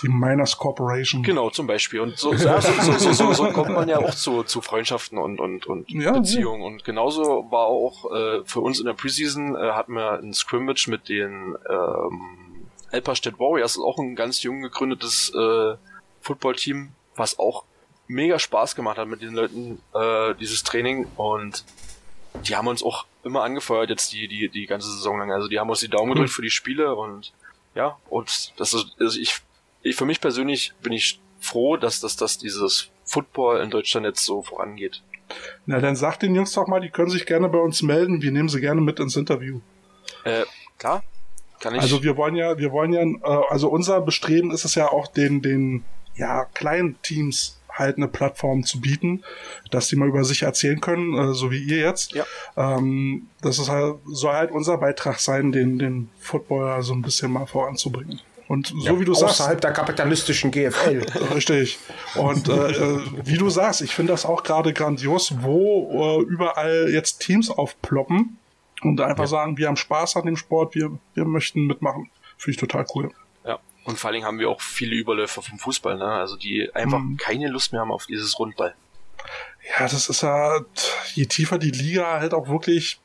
Die Miners Corporation. Genau, zum Beispiel. Und so, so, so, so, kommt man ja auch zu, zu Freundschaften und, und, und ja, Beziehungen. Und genauso war auch äh, für uns in der Preseason äh, hatten wir ein Scrimmage mit den ähm, Elperstedt Warriors, auch ein ganz jung gegründetes äh, Footballteam, was auch mega Spaß gemacht hat mit den Leuten, äh, dieses Training und die haben uns auch immer angefeuert jetzt die, die, die ganze Saison lang. Also die haben uns die Daumen gedrückt für die Spiele und ja, und das ist, also ich, ich für mich persönlich bin ich froh, dass, dass, dass dieses Football in Deutschland jetzt so vorangeht. Na, dann sag den Jungs doch mal, die können sich gerne bei uns melden. Wir nehmen sie gerne mit ins Interview. Äh, klar. Kann ich. Also wir wollen ja, wir wollen ja, äh, also unser Bestreben ist es ja auch den, den, ja, kleinen Teams halt eine Plattform zu bieten, dass die mal über sich erzählen können, äh, so wie ihr jetzt. Ja. Ähm, das ist halt, soll halt unser Beitrag sein, den, den Footballer so ein bisschen mal voranzubringen. Und so Ja, wie du sagst, Außerhalb der kapitalistischen GFL. Richtig. Und äh, äh, wie du sagst, ich finde das auch gerade grandios, wo äh, überall jetzt Teams aufploppen und einfach sagen, wir haben Spaß an dem Sport, wir, wir möchten mitmachen. Finde ich total cool. ja. Und vor allen Dingen haben wir auch viele Überläufer vom Fußball, ne? Also die einfach Mhm. keine Lust mehr haben auf dieses Rundball. Ja, das ist ja, je tiefer die Liga halt auch wirklich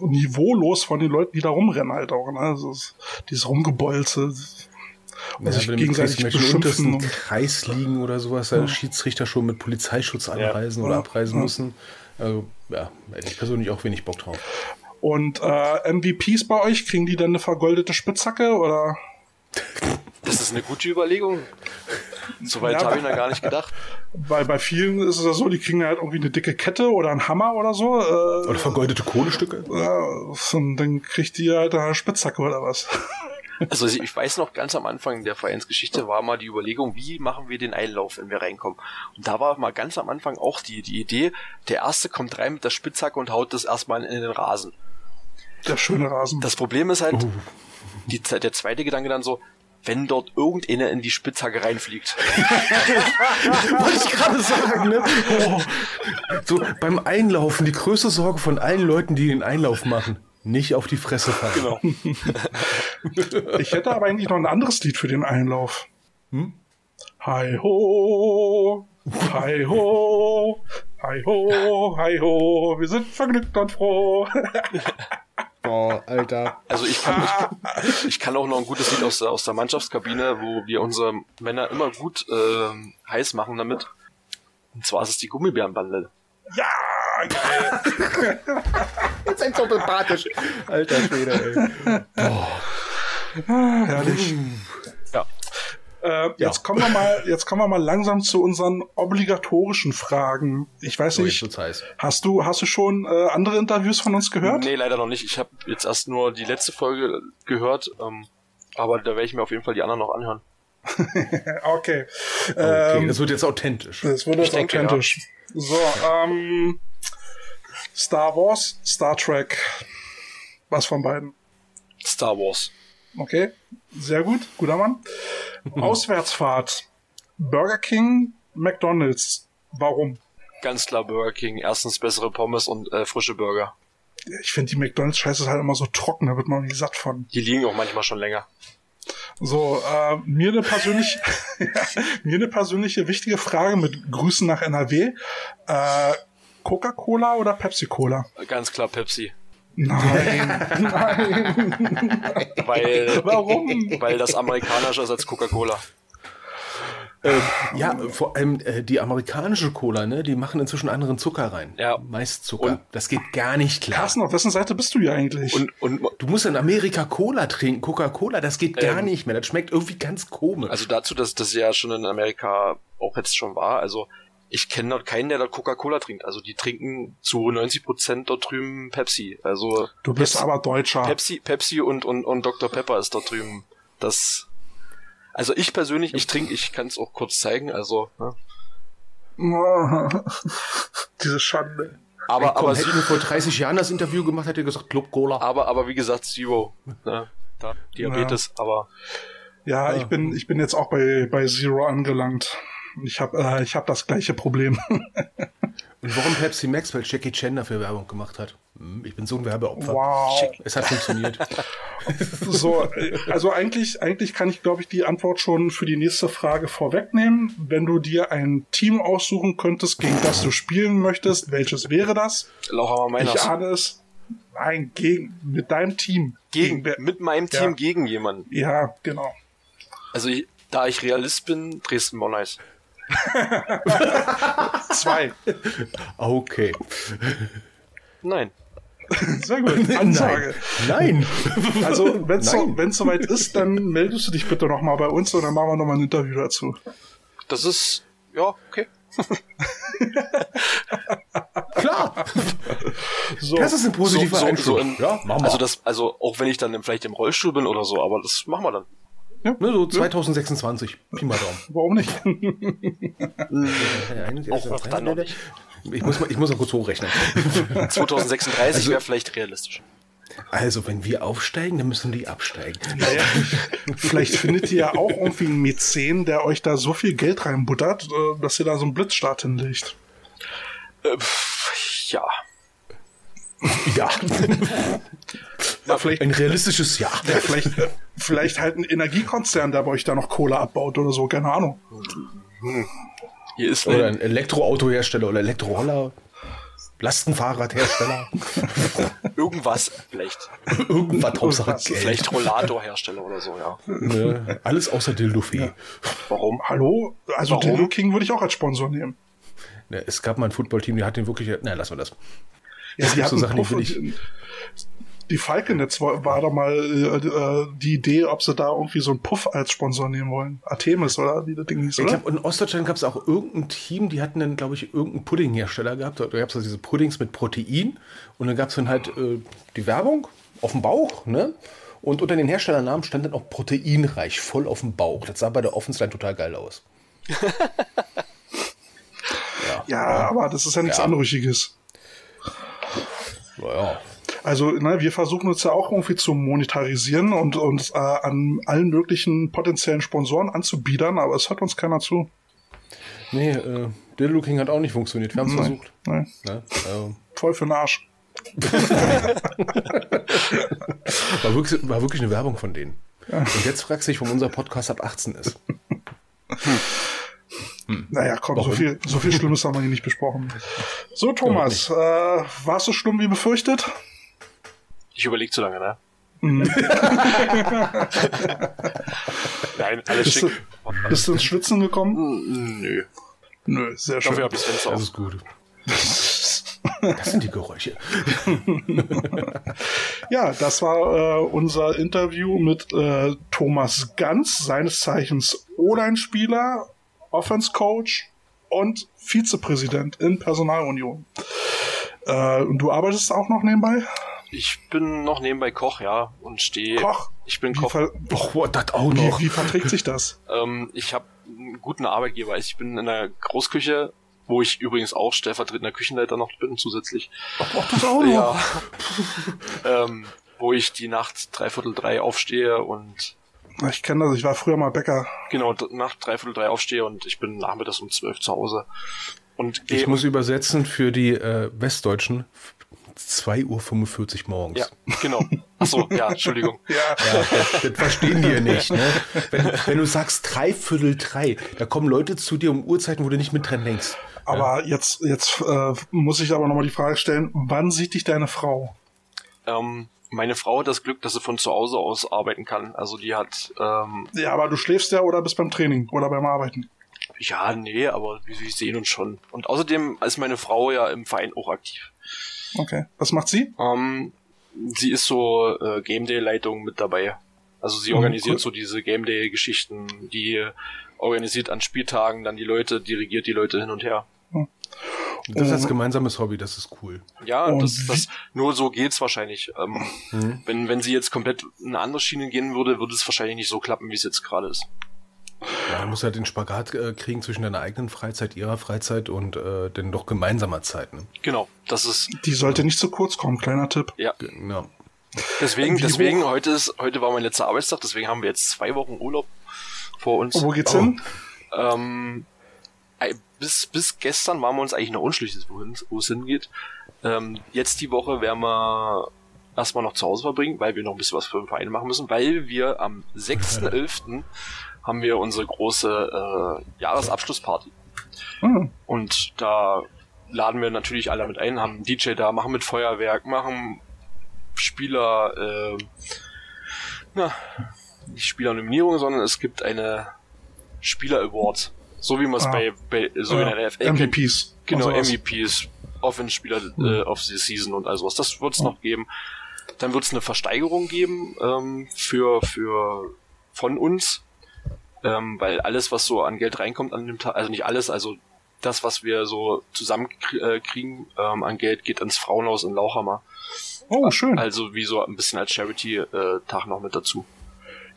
niveaulos von den Leuten, die da rumrennen halt auch. Ne? Also es- dieses Rumgebolze. Und Ja, sich gegenseitig gegenseitig im beschimpfen. Und, Kreis liegen oder sowas, da Schiedsrichter schon mit Polizeischutz anreisen oder Ja. abreisen Ja. müssen. Also, ja, hätte ich persönlich auch wenig Bock drauf. und äh, MVPs bei euch, kriegen die dann eine vergoldete Spitzhacke oder? Das ist eine gute Überlegung. Soweit Ja. habe ich noch gar nicht gedacht. Weil bei vielen ist es ja so, die kriegen halt irgendwie eine dicke Kette oder einen Hammer oder so. Äh, Oder vergoldete Kohlestücke? ja, und dann kriegt die halt eine Spitzhacke oder was. Also ich weiß noch, ganz am Anfang der Vereinsgeschichte war mal die Überlegung, wie machen wir den Einlauf, wenn wir reinkommen. Und da war mal ganz am Anfang auch die, die Idee, der Erste kommt rein mit der Spitzhacke und haut das erstmal in den Rasen. Der schöne Rasen. Das Problem ist halt, Oh. Die, der zweite Gedanke dann so, wenn dort irgendeiner in die Spitzhacke reinfliegt. Wollte ich gerade sagen, ne? Oh. So, beim Einlaufen, die größte Sorge von allen Leuten, die den Einlauf machen. Nicht auf die Fresse fallen. Genau. Ich hätte aber eigentlich noch ein anderes Lied für den Einlauf. Hm? Hi ho, hi ho, hi ho, hi ho, wir sind vergnügt und froh. Boah, Alter. Also ich kann, ich, ich kann auch noch ein gutes Lied aus der, aus der Mannschaftskabine, wo wir unsere Männer immer gut ähm, heiß machen damit. Und zwar ist es die Gummibärenbande. Ja, geil. Ihr seid so sympathisch. Alter Schwede, ey. Herrlich. Ja. Äh, jetzt kommen wir mal, jetzt kommen wir mal langsam zu unseren obligatorischen Fragen. Ich weiß So, nicht, hast du, hast du schon äh, andere Interviews von uns gehört? Nee, leider noch nicht. Ich habe jetzt erst nur die letzte Folge gehört, ähm, aber da werde ich mir auf jeden Fall die anderen noch anhören. Okay. Okay, Ähm, das wird jetzt authentisch. Das wird Ich jetzt denke, authentisch. So, ähm, Star Wars, Star Trek. Was von beiden? Star Wars. Okay, sehr gut, guter Mann. Auswärtsfahrt. Burger King, McDonald's. Warum? Ganz klar Burger King. Erstens bessere Pommes und äh, frische Burger. Ich finde die McDonald's-Scheiße ist halt immer so trocken, da wird man nicht satt von. Die liegen auch manchmal schon länger. So, äh, mir eine persönlich, mir eine persönliche wichtige Frage mit Grüßen nach NRW. Äh, Coca-Cola oder Pepsi-Cola? Ganz klar Pepsi. Nein, nein. Weil, Warum? weil das amerikanischer ist als Coca-Cola. Äh, ja, vor allem äh, die amerikanische Cola, ne? Die machen inzwischen anderen Zucker rein. Ja. Meist Zucker. Und- das geht gar nicht klar. Carsten, auf wessen Seite bist du hier eigentlich? Und, und Du musst in Amerika Cola trinken, Coca-Cola, das geht gar Ähm, nicht mehr. Das schmeckt irgendwie ganz komisch. also dazu, dass das ja schon in Amerika auch jetzt schon war, also ich kenne dort keinen, der dort Coca-Cola trinkt. Also die trinken zu 90 Prozent dort drüben Pepsi. Also du bist Pepsi, aber Deutscher. Pepsi, Pepsi und, und, und Dr. Pepper ist dort drüben. Das, also ich persönlich, ich trinke, ich kann es auch kurz zeigen, also, ne? Diese Schande. aber, Ey, komm, aber, hätten wir vor 30 Jahren das Interview gemacht, hätte er gesagt, Club Cola. aber, aber wie gesagt, Zero, ne? Da, Diabetes, aber Ja, ich bin, ich bin jetzt auch bei, bei Zero angelangt. Ich habe äh, ich hab das gleiche Problem. Und warum Pepsi Max? Weil Jackie Chan dafür Werbung gemacht hat. Hm, Ich bin so ein Werbeopfer. wow. Es hat funktioniert. So, also eigentlich, eigentlich kann ich, glaube ich, die Antwort schon für die nächste Frage vorwegnehmen. Wenn du dir ein Team aussuchen könntest, gegen das du spielen möchtest, welches wäre das? Lauchhammer Ich Meiners. ahne es. Nein, gegen, mit deinem Team. Gegen, wer- mit meinem Team Ja. gegen jemanden. Ja, genau. Also ich, da ich Realist bin, Dresden Bonneis. Zwei. Okay. Nein. Sehr gut. Ansage. Nein. Also, wenn es Nein. so, wenn's soweit ist, dann meldest du dich bitte nochmal bei uns und dann machen wir nochmal ein Interview dazu. Das ist, ja, okay. Klar. So. Das ist ein positiver so, so, Einfluss. so in, ja, machen wir. also das, also auch wenn ich dann vielleicht im Rollstuhl bin oder so, aber das machen wir dann. Ne, so 2026. Pi mal Daumen. Warum nicht? Auch, auch dann noch nicht. Ich muss, mal, ich muss mal kurz hochrechnen. 2036 Also- wäre vielleicht realistisch. Also, wenn wir aufsteigen, dann müssen die absteigen. Naja, vielleicht findet ihr ja auch irgendwie einen Mäzen, der euch da so viel Geld reinbuttert, äh, dass ihr da so einen Blitzstart hinlegt. Äh, ja. Ja. Ja, vielleicht, Ein realistisches Ja. ja, vielleicht, vielleicht halt ein Energiekonzern, der bei euch da noch Kohle abbaut oder so, keine Ahnung. Hier ist Oder ein, Elektroautohersteller oder Elektroroller. Lastenfahrradhersteller. irgendwas, vielleicht. Irgendwas Hauptsache. Vielleicht Rollatorhersteller oder so, ja. Ne, alles außer Dildofee. Warum? Hallo? Also Warum? Dildo King würde ich auch als Sponsor nehmen. Ne, es gab mal ein Footballteam, die hat den wirklich. Na, lassen wir das. Ja, Es die gibt so hatten Sachen, die Puff und ich. die Falkenetz war, war doch mal äh, die Idee, ob sie da irgendwie so einen Puff als Sponsor nehmen wollen. Artemis oder wie das Ding hieß, Ich oder? glaube, in Ostdeutschland gab es auch irgendein Team, die hatten dann, glaube ich, irgendeinen Puddinghersteller gehabt. Da gab es also diese Puddings mit Protein. Und dann gab es dann halt äh, die Werbung auf dem Bauch, ne? Und unter den Herstellernamen stand dann auch proteinreich, voll auf dem Bauch. Das sah bei der Offense total geil aus. ja, aber das ist ja nichts Ja. Anrüchiges. Naja. Also, ne, wir versuchen uns ja auch irgendwie zu monetarisieren und uns äh, an allen möglichen potenziellen Sponsoren anzubiedern, aber es hört uns keiner zu. Nee, äh, Dildo King hat auch nicht funktioniert. Wir haben es versucht. Ne? Ne? Ähm, Voll für den Arsch. war, wirklich, war wirklich eine Werbung von denen. Und jetzt fragst du dich, warum unser Podcast ab 18 ist. Naja, komm, so viel, so viel Schlimmes haben wir hier nicht besprochen. So, Thomas, äh, war es so schlimm wie befürchtet? Ich überlege zu lange, ne? Mhm. Nein, alles Bist du, schick. bist du ins Schwitzen gekommen? Mm, Nö. Nö, sehr schön. Dafür habe ich Fenster ist gut. Das sind die Geräusche. Ja, das war äh, unser Interview mit äh, Thomas Ganz, seines Zeichens O-Line-Spieler, Offense-Coach und Vizepräsident in Personalunion. Äh, und du arbeitest auch noch nebenbei? Ich bin noch nebenbei Koch, ja, und stehe. Koch? Ich bin Wie, Koch. ver Och, what, das auch wie, noch. wie verträgt sich das? Ähm, ich habe einen guten Arbeitgeber. Ich bin in der Großküche, wo ich übrigens auch stellvertretender Küchenleiter noch bin zusätzlich. Ach, das auch noch? Ja. ähm, wo ich die Nacht dreiviertel drei aufstehe und Ich kenne das, ich war früher mal Bäcker. genau Nacht dreiviertel drei aufstehe und ich bin nachmittags um zwölf zu Hause. Und Ich muss übersetzen für die äh, Westdeutschen. 2.45 Uhr morgens. ja, genau. Achso, ja, Entschuldigung. Ja, Ja, das, das verstehen die ja nicht. Ne? Wenn, wenn du sagst dreiviertel drei, da kommen Leute zu dir um Uhrzeiten, wo du nicht mit dran denkst. aber jetzt, jetzt äh, muss ich aber nochmal die Frage stellen, wann sieht dich deine Frau? Ähm, meine Frau hat das Glück, dass sie von zu Hause aus arbeiten kann. Also die hat, ähm, Ja, aber du schläfst ja oder bist beim Training oder beim Arbeiten. ja, nee, aber wir, wir sehen uns schon. Und außerdem ist meine Frau ja im Verein auch aktiv. Okay. Was macht sie? Ähm, sie ist so äh, Game Day Leitung mit dabei. Also sie Mhm, organisiert cool. so diese Game Day Geschichten, die organisiert an Spieltagen dann die Leute, dirigiert die Leute hin und her. Das als gemeinsames Hobby, das ist cool. Ja, das, das nur so geht's wahrscheinlich. Ähm, Mhm. wenn wenn sie jetzt komplett in eine andere Schiene gehen würde, würde es wahrscheinlich nicht so klappen, wie es jetzt gerade ist. Ja, du musst halt den Spagat äh, kriegen zwischen deiner eigenen Freizeit, ihrer Freizeit und äh, den doch gemeinsamer Zeit. Ne? Genau, das ist Die sollte nicht zu kurz kommen, kleiner Tipp. ja. Genau. Deswegen, Wie deswegen hoch- heute ist heute war mein letzter Arbeitstag, deswegen haben wir jetzt zwei Wochen Urlaub vor uns. Und wo geht's Oh. hin? Ähm, bis, bis gestern waren wir uns eigentlich noch unschlüssig, wohin, wo es hingeht. Ähm, jetzt die Woche werden wir erstmal noch zu Hause verbringen, weil wir noch ein bisschen was für den Verein machen müssen, weil wir am 6.11. haben wir unsere große äh, Jahresabschlussparty. Hm. Und da laden wir natürlich alle mit ein, haben einen DJ da, machen mit Feuerwerk, machen Spieler, äh, na, nicht Spielernominierung, sondern es gibt eine Spieler Award. So wie man es Ah. bei, bei, so Ja, in der NFL. MVPs. Genau, sowas. MVPs, Offense-Spieler Hm. äh, of the Season und all sowas. Das wird es noch geben. Dann wird es eine Versteigerung geben ähm, für, für von uns, ähm, weil alles, was so an Geld reinkommt an dem Tag, also nicht alles, also das, was wir so zusammenkriegen ähm, an Geld, geht ins Frauenhaus in Lauchhammer. Oh, schön. Also wie so ein bisschen als Charity-Tag noch mit dazu.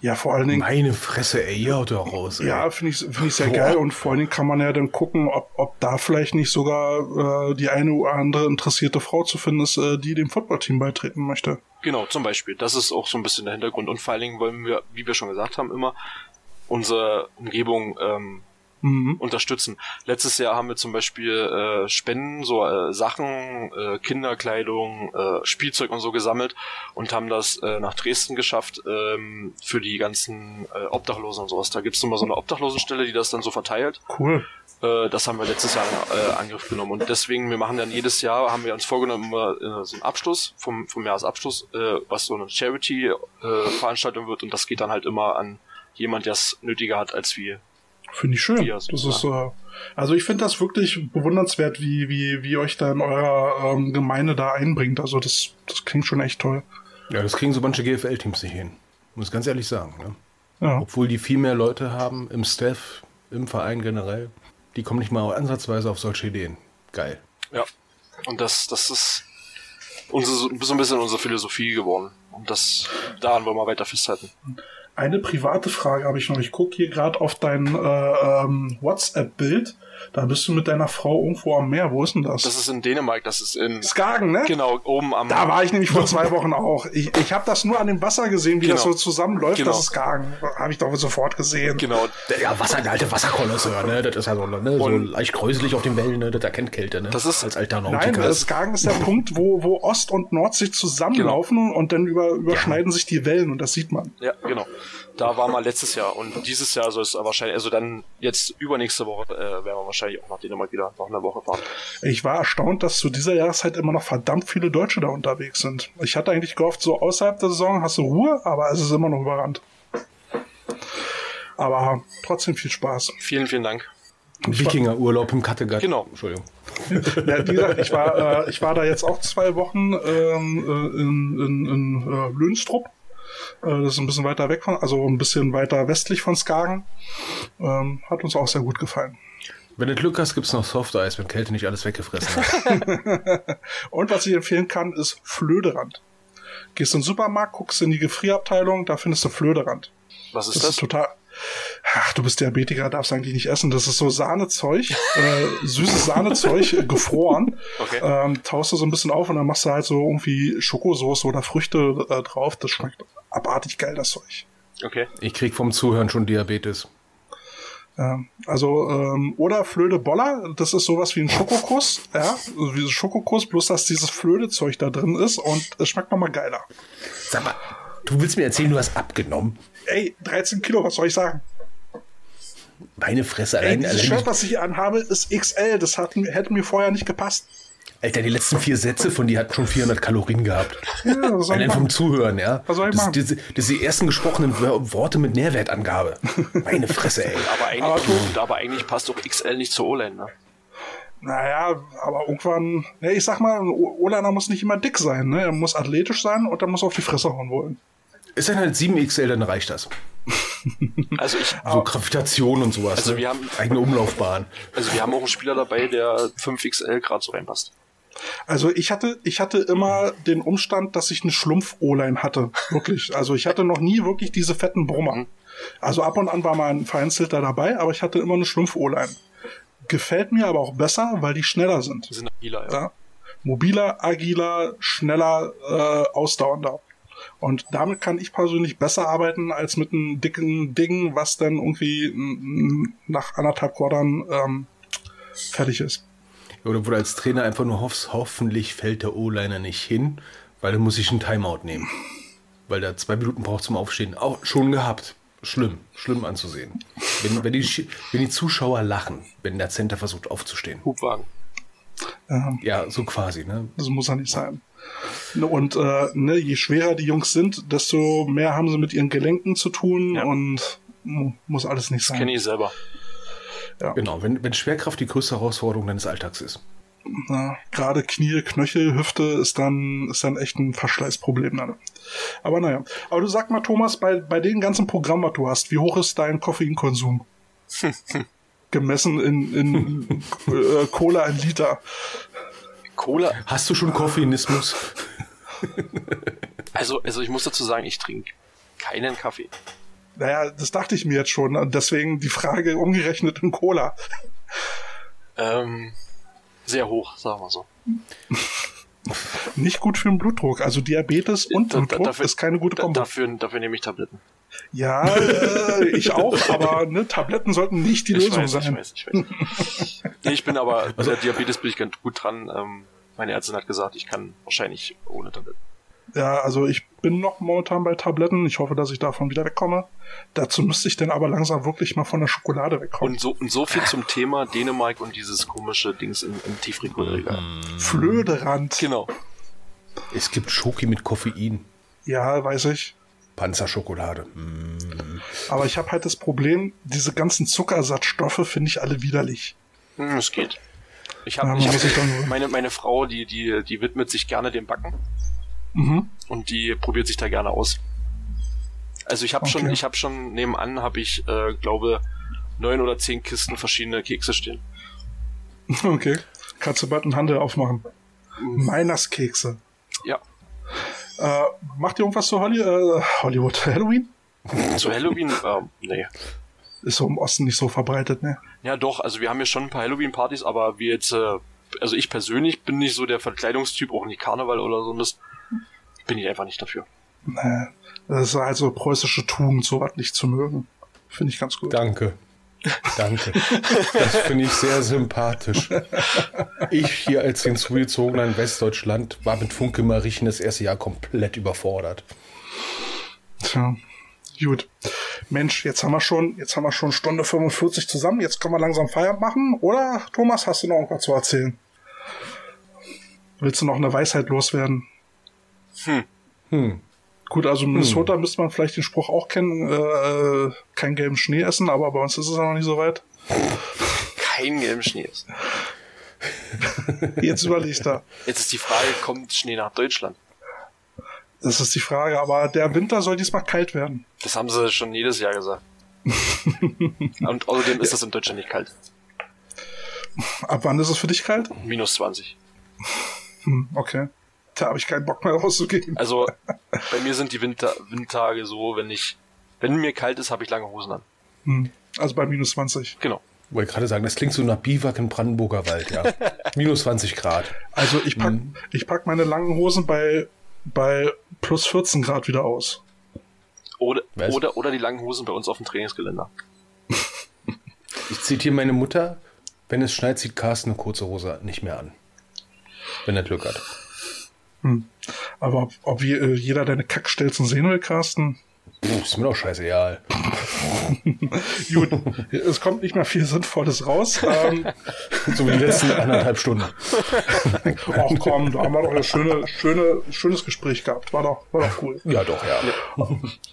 Ja, vor allen Dingen. Meine Fresse, ey, haut doch raus. Ey. Ja, finde ich, finde ich sehr Boah. geil und vor allen Dingen kann man ja dann gucken, ob, ob da vielleicht nicht sogar äh, die eine oder andere interessierte Frau zu finden ist, äh, die dem Footballteam beitreten möchte. Genau, zum Beispiel. Das ist auch so ein bisschen der Hintergrund und vor allen Dingen wollen wir, wie wir schon gesagt haben, immer unsere Umgebung ähm, mhm. unterstützen. Letztes Jahr haben wir zum Beispiel äh, Spenden, so äh, Sachen, äh, Kinderkleidung, äh, Spielzeug und so gesammelt und haben das äh, nach Dresden geschafft ähm, für die ganzen äh, Obdachlosen und sowas. Da gibt's nochmal so eine Obdachlosenstelle, die das dann so verteilt. Cool. Äh, das haben wir letztes Jahr in äh, Angriff genommen und deswegen, wir machen dann jedes Jahr, haben wir uns vorgenommen, immer äh, so einen Abschluss vom, vom Jahresabschluss, äh, was so eine Charity-Veranstaltung äh, wird und das geht dann halt immer an jemand, der es nötiger hat als wir. Finde ich schön. Das ist, äh, also ich finde das wirklich bewundernswert, wie, wie, wie euch da in eurer ähm, Gemeinde da einbringt. Also das, das klingt schon echt toll. Ja, das kriegen so manche GFL-Teams nicht hin. Muss ganz ehrlich sagen. Ne? Ja. Obwohl die viel mehr Leute haben im Staff, im Verein generell, die kommen nicht mal ansatzweise auf solche Ideen. Geil. Ja. Und das, das ist unsere, so ein bisschen unsere Philosophie geworden. Und das daran wollen wir weiter festhalten. Eine private Frage habe ich noch. Ich gucke hier gerade auf dein äh, ähm, WhatsApp-Bild. Da bist du mit deiner Frau irgendwo am Meer. Wo ist denn das? Das ist in Dänemark. Das ist in Skagen, ne? Genau, oben am. Da war ich nämlich vor zwei Wochen auch. Ich, ich habe das nur an dem Wasser gesehen, wie genau. das so zusammenläuft. Genau. Das ist Skagen. Habe ich doch sofort gesehen. Genau. Ja, Wasser, der alte Wasserkolosseur, ne? Das ist ja so, ne? so leicht gräuselig auf den Wellen, ne? Das erkennt Kälte, ne? Das ist als alter. Nein, Skagen ist der Punkt, wo, wo Ost und Nord sich zusammenlaufen genau. und dann über, überschneiden ja. sich die Wellen und das sieht man. Ja, genau. Da war mal letztes Jahr und dieses Jahr soll es wahrscheinlich, also dann jetzt übernächste Woche äh, werden wir wahrscheinlich auch nach Dänemark wieder noch eine Woche fahren. Ich war erstaunt, dass zu dieser Jahreszeit immer noch verdammt viele Deutsche da unterwegs sind. Ich hatte eigentlich gehofft, so außerhalb der Saison hast du Ruhe, aber es ist immer noch überrannt. Aber trotzdem viel Spaß. Vielen, vielen Dank. Wikingerurlaub im Kattegat. Genau. Entschuldigung. Ja, wie gesagt, ich war, äh, ich war da jetzt auch zwei Wochen ähm, äh, in, in, in äh, Löhnstrup äh, das ist ein bisschen weiter weg von, also ein bisschen weiter westlich von Skagen. Ähm, hat uns auch sehr gut gefallen. Wenn du Glück hast, gibt's noch Soft Eis, wenn Kälte nicht alles weggefressen hat. Und was ich empfehlen kann, ist Flöderand. Gehst in den Supermarkt, guckst in die Gefrierabteilung, da findest du Flöderand. Was ist das? Das ist total. Ach, du bist Diabetiker, darfst eigentlich nicht essen. Das ist so Sahnezeug, äh, süßes Sahnezeug, äh, gefroren. Okay. Ähm, taust du so ein bisschen auf und dann machst du halt so irgendwie Schokosauce oder Früchte äh, drauf. Das schmeckt abartig geil, das Zeug. Okay. Ich krieg vom Zuhören schon Diabetes. Ja, also, ähm, oder Flöde Boller, das ist sowas wie ein Schokokuss, ja, wie ein Schokokuss, bloß dass dieses Flödezeug da drin ist und es schmeckt nochmal geiler. Sag mal, du willst mir erzählen, du hast abgenommen? Ey, 13 Kilo, was soll ich sagen? Meine Fresse, allein. Ey, dieses allein Shirt, was ich hier anhabe, ist XL, das hat, hätte mir vorher nicht gepasst. Alter, die letzten vier Sätze von dir hatten schon 400 Kalorien gehabt. Ja, was soll Allein vom Zuhören, ja. Was soll ich das, das, das sind die ersten gesprochenen Worte mit Nährwertangabe. Meine Fresse, ey. Aber eigentlich, aber, aber eigentlich passt doch XL nicht zu O-Line, ne? Naja, aber irgendwann, ja, ich sag mal, ein O-Liner muss nicht immer dick sein, ne? Er muss athletisch sein und er muss auf die Fresse hauen wollen. Ist dann halt 7XL, dann reicht das. Also ich. So Gravitation und sowas. Also ne? wir haben. Eigene Umlaufbahn. Also wir haben auch einen Spieler dabei, der 5XL gerade so reinpasst. Also ich hatte, ich hatte immer den Umstand, dass ich eine Schlumpf-O-Line hatte. Wirklich. Also ich hatte noch nie wirklich diese fetten Brummer. Mhm. Also ab und an war mal ein vereinzelter dabei, aber ich hatte immer eine Schlumpf-O-Line. Gefällt mir aber auch besser, weil die schneller sind. Die sind agiler, ja. ja. Mobiler, agiler, schneller, äh, ausdauernder. Und damit kann ich persönlich besser arbeiten als mit einem dicken Ding, was dann irgendwie nach anderthalb Quartern ähm, fertig ist. Oder wo du als Trainer einfach nur hoffst, hoffentlich fällt der O-Liner nicht hin, weil dann muss ich einen Timeout nehmen. Weil der zwei Minuten braucht zum Aufstehen. Auch schon gehabt. Schlimm, schlimm anzusehen. Wenn, wenn, die, wenn die Zuschauer lachen, wenn der Center versucht aufzustehen. Hubwagen. Ähm, ja, so quasi, ne? Das muss ja nicht sein. Und äh, ne, je schwerer die Jungs sind, desto mehr haben sie mit ihren Gelenken zu tun ja. und muss alles nicht sein. Das kenne ich selber. Ja. Genau, wenn, wenn Schwerkraft die größte Herausforderung deines Alltags ist. Na, gerade Knie, Knöchel, Hüfte ist dann, ist dann echt ein Verschleißproblem. Dann. Aber naja. Aber du sag mal, Thomas, bei, bei den ganzen Programmen, was du hast, wie hoch ist dein Koffeinkonsum? gemessen in, in äh, Cola in Liter. Cola. Hast du schon Koffeinismus? Also, also ich muss dazu sagen, ich trinke keinen Kaffee. Naja, das dachte ich mir jetzt schon. Und deswegen die Frage umgerechnet in Cola. Ähm, sehr hoch, sagen wir so. Nicht gut für den Blutdruck. Also Diabetes und Da- Blutdruck dafür- ist keine gute Kombo. dafür, dafür nehme ich Tabletten. Ja, äh, ich auch, aber ne, Tabletten sollten nicht die Ich Lösung weiß, sein. ich weiß, ich weiß. nee, ich bin aber, bei der Diabetes bin ich ganz gut dran. Ähm, meine Ärztin hat gesagt, ich kann wahrscheinlich ohne Tabletten. Ja, also ich bin noch momentan bei Tabletten. Ich hoffe, dass ich davon wieder wegkomme. Dazu müsste ich dann aber langsam wirklich mal von der Schokolade wegkommen. Und so, und so viel zum Thema Dänemark und dieses komische Dings im, im Tiefkühlregal. Flöderand. Genau. Es gibt Schoki mit Koffein. Ja, weiß ich. Panzerschokolade. Mm. Aber ich habe halt das Problem, diese ganzen Zuckersatzstoffe finde ich alle widerlich. Hm, es geht. Ich Ja, habe sich hab, meine, meine Frau, die, die, die widmet sich gerne dem Backen Mhm. und die probiert sich da gerne aus. Also ich habe schon, Okay. ich habe schon nebenan habe ich, äh, glaube neun oder zehn Kisten verschiedene Kekse stehen. Okay. Kannst du bald einen Handel aufmachen. Meinerskekse. Ja. Äh, macht ihr irgendwas zu Holly äh, Hollywood? Halloween? Zu Halloween, ähm, nee. Ist so im Osten nicht so verbreitet, ne? Ja, doch, also wir haben ja schon ein paar Halloween-Partys, aber wir jetzt, äh, also ich persönlich bin nicht so der Verkleidungstyp, auch nicht Karneval oder so Mist. Bin ich einfach nicht dafür. Nee. Das ist halt so preußische Tugend, sowas nicht zu mögen. Finde ich ganz gut. Danke. Danke. Das finde ich sehr sympathisch. Ich hier als hinzugezogener in Westdeutschland war mit Funke Mariechen das erste Jahr komplett überfordert. Tja. Gut. Mensch, jetzt haben wir schon, jetzt haben wir schon Stunde 45 zusammen. Jetzt können wir langsam Feierabend machen. Oder, Thomas, hast du noch irgendwas zu erzählen? Willst du noch eine Weisheit loswerden? Hm. Gut, also in Minnesota müsste man vielleicht den Spruch auch kennen, äh, kein gelben Schnee essen, aber bei uns ist es ja noch nicht so weit. Kein gelben Schnee ist. Jetzt überlegst du. Jetzt ist die Frage, kommt Schnee nach Deutschland? Das ist die Frage, aber der Winter soll diesmal kalt werden. Das haben sie schon jedes Jahr gesagt. Und außerdem ist das in Deutschland nicht kalt. Ab wann ist es für dich kalt? Minus 20. Hm, okay. Da habe ich keinen Bock mehr rauszugehen. Also bei mir sind die Winter Windtage so, wenn ich, wenn mir kalt ist, habe ich lange Hosen an. Hm. Also bei minus 20. Genau. Wollte gerade sagen, das klingt so nach Biwak im Brandenburger Wald, ja. Minus 20 Grad. Also ich pack, ich pack meine langen Hosen bei, bei plus 14 Grad wieder aus. Oder, Was? oder, oder die langen Hosen bei uns auf dem Trainingsgeländer. Ich zitiere meine Mutter, wenn es schneit, zieht Carsten eine kurze Hose nicht mehr an. Wenn er Glück hat. Aber ob, ob äh, jeder deine Kackstelzen sehen will, Carsten? Puh, ist mir doch scheißegal. Gut, es kommt nicht mehr viel Sinnvolles raus. Ähm, So wie die letzten anderthalb Stunden. ach komm, da haben wir doch ein schöne, schöne, schönes Gespräch gehabt. War doch, war doch cool. Ja, doch, ja.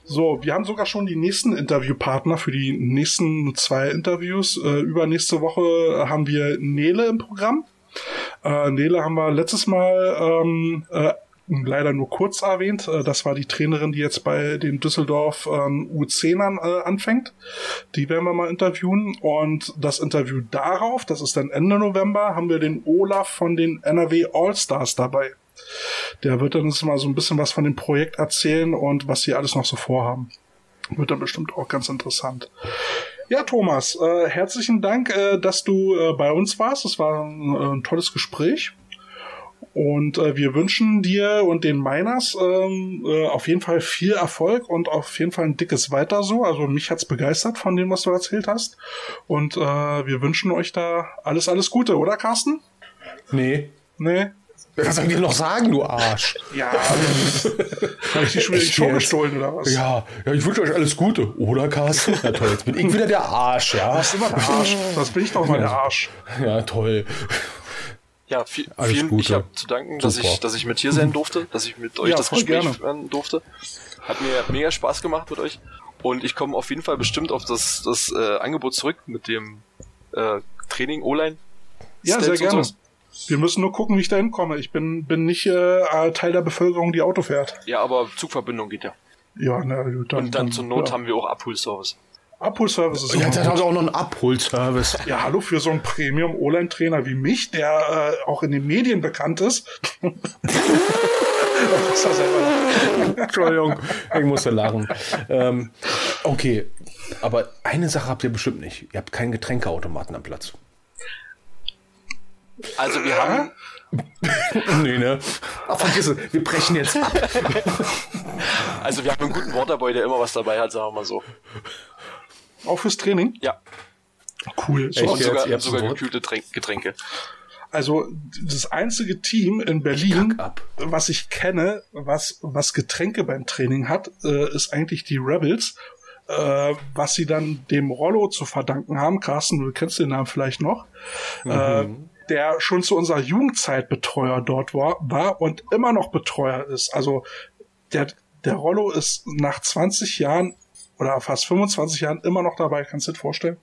So, wir haben sogar schon die nächsten Interviewpartner für die nächsten zwei Interviews. Äh, übernächste Woche haben wir Nele im Programm. Äh, Nele haben wir letztes Mal ähm, äh, leider nur kurz erwähnt. Äh, das war die Trainerin, die jetzt bei den Düsseldorf ähm, U10ern äh, anfängt. Die werden wir mal interviewen. Und das Interview darauf, das ist dann Ende November, haben wir den Olaf von den NRW All-Stars dabei. Der wird dann uns mal so ein bisschen was von dem Projekt erzählen und was sie alles noch so vorhaben. Wird dann bestimmt auch ganz interessant. Ja, Thomas, äh, herzlichen Dank, äh, dass du äh, bei uns warst. Es war ein, äh, ein tolles Gespräch. Und äh, wir wünschen dir und den Miners ähm, äh, auf jeden Fall viel Erfolg und auf jeden Fall ein dickes Weiter so. Also mich hat's begeistert von dem, was du erzählt hast. Und wir wünschen euch da alles, alles Gute, oder Carsten? Nee. Nee? Was soll ich dir noch sagen, du Arsch? Ja. Habe ich die Echt Show gestohlen oder was? Ja, ja, ich wünsche euch alles Gute, oder Carsten? Na toll, jetzt bin ich wieder der Arsch, ja. Das ist immer der Arsch. Das bin ich doch mal der Arsch. Ja, toll. Ja, viel, Alles vielen, Gute. ich habe zu danken, dass Super. ich, dass ich mit hier sein durfte, dass ich mit euch Ja, das Gespräch gerne. führen durfte. Hat mir mega Spaß gemacht mit euch. Und ich komme auf jeden Fall bestimmt auf das, das äh, Angebot zurück mit dem äh, Training online. Ja, Steps sehr gerne. sowas. Wir müssen nur gucken, wie ich da hinkomme. Ich bin, bin nicht äh, Teil der Bevölkerung, die Auto fährt. Ja, aber Zugverbindung geht ja. Ja, na gut. Und dann zur Not ja. haben wir auch Abholservice. Abholservice ist Ja, dann hat er auch noch einen Abholservice. Ja, hallo, für so einen Premium-O-Line-Trainer wie mich, der äh, auch in den Medien bekannt ist. Ist Entschuldigung, ich musste lachen. Ähm, okay, aber eine Sache habt ihr bestimmt nicht. Ihr habt keinen Getränkeautomaten am Platz. Also wir haben, nee, ne? Ach, vergiss es, wir brechen jetzt ab. also wir haben einen guten Waterboy, der immer was dabei hat, sagen wir mal so. Auch fürs Training? Ja. Cool. Echt So, Und jetzt? sogar, habt sogar gekühlte Tränk Getränke. also das einzige Team in Berlin, was ich kenne, was, was Getränke beim Training hat, äh, ist eigentlich die Rebels. Äh, was sie dann dem Rollo zu verdanken haben, Carsten, du kennst den Namen vielleicht noch, äh, der schon zu unserer Jugendzeit Betreuer dort war, war und immer noch Betreuer ist. Also der, der Rollo ist nach 20 Jahren oder fast 25 Jahren immer noch dabei, kannst du dir vorstellen?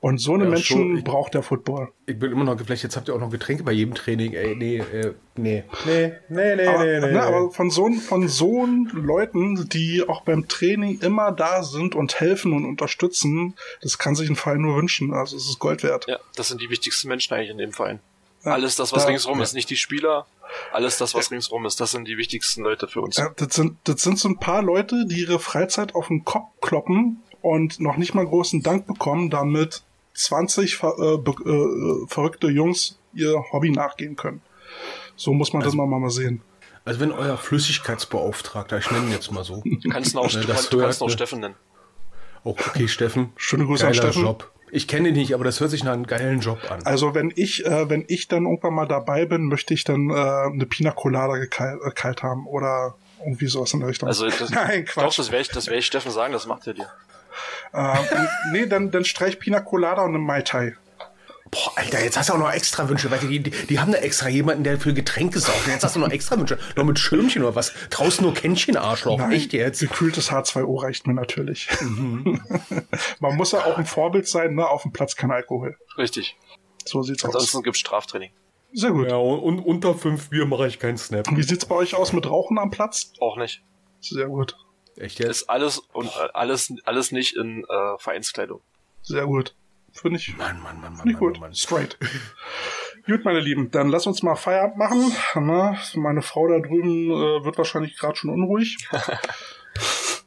Und so eine Ja, Menschen schon. Ich- braucht der Football. Ich bin immer noch geflecht, jetzt habt ihr auch noch Getränke bei jedem Training. Ey, nee, äh, nee. Nee, nee, nee, aber, nee, nee. ne, aber von so, von so Leuten, die auch beim Training immer da sind und helfen und unterstützen, das kann sich ein Verein nur wünschen. Also es ist Gold wert. Ja, das sind die wichtigsten Menschen eigentlich in dem Verein. Ja, alles das, was da- ringsrum ja. ist, nicht die Spieler, alles das, was ringsrum ist, das sind die wichtigsten Leute für uns. Ja, das, sind, das sind so ein paar Leute, die ihre Freizeit auf den Kopf kloppen und noch nicht mal großen Dank bekommen, damit 20 ver, äh, äh, verrückte Jungs ihr Hobby nachgehen können. So muss man das mal, mal sehen. Also wenn euer Flüssigkeitsbeauftragter, ich nenne ihn jetzt mal so. Du kannst ihn auch, Ne, du das du hört, kannst auch ne? Steffen nennen. Oh, okay, Steffen. Schöne Grüße an Geiler Steffen. Job. Ich kenne ihn nicht, aber das hört sich nach einem geilen Job an. Also wenn ich, äh, wenn ich dann irgendwann mal dabei bin, möchte ich dann äh, eine Pina Colada gekalt, äh, kalt haben oder irgendwie sowas in der Richtung. Also das, Nein, doch, Quatsch. das werde ich, das werd ich Steffen sagen, das macht er dir. Äh, nee, dann, dann streich Pina Colada und eine Mai Tai. Boah, Alter, jetzt hast du auch noch extra Wünsche. Weil die, die, die haben da extra jemanden, der für Getränke saugt. Jetzt hast du noch extra Wünsche. Noch mit Schirmchen oder was? Draußen nur Kännchen, Arschloch. Echt jetzt? Gekühltes H2O reicht mir natürlich. Mhm. Man muss ja auch ein Vorbild sein, ne? Auf dem Platz kein Alkohol. Richtig. So sieht's aus. Ansonsten gibt's Straftraining. Sehr gut. Ja, und unter fünf Bier mache ich keinen Snap. Wie sieht's bei euch aus mit Rauchen am Platz? Auch nicht. Sehr gut. Echt jetzt? Ist alles und äh, alles, alles nicht in äh, Vereinskleidung. Sehr gut. Finde ich, Mann, Mann, Mann, Mann, Mann, gut. Mann. Straight. gut, meine Lieben, dann lass uns mal Feierabend machen. Na, meine Frau da drüben äh, wird wahrscheinlich gerade schon unruhig.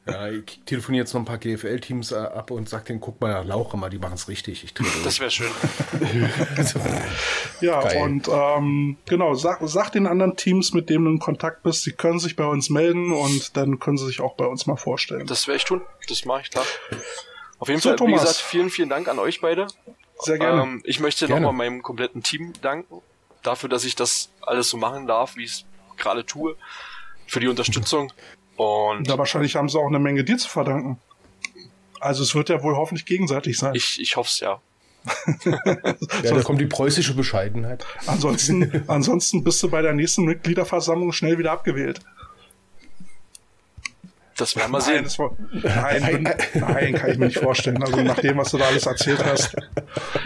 Ja, ich telefoniere jetzt noch ein paar GFL-Teams äh, ab und sag denen, guck mal, Lauche mal, die machen es richtig. Ich. Das wäre schön. Ja, Geil. und ähm, genau, sag, sag den anderen Teams, mit denen du in Kontakt bist, sie können sich bei uns melden und dann können sie sich auch bei uns mal vorstellen. Das werde ich tun. Das mache ich klar. Auf jeden So, Fall, wie Thomas. gesagt, vielen, vielen Dank an euch beide. Sehr gerne. Ähm, ich möchte nochmal meinem kompletten Team danken. Dafür, dass ich das alles so machen darf, wie ich es gerade tue. Für die Unterstützung. Und Da wahrscheinlich haben sie auch eine Menge dir zu verdanken. Also es wird ja wohl hoffentlich gegenseitig sein. ich, ich hoffe es ja. Ja, da kommt die preußische Bescheidenheit. Ansonsten, ansonsten bist du bei der nächsten Mitgliederversammlung schnell wieder abgewählt. Das werden wir Nein, sehen. war, nein, bin, nein, kann ich mir nicht vorstellen. Also nach dem, was du da alles erzählt hast,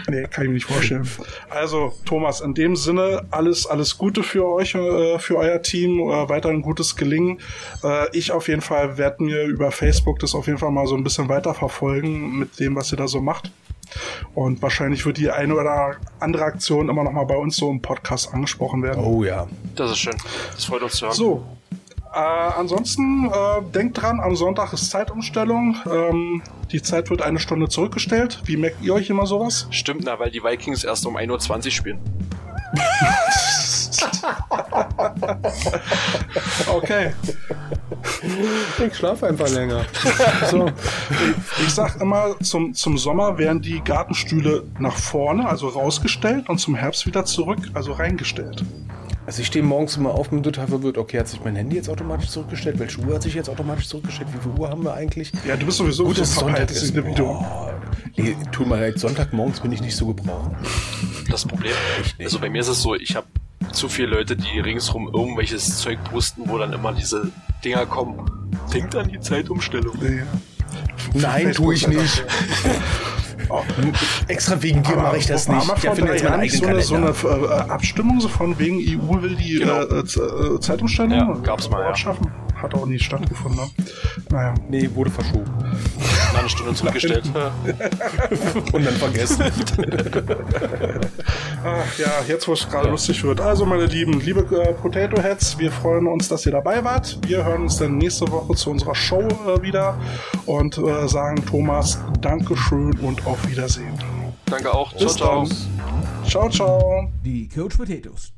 nee, kann ich mir nicht vorstellen. Also Thomas, in dem Sinne alles, alles Gute für euch, äh, für euer Team, äh, weiterhin gutes Gelingen. Äh, ich auf jeden Fall werde mir über Facebook das auf jeden Fall mal so ein bisschen weiter verfolgen mit dem, was ihr da so macht. Und wahrscheinlich wird die eine oder andere Aktion immer noch mal bei uns so im Podcast angesprochen werden. Oh ja. Das ist schön. Das freut uns zu hören. So. Äh, ansonsten äh, denkt dran, am Sonntag ist Zeitumstellung. Ähm, die Zeit wird eine Stunde zurückgestellt. Wie merkt ihr euch immer sowas? Stimmt, na, weil die Vikings erst um 1.20 Uhr spielen. Okay. Ich schlafe einfach länger. So. Ich sag immer, zum, zum Sommer werden die Gartenstühle nach vorne, also rausgestellt, und zum Herbst wieder zurück, also reingestellt. Also ich stehe morgens immer auf und bin total verwirrt. Okay, hat sich mein Handy jetzt automatisch zurückgestellt? Welche Uhr hat sich jetzt automatisch zurückgestellt? Wie viel Uhr haben wir eigentlich? Ja, du bist sowieso Gut, so dass Sonntag ist. Boah. Nee, tut mir leid, Sonntagmorgens bin ich nicht so gebrauchen. Das Problem. Also bei mir ist es so, ich habe zu viele Leute, die ringsrum irgendwelches Zeug posten, wo dann immer diese Dinger kommen. Denkt an die Zeitumstellung. Nee. Nein, tue ich nicht. Oh. Extra wegen dir mache ich das nicht. Ich erfinde drei jetzt meinen eigenen so eine, so eine äh, Abstimmung so von wegen EU will die Genau. äh, äh, Zeitumstellung Ja, gab's mal, ja. schaffen. Hat auch nie stattgefunden. Ne? Naja. Nee, wurde verschoben. Nach einer Stunde zurückgestellt. Und dann vergessen. Ach, ja, jetzt wo es gerade lustig wird. Also, meine Lieben, liebe äh, Potato Heads, wir freuen uns, dass ihr dabei wart. Wir hören uns dann nächste Woche zu unserer Show äh, wieder und äh, sagen Thomas Dankeschön und auf Wiedersehen. Danke auch. Bis ciao, ciao. dann. Ciao, ciao. Die Coach Potatoes.